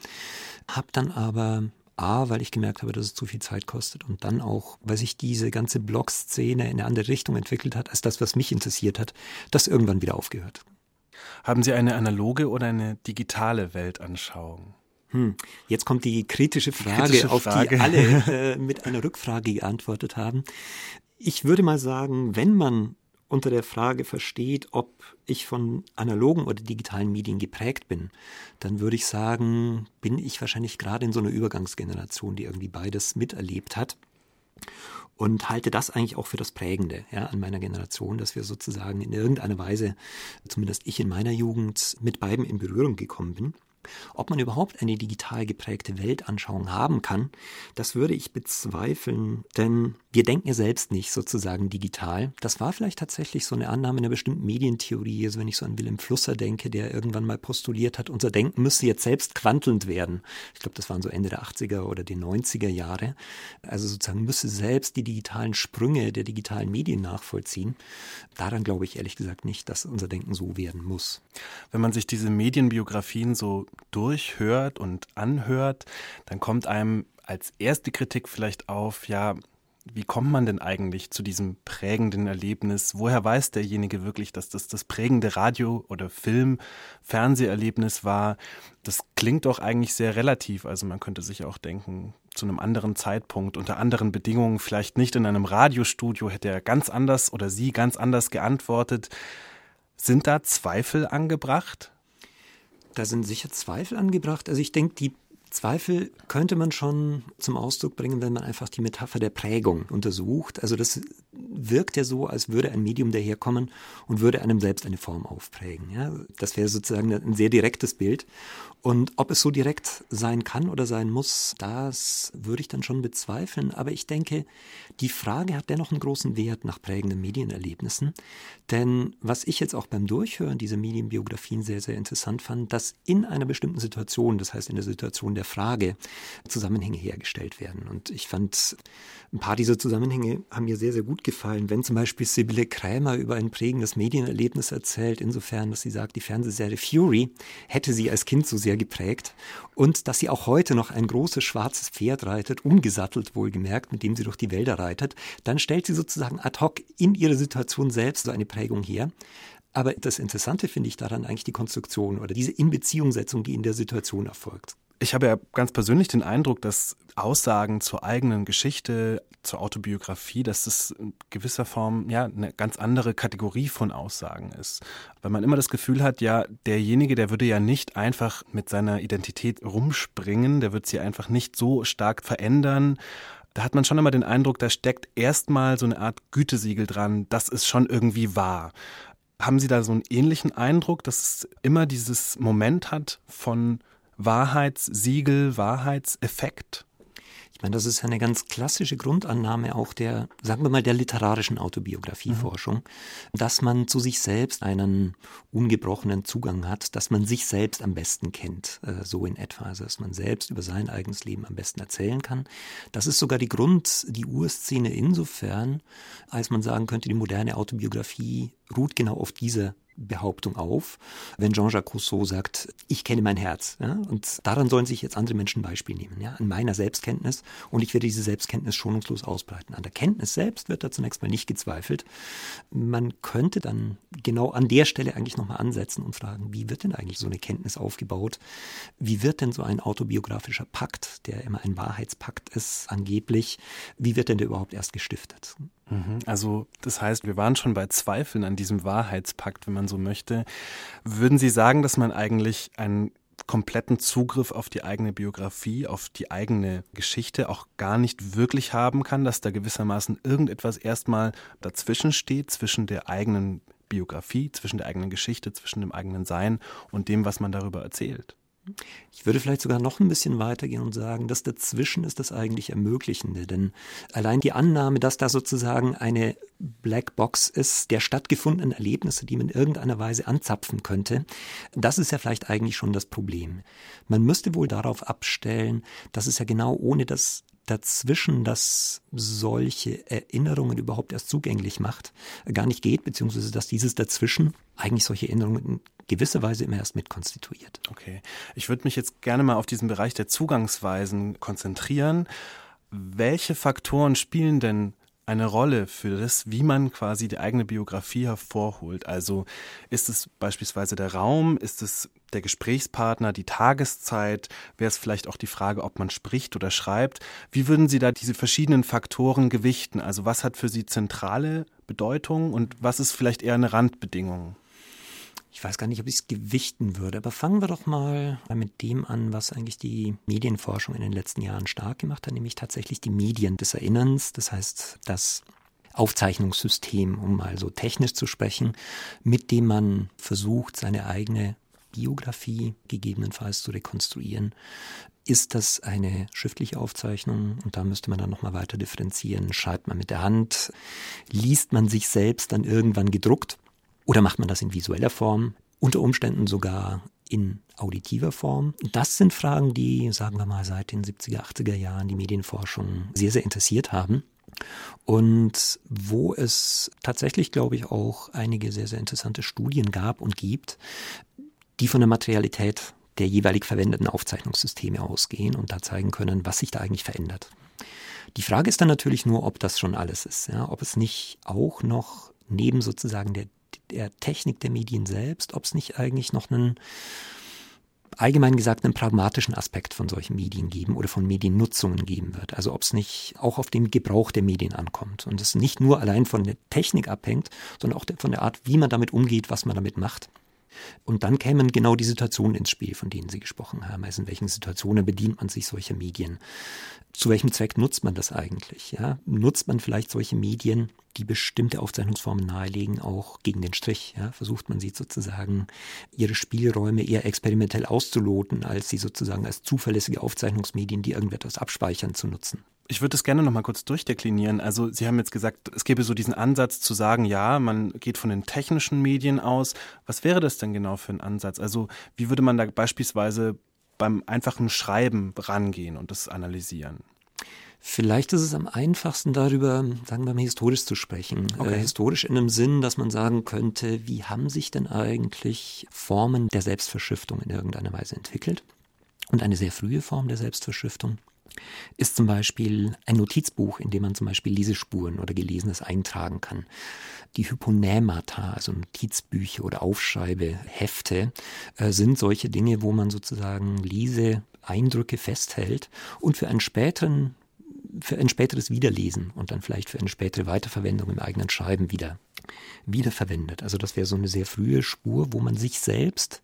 Speaker 28: Hab dann aber A, weil ich gemerkt habe, dass es zu viel Zeit kostet und dann auch, weil sich diese ganze Blog-Szene in eine andere Richtung entwickelt hat, als das, was mich interessiert hat, das irgendwann wieder aufgehört.
Speaker 5: Haben Sie eine analoge oder eine digitale Weltanschauung?
Speaker 28: Hm, jetzt kommt die kritische Frage, kritische auf die alle äh, mit einer Rückfrage geantwortet haben. Ich würde mal sagen, wenn man unter der Frage versteht, ob ich von analogen oder digitalen Medien geprägt bin, dann würde ich sagen, bin ich wahrscheinlich gerade in so einer Übergangsgeneration, die irgendwie beides miterlebt hat. Und halte das eigentlich auch für das Prägende ja, an meiner Generation, dass wir sozusagen in irgendeiner Weise, zumindest ich in meiner Jugend, mit beiden in Berührung gekommen bin. Ob man überhaupt eine digital geprägte Weltanschauung haben kann, das würde ich bezweifeln, denn wir denken ja selbst nicht sozusagen digital. Das war vielleicht tatsächlich so eine Annahme einer bestimmten Medientheorie, also wenn ich so an Willem Flusser denke, der irgendwann mal postuliert hat, unser Denken müsste jetzt selbst quantelnd werden. Ich glaube, das waren so Ende der 80er oder die 90er Jahre. Also sozusagen müsse selbst die digitalen Sprünge der digitalen Medien nachvollziehen. Daran glaube ich ehrlich gesagt nicht, dass unser Denken so werden muss.
Speaker 5: Wenn man sich diese Medienbiografien so durchhört und anhört, dann kommt einem als erste Kritik vielleicht auf, ja, wie kommt man denn eigentlich zu diesem prägenden Erlebnis? Woher weiß derjenige wirklich, dass das das prägende Radio- oder Film-, Fernseherlebnis war? Das klingt doch eigentlich sehr relativ. Also man könnte sich auch denken, zu einem anderen Zeitpunkt, unter anderen Bedingungen, vielleicht nicht in einem Radiostudio, hätte er ganz anders oder sie ganz anders geantwortet. Sind da Zweifel angebracht?
Speaker 28: Da sind sicher Zweifel angebracht. Also ich denke, die Zweifel könnte man schon zum Ausdruck bringen, wenn man einfach die Metapher der Prägung untersucht. Also das wirkt ja so, als würde ein Medium daherkommen und würde einem selbst eine Form aufprägen. Ja, das wäre sozusagen ein sehr direktes Bild. Und ob es so direkt sein kann oder sein muss, das würde ich dann schon bezweifeln. Aber ich denke, die Frage hat dennoch einen großen Wert nach prägenden Medienerlebnissen. Denn was ich jetzt auch beim Durchhören dieser Medienbiografien sehr, sehr interessant fand, dass in einer bestimmten Situation, das heißt in der Situation der Frage, Zusammenhänge hergestellt werden. Und ich fand, ein paar dieser Zusammenhänge haben mir sehr, sehr gut gefallen. Wenn zum Beispiel Sibylle Krämer über ein prägendes Medienerlebnis erzählt, insofern, dass sie sagt, die Fernsehserie Fury hätte sie als Kind so sehr geprägt und dass sie auch heute noch ein großes schwarzes Pferd reitet, umgesattelt wohlgemerkt, mit dem sie durch die Wälder reitet, dann stellt sie sozusagen ad hoc in ihrer Situation selbst so eine Prägung her. Aber das Interessante finde ich daran eigentlich die Konstruktion oder diese Inbeziehungssetzung, die in der Situation erfolgt.
Speaker 5: Ich habe ja ganz persönlich den Eindruck, dass Aussagen zur eigenen Geschichte, zur Autobiografie, dass das in gewisser Form ja eine ganz andere Kategorie von Aussagen ist. Weil man immer das Gefühl hat, ja, derjenige, der würde ja nicht einfach mit seiner Identität rumspringen, der wird sie einfach nicht so stark verändern. Da hat man schon immer den Eindruck, da steckt erstmal so eine Art Gütesiegel dran, das ist schon irgendwie wahr. Haben Sie da so einen ähnlichen Eindruck, dass es immer dieses Moment hat von Wahrheitssiegel, Wahrheitseffekt?
Speaker 28: Ich meine, das ist eine ganz klassische Grundannahme auch der, sagen wir mal, der literarischen Autobiografieforschung, mhm. dass man zu sich selbst einen ungebrochenen Zugang hat, dass man sich selbst am besten kennt, äh, so in etwa, also dass man selbst über sein eigenes Leben am besten erzählen kann. Das ist sogar die Grund, die Urszene insofern, als man sagen könnte, die moderne Autobiografie ruht genau auf dieser Behauptung auf, wenn Jean-Jacques Rousseau sagt, ich kenne mein Herz. Ja? Und daran sollen sich jetzt andere Menschen Beispiel nehmen, ja? an meiner Selbstkenntnis. Und ich werde diese Selbstkenntnis schonungslos ausbreiten. An der Kenntnis selbst wird da zunächst mal nicht gezweifelt. Man könnte dann genau an der Stelle eigentlich nochmal ansetzen und fragen, wie wird denn eigentlich so eine Kenntnis aufgebaut? Wie wird denn so ein autobiografischer Pakt, der immer ein Wahrheitspakt ist, angeblich, wie wird denn der überhaupt erst gestiftet?
Speaker 5: Mhm. Also das heißt, wir waren schon bei Zweifeln an diesem Wahrheitspakt, wenn man so möchte. Würden Sie sagen, dass man eigentlich einen kompletten Zugriff auf die eigene Biografie, auf die eigene Geschichte auch gar nicht wirklich haben kann, dass da gewissermaßen irgendetwas erstmal dazwischen steht, zwischen der eigenen Biografie, zwischen der eigenen Geschichte, zwischen dem eigenen Sein und dem, was man darüber erzählt?
Speaker 28: Ich würde vielleicht sogar noch ein bisschen weitergehen und sagen, das dazwischen ist das eigentlich Ermöglichende. Denn allein die Annahme, dass da sozusagen eine Blackbox ist der stattgefundenen Erlebnisse, die man in irgendeiner Weise anzapfen könnte, das ist ja vielleicht eigentlich schon das Problem. Man müsste wohl darauf abstellen, dass es ja genau ohne das dazwischen, das solche Erinnerungen überhaupt erst zugänglich macht, gar nicht geht, beziehungsweise dass dieses dazwischen eigentlich solche Erinnerungen in gewisser Weise immer erst mitkonstituiert.
Speaker 5: Okay. Ich würde mich jetzt gerne mal auf diesen Bereich der Zugangsweisen konzentrieren. Welche Faktoren spielen denn eine Rolle für das, wie man quasi die eigene Biografie hervorholt. Also ist es beispielsweise der Raum, ist es der Gesprächspartner, die Tageszeit, wäre es vielleicht auch die Frage, ob man spricht oder schreibt. Wie würden Sie da diese verschiedenen Faktoren gewichten? Also was hat für Sie zentrale Bedeutung und was ist vielleicht eher eine Randbedingung?
Speaker 28: Ich weiß gar nicht, ob ich es gewichten würde, aber fangen wir doch mal mit dem an, was eigentlich die Medienforschung in den letzten Jahren stark gemacht hat, nämlich tatsächlich die Medien des Erinnerns, das heißt das Aufzeichnungssystem, um mal so technisch zu sprechen, mit dem man versucht, seine eigene Biografie gegebenenfalls zu rekonstruieren. Ist das eine schriftliche Aufzeichnung? Und da müsste man dann nochmal weiter differenzieren. Schreibt man mit der Hand? Liest man sich selbst dann irgendwann gedruckt? Oder macht man das in visueller Form? Unter Umständen sogar in auditiver Form? Das sind Fragen, die, sagen wir mal, seit den 70er, 80er Jahren die Medienforschung sehr, sehr interessiert haben. Und wo es tatsächlich, glaube ich, auch einige sehr, sehr interessante Studien gab und gibt, die von der Materialität der jeweilig verwendeten Aufzeichnungssysteme ausgehen und da zeigen können, was sich da eigentlich verändert. Die Frage ist dann natürlich nur, ob das schon alles ist, ja, ob es nicht auch noch neben sozusagen der der Technik der Medien selbst, ob es nicht eigentlich noch einen allgemein gesagt einen pragmatischen Aspekt von solchen Medien geben oder von Mediennutzungen geben wird. Also ob es nicht auch auf den Gebrauch der Medien ankommt und es nicht nur allein von der Technik abhängt, sondern auch von der Art, wie man damit umgeht, was man damit macht. Und dann kämen genau die Situationen ins Spiel, von denen Sie gesprochen haben. Also in welchen Situationen bedient man sich solcher Medien? Zu welchem Zweck nutzt man das eigentlich? Ja? Nutzt man vielleicht solche Medien, die bestimmte Aufzeichnungsformen nahelegen, auch gegen den Strich? Ja? Versucht man sie sozusagen, ihre Spielräume eher experimentell auszuloten, als sie sozusagen als zuverlässige Aufzeichnungsmedien, die irgendetwas abspeichern, zu nutzen?
Speaker 5: Ich würde das gerne noch mal kurz durchdeklinieren. Also Sie haben jetzt gesagt, es gäbe so diesen Ansatz zu sagen, ja, man geht von den technischen Medien aus. Was wäre das denn genau für ein Ansatz? Also wie würde man da beispielsweise beim einfachen Schreiben rangehen und das analysieren?
Speaker 28: Vielleicht ist es am einfachsten darüber, sagen wir mal, historisch zu sprechen. Äh, okay. Äh, historisch in dem Sinn, dass man sagen könnte, wie haben sich denn eigentlich Formen der Selbstverschriftung in irgendeiner Weise entwickelt? Und eine sehr frühe Form der Selbstverschriftung ist zum Beispiel ein Notizbuch, in dem man zum Beispiel Lesespuren oder Gelesenes eintragen kann. Die Hyponämata, also Notizbücher oder Aufschreibehefte, äh, sind solche Dinge, wo man sozusagen Leseeindrücke festhält und für einen späteren für ein späteres Wiederlesen und dann vielleicht für eine spätere Weiterverwendung im eigenen Schreiben wieder wiederverwendet. Also das wäre so eine sehr frühe Spur, wo man sich selbst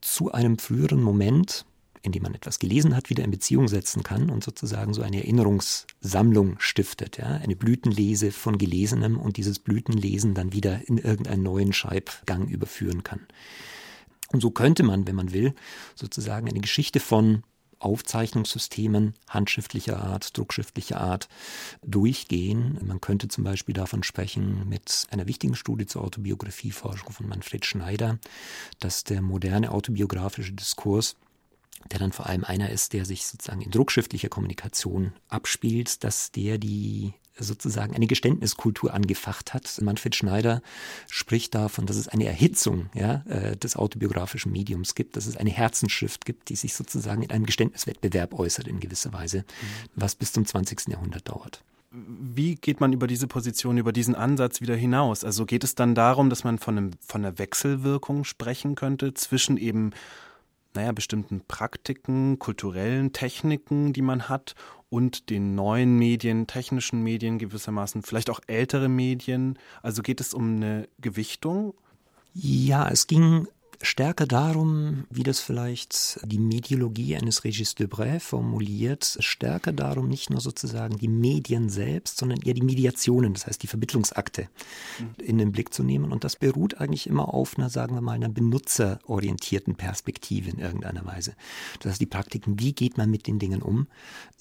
Speaker 28: zu einem früheren Moment indem man etwas gelesen hat, wieder in Beziehung setzen kann und sozusagen so eine Erinnerungssammlung stiftet. Ja? Eine Blütenlese von Gelesenem und dieses Blütenlesen dann wieder in irgendeinen neuen Schreibgang überführen kann. Und so könnte man, wenn man will, sozusagen eine Geschichte von Aufzeichnungssystemen handschriftlicher Art, druckschriftlicher Art durchgehen. Man könnte zum Beispiel davon sprechen mit einer wichtigen Studie zur Autobiografieforschung von Manfred Schneider, dass der moderne autobiografische Diskurs der dann vor allem einer ist, der sich sozusagen in druckschriftlicher Kommunikation abspielt, dass der die sozusagen eine Geständniskultur angefacht hat. Manfred Schneider spricht davon, dass es eine Erhitzung ja, äh, des autobiografischen Mediums gibt, dass es eine Herzensschrift gibt, die sich sozusagen in einem Geständniswettbewerb äußert in gewisser Weise, was bis zum 20. Jahrhundert dauert
Speaker 5: wie geht man über diese Position, über diesen Ansatz wieder hinaus? Also geht es dann darum, dass man von, einem, von einer Wechselwirkung sprechen könnte zwischen eben, naja, bestimmten Praktiken, kulturellen Techniken, die man hat und den neuen Medien, technischen Medien gewissermaßen, vielleicht auch ältere Medien? Also geht es um eine Gewichtung?
Speaker 28: Ja, es ging stärker darum, wie das vielleicht die Mediologie eines Regis Debray formuliert, stärker darum, nicht nur sozusagen die Medien selbst, sondern eher die Mediationen, das heißt die Vermittlungsakte mhm. in den Blick zu nehmen. Und das beruht eigentlich immer auf einer, sagen wir mal, einer benutzerorientierten Perspektive in irgendeiner Weise. Das heißt, die Praktiken, wie geht man mit den Dingen um?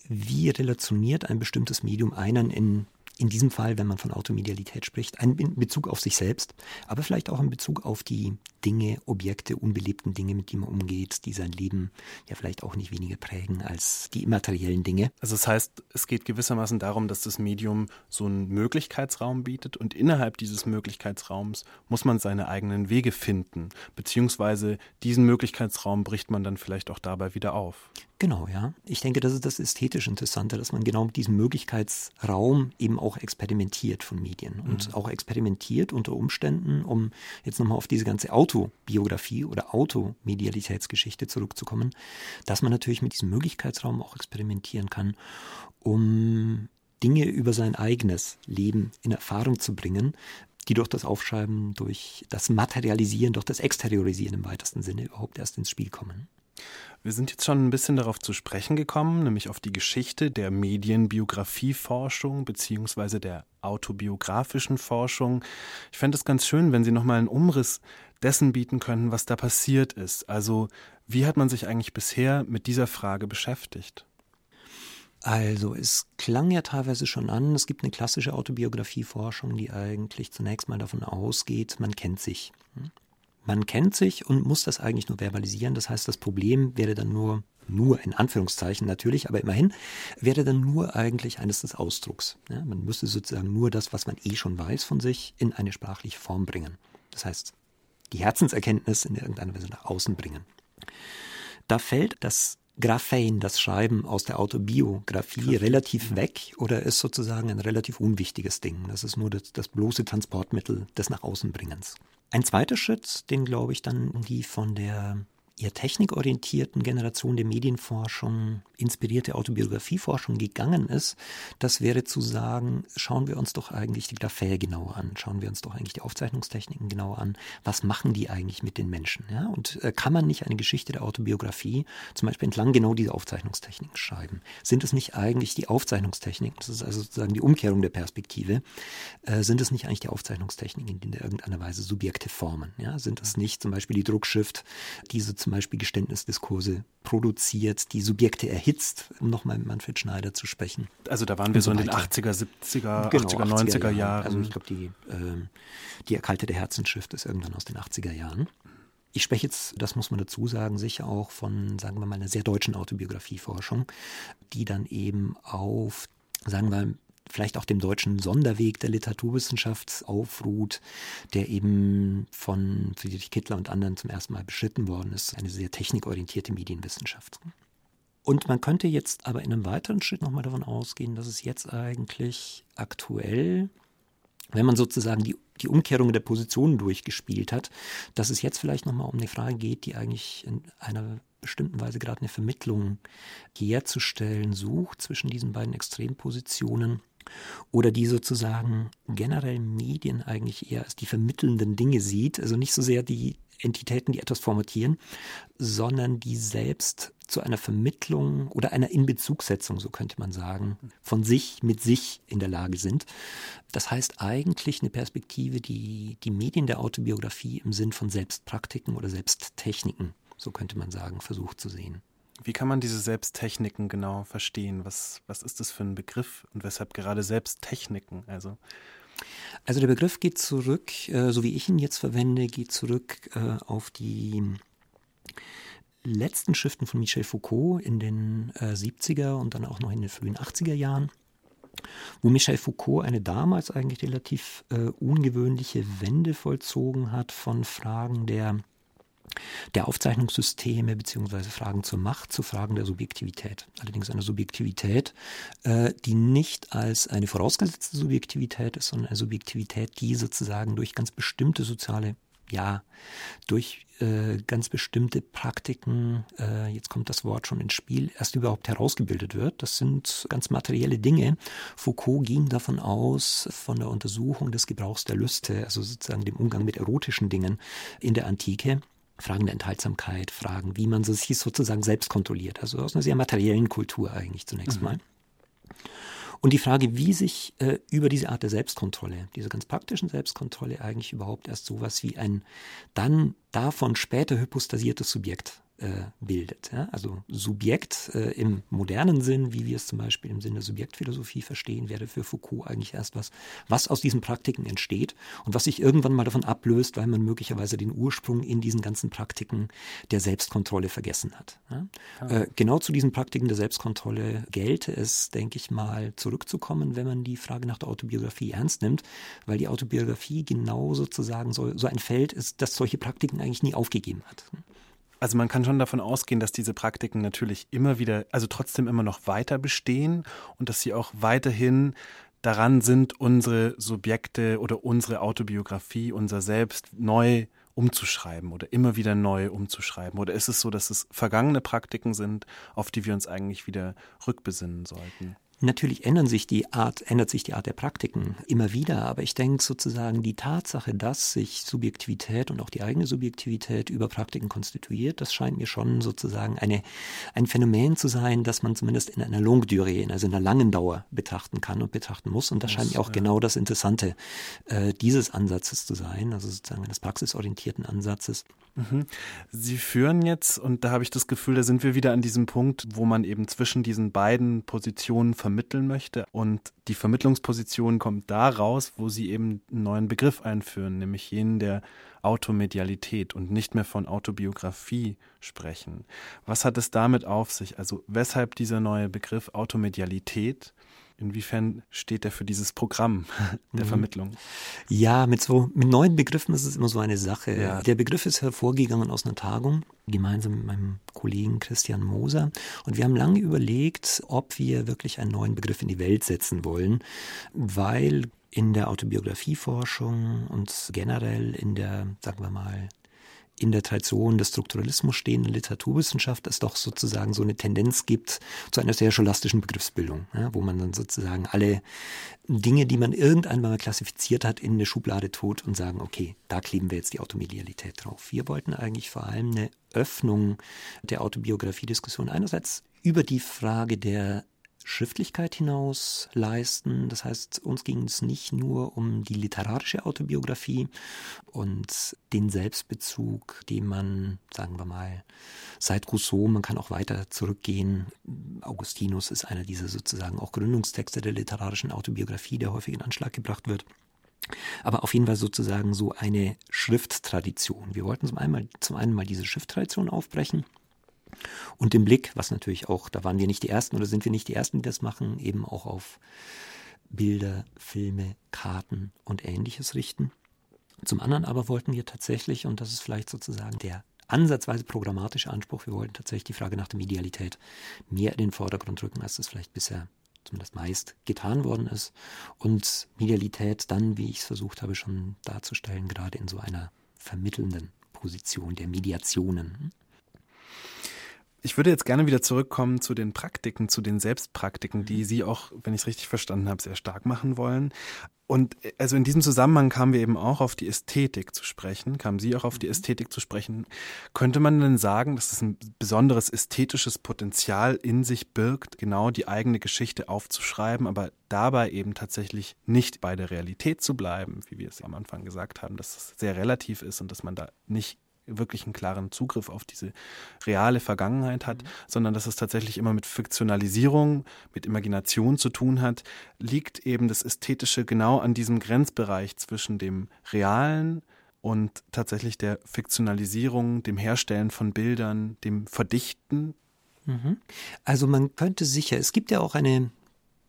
Speaker 28: Wie relationiert ein bestimmtes Medium einen in in diesem Fall, wenn man von Automedialität spricht, einen Bezug auf sich selbst, aber vielleicht auch einen Bezug auf die Dinge, Objekte, unbelebten Dinge, mit denen man umgeht, die sein Leben ja vielleicht auch nicht weniger prägen als die immateriellen Dinge.
Speaker 5: Also das heißt, es geht gewissermaßen darum, dass das Medium so einen Möglichkeitsraum bietet und innerhalb dieses Möglichkeitsraums muss man seine eigenen Wege finden, beziehungsweise diesen Möglichkeitsraum bricht man dann vielleicht auch dabei wieder auf.
Speaker 28: Genau, ja. Ich denke, das ist das ästhetisch Interessante, dass man genau mit diesem Möglichkeitsraum eben auch experimentiert von Medien und mhm. auch experimentiert unter Umständen, um jetzt nochmal auf diese ganze Autobiografie oder Automedialitätsgeschichte zurückzukommen, dass man natürlich mit diesem Möglichkeitsraum auch experimentieren kann, um Dinge über sein eigenes Leben in Erfahrung zu bringen, die durch das Aufschreiben, durch das Materialisieren, durch das Exteriorisieren im weitesten Sinne überhaupt erst ins Spiel kommen.
Speaker 5: Wir sind jetzt schon ein bisschen darauf zu sprechen gekommen, nämlich auf die Geschichte der Medienbiografieforschung beziehungsweise der autobiografischen Forschung. Ich fände es ganz schön, wenn Sie nochmal einen Umriss dessen bieten könnten, was da passiert ist. Also, wie hat man sich eigentlich bisher mit dieser Frage beschäftigt?
Speaker 28: Also, es klang ja teilweise schon an, es gibt eine klassische Autobiografieforschung, die eigentlich zunächst mal davon ausgeht, man kennt sich. Man kennt sich und muss das eigentlich nur verbalisieren. Das heißt, das Problem wäre dann nur, nur in Anführungszeichen natürlich, aber immerhin, wäre dann nur eigentlich eines des Ausdrucks. Ja, man müsste sozusagen nur das, was man eh schon weiß von sich, in eine sprachliche Form bringen. Das heißt, die Herzenserkenntnis in irgendeiner Weise nach außen bringen. Da fällt das Graphein, das Schreiben aus der Autobiografie, relativ weg oder ist sozusagen ein relativ unwichtiges Ding. Das ist nur das, das bloße Transportmittel des Nach außenbringens. Ein zweiter Schritt, den glaube ich dann die von der eher technikorientierten Generation der Medienforschung, inspirierte Autobiografieforschung gegangen ist, das wäre zu sagen, schauen wir uns doch eigentlich die Graphe genauer an, schauen wir uns doch eigentlich die Aufzeichnungstechniken genauer an, was machen die eigentlich mit den Menschen? Ja? Und äh, kann man nicht eine Geschichte der Autobiografie zum Beispiel entlang genau dieser Aufzeichnungstechniken schreiben? Sind es nicht eigentlich die Aufzeichnungstechniken, das ist also sozusagen die Umkehrung der Perspektive, äh, sind es nicht eigentlich die Aufzeichnungstechniken, die in irgendeiner Weise Subjekte formen? Ja? Sind es nicht zum Beispiel die Druckschrift, die so zum Beispiel Geständnisdiskurse produziert, die Subjekte erhitzt, um nochmal mit Manfred Schneider zu sprechen.
Speaker 5: Also da waren wir so, in den 80er, 70er, genau, 80er, 90er Jahren. Jahren.
Speaker 28: Also ich glaube, die, äh, die erkaltete Herzensschrift ist irgendwann aus den 80er Jahren. Ich spreche jetzt, das muss man dazu sagen, sicher auch von, sagen wir mal, einer sehr deutschen Autobiografieforschung, die dann eben auf, sagen wir mal, vielleicht auch dem deutschen Sonderweg der Literaturwissenschaft aufruht, der eben von Friedrich Kittler und anderen zum ersten Mal beschritten worden ist. Eine sehr technikorientierte Medienwissenschaft. Und man könnte jetzt aber in einem weiteren Schritt nochmal davon ausgehen, dass es jetzt eigentlich aktuell, wenn man sozusagen die, die Umkehrung der Positionen durchgespielt hat, dass es jetzt vielleicht nochmal um eine Frage geht, die eigentlich in einer bestimmten Weise gerade eine Vermittlung herzustellen sucht zwischen diesen beiden Extrempositionen oder die sozusagen generell Medien eigentlich eher als die vermittelnden Dinge sieht, also nicht so sehr die Entitäten, die etwas formatieren, sondern die selbst zu einer Vermittlung oder einer Inbezugsetzung, so könnte man sagen, von sich mit sich in der Lage sind. Das heißt eigentlich eine Perspektive, die die Medien der Autobiografie im Sinn von Selbstpraktiken oder Selbsttechniken, so könnte man sagen, versucht zu sehen.
Speaker 5: Wie kann man diese Selbsttechniken genau verstehen? Was, was ist das für ein Begriff und weshalb gerade Selbsttechniken? Also,
Speaker 28: also der Begriff geht zurück, äh, so wie ich ihn jetzt verwende, geht zurück äh, auf die letzten Schriften von Michel Foucault in den 70er äh, und dann auch noch in den frühen 80er Jahren. wo Michel Foucault eine damals eigentlich relativ ungewöhnliche Wende vollzogen hat von Fragen der der Aufzeichnungssysteme beziehungsweise Fragen zur Macht zu Fragen der Subjektivität. Allerdings eine Subjektivität, äh, die nicht als eine vorausgesetzte Subjektivität ist, sondern eine Subjektivität, die sozusagen durch ganz bestimmte soziale ja, durch äh, ganz bestimmte Praktiken, äh, jetzt kommt das Wort schon ins Spiel, erst überhaupt herausgebildet wird. Das sind ganz materielle Dinge. Foucault ging davon aus, von der Untersuchung des Gebrauchs der Lüste, also sozusagen dem Umgang mit erotischen Dingen in der Antike, Fragen der Enthaltsamkeit, Fragen, wie man sich sozusagen selbst kontrolliert. Also aus einer sehr materiellen Kultur eigentlich zunächst mhm. mal. Und die Frage, wie sich äh, über diese Art der Selbstkontrolle, diese ganz praktischen Selbstkontrolle eigentlich überhaupt erst sowas wie ein dann davon später hypostasiertes Subjekt bildet. Ja? Also Subjekt äh, im modernen Sinn, wie wir es zum Beispiel im Sinne der Subjektphilosophie verstehen, wäre für Foucault eigentlich erst was, was aus diesen Praktiken entsteht und was sich irgendwann mal davon ablöst, weil man möglicherweise den Ursprung in diesen ganzen Praktiken der Selbstkontrolle vergessen hat. Ja? Ah. Äh, genau zu diesen Praktiken der Selbstkontrolle gelte es, denke ich mal, zurückzukommen, wenn man die Frage nach der Autobiografie ernst nimmt, weil die Autobiografie genau sozusagen so, so ein Feld ist, das solche Praktiken eigentlich nie aufgegeben hat.
Speaker 5: Also man kann schon davon ausgehen, dass diese Praktiken natürlich immer wieder, also trotzdem immer noch weiter bestehen und dass sie auch weiterhin daran sind, unsere Subjekte oder unsere Autobiografie, unser Selbst neu umzuschreiben oder immer wieder neu umzuschreiben? Oder ist es so, dass es vergangene Praktiken sind, auf die wir uns eigentlich wieder rückbesinnen sollten?
Speaker 28: Natürlich ändern sich die Art, ändert sich die Art der Praktiken immer wieder, aber ich denke sozusagen die Tatsache, dass sich Subjektivität und auch die eigene Subjektivität über Praktiken konstituiert, das scheint mir schon sozusagen eine, ein Phänomen zu sein, das man zumindest in einer Longue Durée, also in einer langen Dauer betrachten kann und betrachten muss. Und das, das scheint mir auch ja. genau das Interessante äh, dieses Ansatzes zu sein, also sozusagen eines praxisorientierten Ansatzes.
Speaker 5: Mhm. Sie führen jetzt, und da habe ich das Gefühl, da sind wir wieder an diesem Punkt, wo man eben zwischen diesen beiden Positionen vermitteln möchte. Und die Vermittlungsposition kommt da raus, wo Sie eben einen neuen Begriff einführen, nämlich jenen der Automedialität und nicht mehr von Autobiografie sprechen. Was hat es damit auf sich? Also weshalb dieser neue Begriff Automedialität? Inwiefern steht er für dieses Programm der mhm. Vermittlung?
Speaker 28: Ja, mit so mit neuen Begriffen ist es immer so eine Sache. Ja. Der Begriff ist hervorgegangen aus einer Tagung, gemeinsam mit meinem Kollegen Christian Moser. Und wir haben lange überlegt, ob wir wirklich einen neuen Begriff in die Welt setzen wollen, weil in der Autobiografieforschung und generell in der, sagen wir mal, in der Tradition des Strukturalismus stehenden Literaturwissenschaft es doch sozusagen so eine Tendenz gibt zu einer sehr scholastischen Begriffsbildung, ja, wo man dann sozusagen alle Dinge, die man irgendwann mal klassifiziert hat, in eine Schublade tut und sagen, okay, da kleben wir jetzt die Automedialität drauf. Wir wollten eigentlich vor allem eine Öffnung der Autobiografiediskussion einerseits über die Frage der Schriftlichkeit hinaus leisten. Das heißt, uns ging es nicht nur um die literarische Autobiografie und den Selbstbezug, den man, sagen wir mal, seit Rousseau, man kann auch weiter zurückgehen. Augustinus ist einer dieser sozusagen auch Gründungstexte der literarischen Autobiografie, der häufig in Anschlag gebracht wird. Aber auf jeden Fall sozusagen so eine Schrifttradition. Wir wollten zum einen, zum einen mal diese Schrifttradition aufbrechen und den Blick, was natürlich auch, da waren wir nicht die Ersten oder sind wir nicht die Ersten, die das machen, eben auch auf Bilder, Filme, Karten und ähnliches richten. Zum anderen aber wollten wir tatsächlich, und das ist vielleicht sozusagen der ansatzweise programmatische Anspruch, wir wollten tatsächlich die Frage nach der Medialität mehr in den Vordergrund rücken, als das vielleicht bisher zumindest meist getan worden ist. Und Medialität dann, wie ich es versucht habe schon darzustellen, gerade in so einer vermittelnden Position der Mediationen.
Speaker 5: Ich würde jetzt gerne wieder zurückkommen zu den Praktiken, zu den Selbstpraktiken, die Sie auch, wenn ich es richtig verstanden habe, sehr stark machen wollen. Und äh, also in diesem Zusammenhang kamen wir eben auch auf die Ästhetik zu sprechen, kamen Sie auch auf die mhm. Ästhetik zu sprechen. Könnte man denn sagen, dass es ein besonderes ästhetisches Potenzial in sich birgt, genau die eigene Geschichte aufzuschreiben, aber dabei eben tatsächlich nicht bei der Realität zu bleiben, wie wir es am Anfang gesagt haben, dass es sehr relativ ist und dass man da nicht wirklich einen klaren Zugriff auf diese reale Vergangenheit hat, mhm. sondern dass es tatsächlich immer mit Fiktionalisierung, mit Imagination zu tun hat, liegt eben das Ästhetische genau an diesem Grenzbereich zwischen dem Realen und tatsächlich der Fiktionalisierung, dem Herstellen von Bildern, dem Verdichten.
Speaker 28: Mhm. Also man könnte sicher, es gibt ja auch eine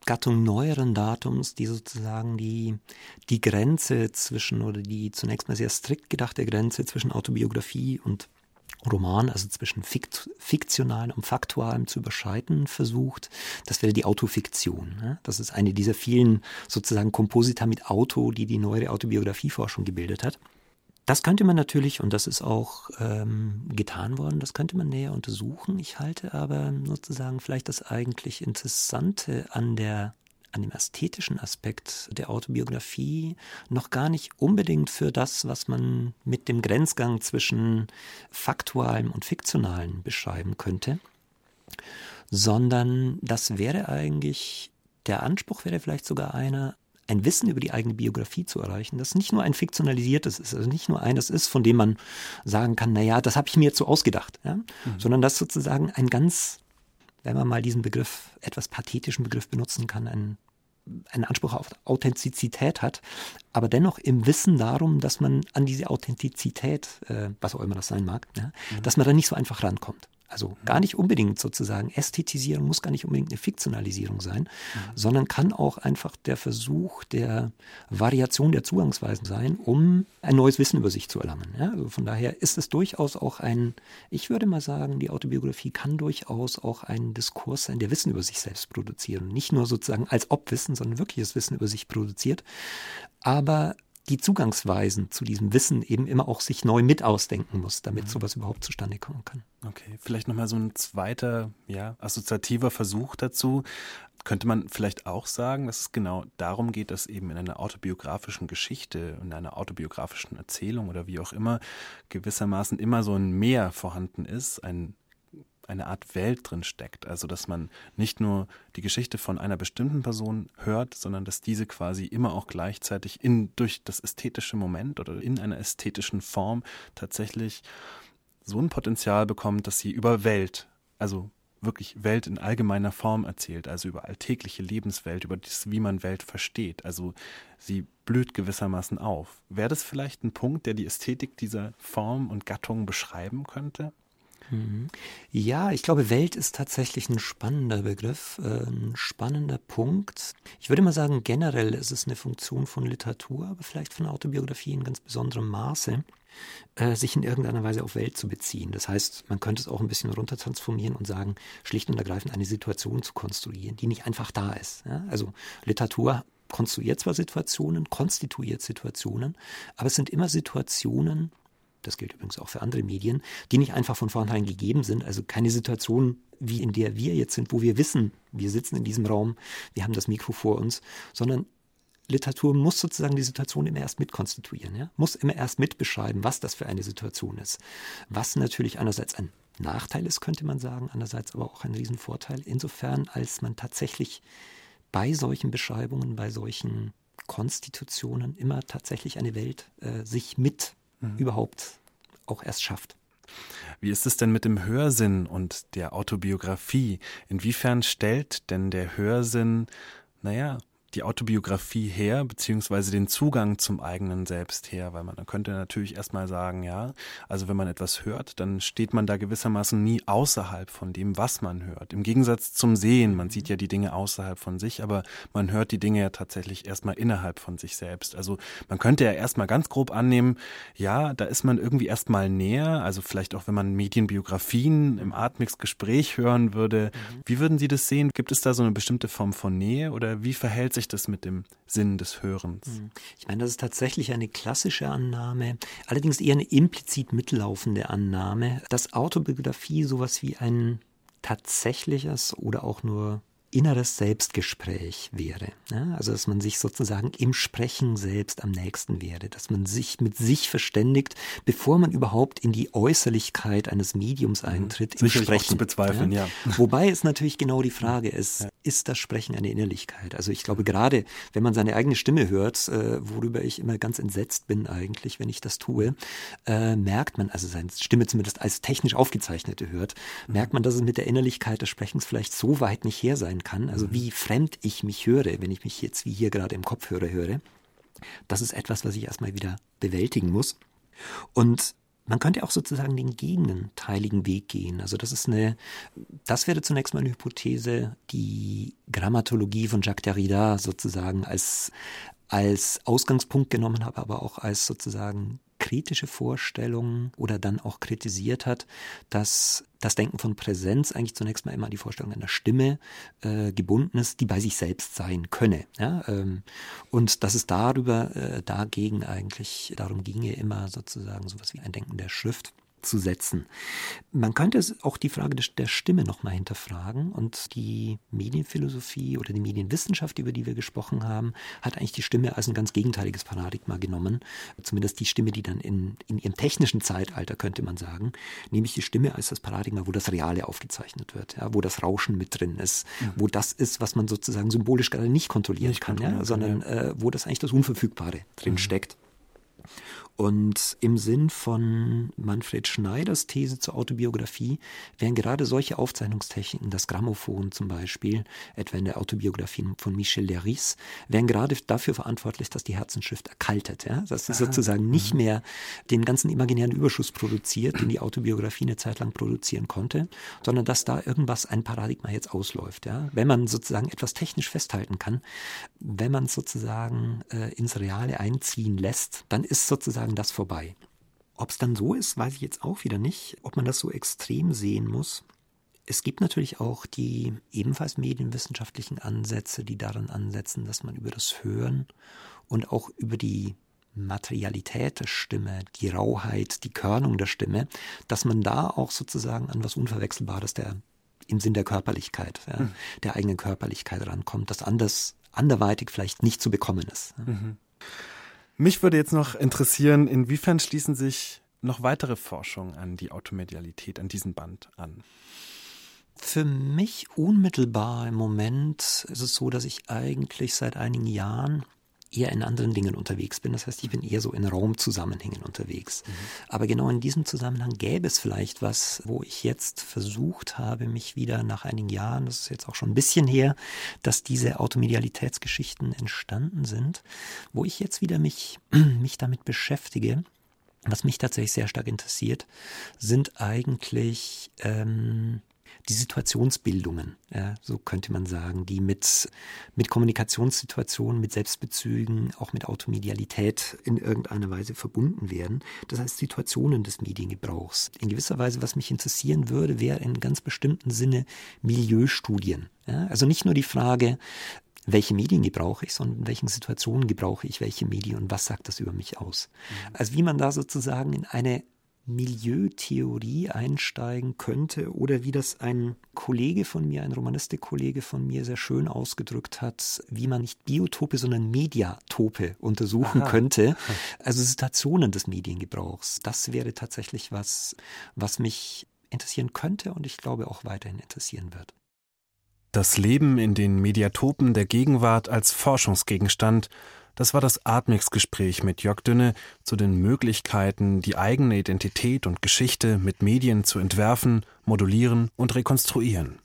Speaker 28: Gattung neueren Datums, die sozusagen die, die Grenze zwischen oder die zunächst mal sehr strikt gedachte Grenze zwischen Autobiografie und Roman, also zwischen Fikt, fiktionalem und faktualem zu überschreiten versucht. Das wäre die Autofiktion. Ne? Das ist eine dieser vielen sozusagen Komposita mit Auto, die die neuere Autobiografieforschung gebildet hat. Das könnte man natürlich, und das ist auch ähm, getan worden, das könnte man näher untersuchen. Ich halte aber sozusagen vielleicht das eigentlich Interessante an der an dem ästhetischen Aspekt der Autobiografie noch gar nicht unbedingt für das, was man mit dem Grenzgang zwischen faktualem und fiktionalem beschreiben könnte, sondern das wäre eigentlich, der Anspruch wäre vielleicht sogar einer, ein Wissen über die eigene Biografie zu erreichen, das nicht nur ein fiktionalisiertes ist, also nicht nur eines ist, von dem man sagen kann, naja, das habe ich mir jetzt so ausgedacht, ja? Mhm. sondern das sozusagen ein ganz wenn man mal diesen Begriff, etwas pathetischen Begriff benutzen kann, einen, einen Anspruch auf Authentizität hat, aber dennoch im Wissen darum, dass man an diese Authentizität, äh, was auch immer das sein mag, ja, mhm. dass man da nicht so einfach rankommt. Also gar nicht unbedingt sozusagen Ästhetisierung muss gar nicht unbedingt eine Fiktionalisierung sein, mhm. sondern kann auch einfach der Versuch der Variation der Zugangsweisen sein, um ein neues Wissen über sich zu erlangen. Ja, also von daher ist es durchaus auch ein, ich würde mal sagen, die Autobiografie kann durchaus auch ein Diskurs sein, der Wissen über sich selbst produziert. Nicht nur sozusagen als Obwissen, sondern wirkliches Wissen über sich produziert. Aber die Zugangsweisen zu diesem Wissen eben immer auch sich neu mit ausdenken muss, damit mhm. sowas überhaupt zustande kommen kann.
Speaker 5: Okay, vielleicht nochmal so ein zweiter, ja, assoziativer Versuch dazu. Könnte man vielleicht auch sagen, dass es genau darum geht, dass eben in einer autobiografischen Geschichte, in einer autobiografischen Erzählung oder wie auch immer gewissermaßen immer so ein Mehr vorhanden ist, ein eine Art Welt drin steckt. Also dass man nicht nur die Geschichte von einer bestimmten Person hört, sondern dass diese quasi immer auch gleichzeitig in, durch das ästhetische Moment oder in einer ästhetischen Form tatsächlich so ein Potenzial bekommt, dass sie über Welt, also wirklich Welt in allgemeiner Form erzählt, also über alltägliche Lebenswelt, über das, wie man Welt versteht. Also sie blüht gewissermaßen auf. Wäre das vielleicht ein Punkt, der die Ästhetik dieser Form und Gattung beschreiben könnte?
Speaker 28: Mhm. Ja, ich glaube, Welt ist tatsächlich ein spannender Begriff, äh, ein spannender Punkt. Ich würde mal sagen, generell ist es eine Funktion von Literatur, aber vielleicht von Autobiografie in ganz besonderem Maße, äh, sich in irgendeiner Weise auf Welt zu beziehen. Das heißt, man könnte es auch ein bisschen runtertransformieren und sagen, schlicht und ergreifend eine Situation zu konstruieren, die nicht einfach da ist. Also Literatur konstruiert zwar Situationen, konstituiert Situationen, aber es sind immer Situationen, das gilt übrigens auch für andere Medien, die nicht einfach von vornherein gegeben sind. Also keine Situation, wie in der wir jetzt sind, wo wir wissen, wir sitzen in diesem Raum, wir haben das Mikro vor uns, sondern Literatur muss sozusagen die Situation immer erst mitkonstituieren, ja? muss immer erst mitbeschreiben, was das für eine Situation ist. Was natürlich einerseits ein Nachteil ist, könnte man sagen, andererseits aber auch ein Riesenvorteil, insofern als man tatsächlich bei solchen Beschreibungen, bei solchen Konstitutionen immer tatsächlich eine Welt äh, sich mit mhm. überhaupt auch erst schafft.
Speaker 5: Wie ist es denn mit dem Hörsinn und der Autobiografie? Inwiefern stellt denn der Hörsinn, naja, die Autobiografie her, beziehungsweise den Zugang zum eigenen Selbst her, weil man dann könnte natürlich erstmal sagen, ja, also wenn man etwas hört, dann steht man da gewissermaßen nie außerhalb von dem, was man hört. Im Gegensatz zum Sehen, man sieht ja die Dinge außerhalb von sich, aber man hört die Dinge ja tatsächlich erstmal innerhalb von sich selbst. Also man könnte ja erstmal ganz grob annehmen, ja, da ist man irgendwie erstmal näher, also vielleicht auch wenn man Medienbiografien im Atmix-Gespräch hören würde. Mhm. Wie würden Sie das sehen? Gibt es da so eine bestimmte Form von Nähe oder wie verhält sich das mit dem Sinn des Hörens? Hm.
Speaker 28: Ich meine, das ist tatsächlich eine klassische Annahme, allerdings eher eine implizit mitlaufende Annahme, dass Autobiografie sowas wie ein tatsächliches oder auch nur inneres Selbstgespräch wäre. Ja, also dass man sich sozusagen im Sprechen selbst am nächsten wäre, dass man sich mit sich verständigt, bevor man überhaupt in die Äußerlichkeit eines Mediums mhm. eintritt, mhm. im Sprechen.
Speaker 5: zu bezweifeln, ja.
Speaker 28: ja. Wobei es natürlich genau die Frage ist, ja. ist das Sprechen eine Innerlichkeit? Also ich glaube gerade, wenn man seine eigene Stimme hört, äh, worüber ich immer ganz entsetzt bin eigentlich, wenn ich das tue, äh, merkt man, also seine Stimme zumindest als technisch aufgezeichnete hört, mhm. merkt man, dass es mit der Innerlichkeit des Sprechens vielleicht so weit nicht her sein sein kann, also mhm. wie fremd ich mich höre, wenn ich mich jetzt wie hier gerade im Kopfhörer höre, das ist etwas, was ich erstmal wieder bewältigen muss. Und Man könnte auch sozusagen den gegenteiligen Weg gehen. Also das ist eine, das wäre zunächst mal eine Hypothese, die Grammatologie von Jacques Derrida sozusagen als, als Ausgangspunkt genommen habe, aber auch als sozusagen kritische Vorstellung oder dann auch kritisiert hat, dass das Denken von Präsenz eigentlich zunächst mal immer an die Vorstellung einer Stimme äh, gebunden ist, die bei sich selbst sein könne. Ja? Ähm, und dass es darüber äh, dagegen eigentlich darum ginge, immer sozusagen sowas wie ein Denken der Schrift zu setzen. Man könnte auch die Frage der Stimme nochmal hinterfragen und die Medienphilosophie oder die Medienwissenschaft, über die wir gesprochen haben, hat eigentlich die Stimme als ein ganz gegenteiliges Paradigma genommen. Zumindest die Stimme, die dann in, in ihrem technischen Zeitalter, könnte man sagen, nämlich die Stimme als das Paradigma, wo das Reale aufgezeichnet wird, ja, wo das Rauschen mit drin ist, mhm. wo das ist, was man sozusagen symbolisch gerade nicht kontrollieren nicht kann, ja, sondern äh, wo das eigentlich das Unverfügbare drin mhm. steckt. Und im Sinn von Manfred Schneiders These zur Autobiografie wären gerade solche Aufzeichnungstechniken, das Grammophon zum Beispiel, etwa in der Autobiografie von Michel Leris, wären gerade dafür verantwortlich, dass die Herzenschrift erkaltet. Ja? Dass sie sozusagen nicht mhm. mehr den ganzen imaginären Überschuss produziert, den die Autobiografie eine Zeit lang produzieren konnte, sondern dass da irgendwas, ein Paradigma jetzt ausläuft. Ja? Wenn man sozusagen etwas technisch festhalten kann, wenn man es sozusagen äh, ins Reale einziehen lässt, dann ist sozusagen sozusagen das vorbei. Ob es dann so ist, weiß ich jetzt auch wieder nicht, ob man das so extrem sehen muss. Es gibt natürlich auch die ebenfalls medienwissenschaftlichen Ansätze, die daran ansetzen, dass man über das Hören und auch über die Materialität der Stimme, die Rauheit, die Körnung der Stimme, dass man da auch sozusagen an was Unverwechselbares der im Sinn der Körperlichkeit, ja, mhm. der eigenen Körperlichkeit rankommt, das anders anderweitig vielleicht nicht zu bekommen ist. Mhm.
Speaker 5: Mich würde jetzt noch interessieren, inwiefern schließen sich noch weitere Forschungen an die Automedialität, an diesen Band an?
Speaker 28: Für mich unmittelbar im Moment ist es so, dass ich eigentlich seit einigen Jahren eher in anderen Dingen unterwegs bin. Das heißt, ich bin eher so in Raumzusammenhängen unterwegs. Mhm. Aber genau in diesem Zusammenhang gäbe es vielleicht was, wo ich jetzt versucht habe, mich wieder nach einigen Jahren, das ist jetzt auch schon ein bisschen her, dass diese Automedialitätsgeschichten entstanden sind, wo ich jetzt wieder mich, mich damit beschäftige. Was mich tatsächlich sehr stark interessiert, sind eigentlich ähm, die Situationsbildungen, ja, so könnte man sagen, die mit, mit Kommunikationssituationen, mit Selbstbezügen, auch mit Automedialität in irgendeiner Weise verbunden werden. Das heißt Situationen des Mediengebrauchs. In gewisser Weise, was mich interessieren würde, wäre in ganz bestimmten Sinne Milieustudien. Ja, also nicht nur die Frage, welche Medien gebrauche ich, sondern in welchen Situationen gebrauche ich welche Medien und was sagt das über mich aus. Mhm. Also wie man da sozusagen in eine Milieutheorie einsteigen könnte oder wie das ein Kollege von mir, ein Romanistikkollege von mir sehr schön ausgedrückt hat, wie man nicht Biotope, sondern Mediatope untersuchen Aha. könnte. Also Situationen des Mediengebrauchs. Das wäre tatsächlich was, was mich interessieren könnte und ich glaube auch weiterhin interessieren wird.
Speaker 5: Das Leben in den Mediatopen der Gegenwart als Forschungsgegenstand das war das Atmix-Gespräch mit Jörg Dünne zu den Möglichkeiten, die eigene Identität und Geschichte mit Medien zu entwerfen, modulieren und rekonstruieren.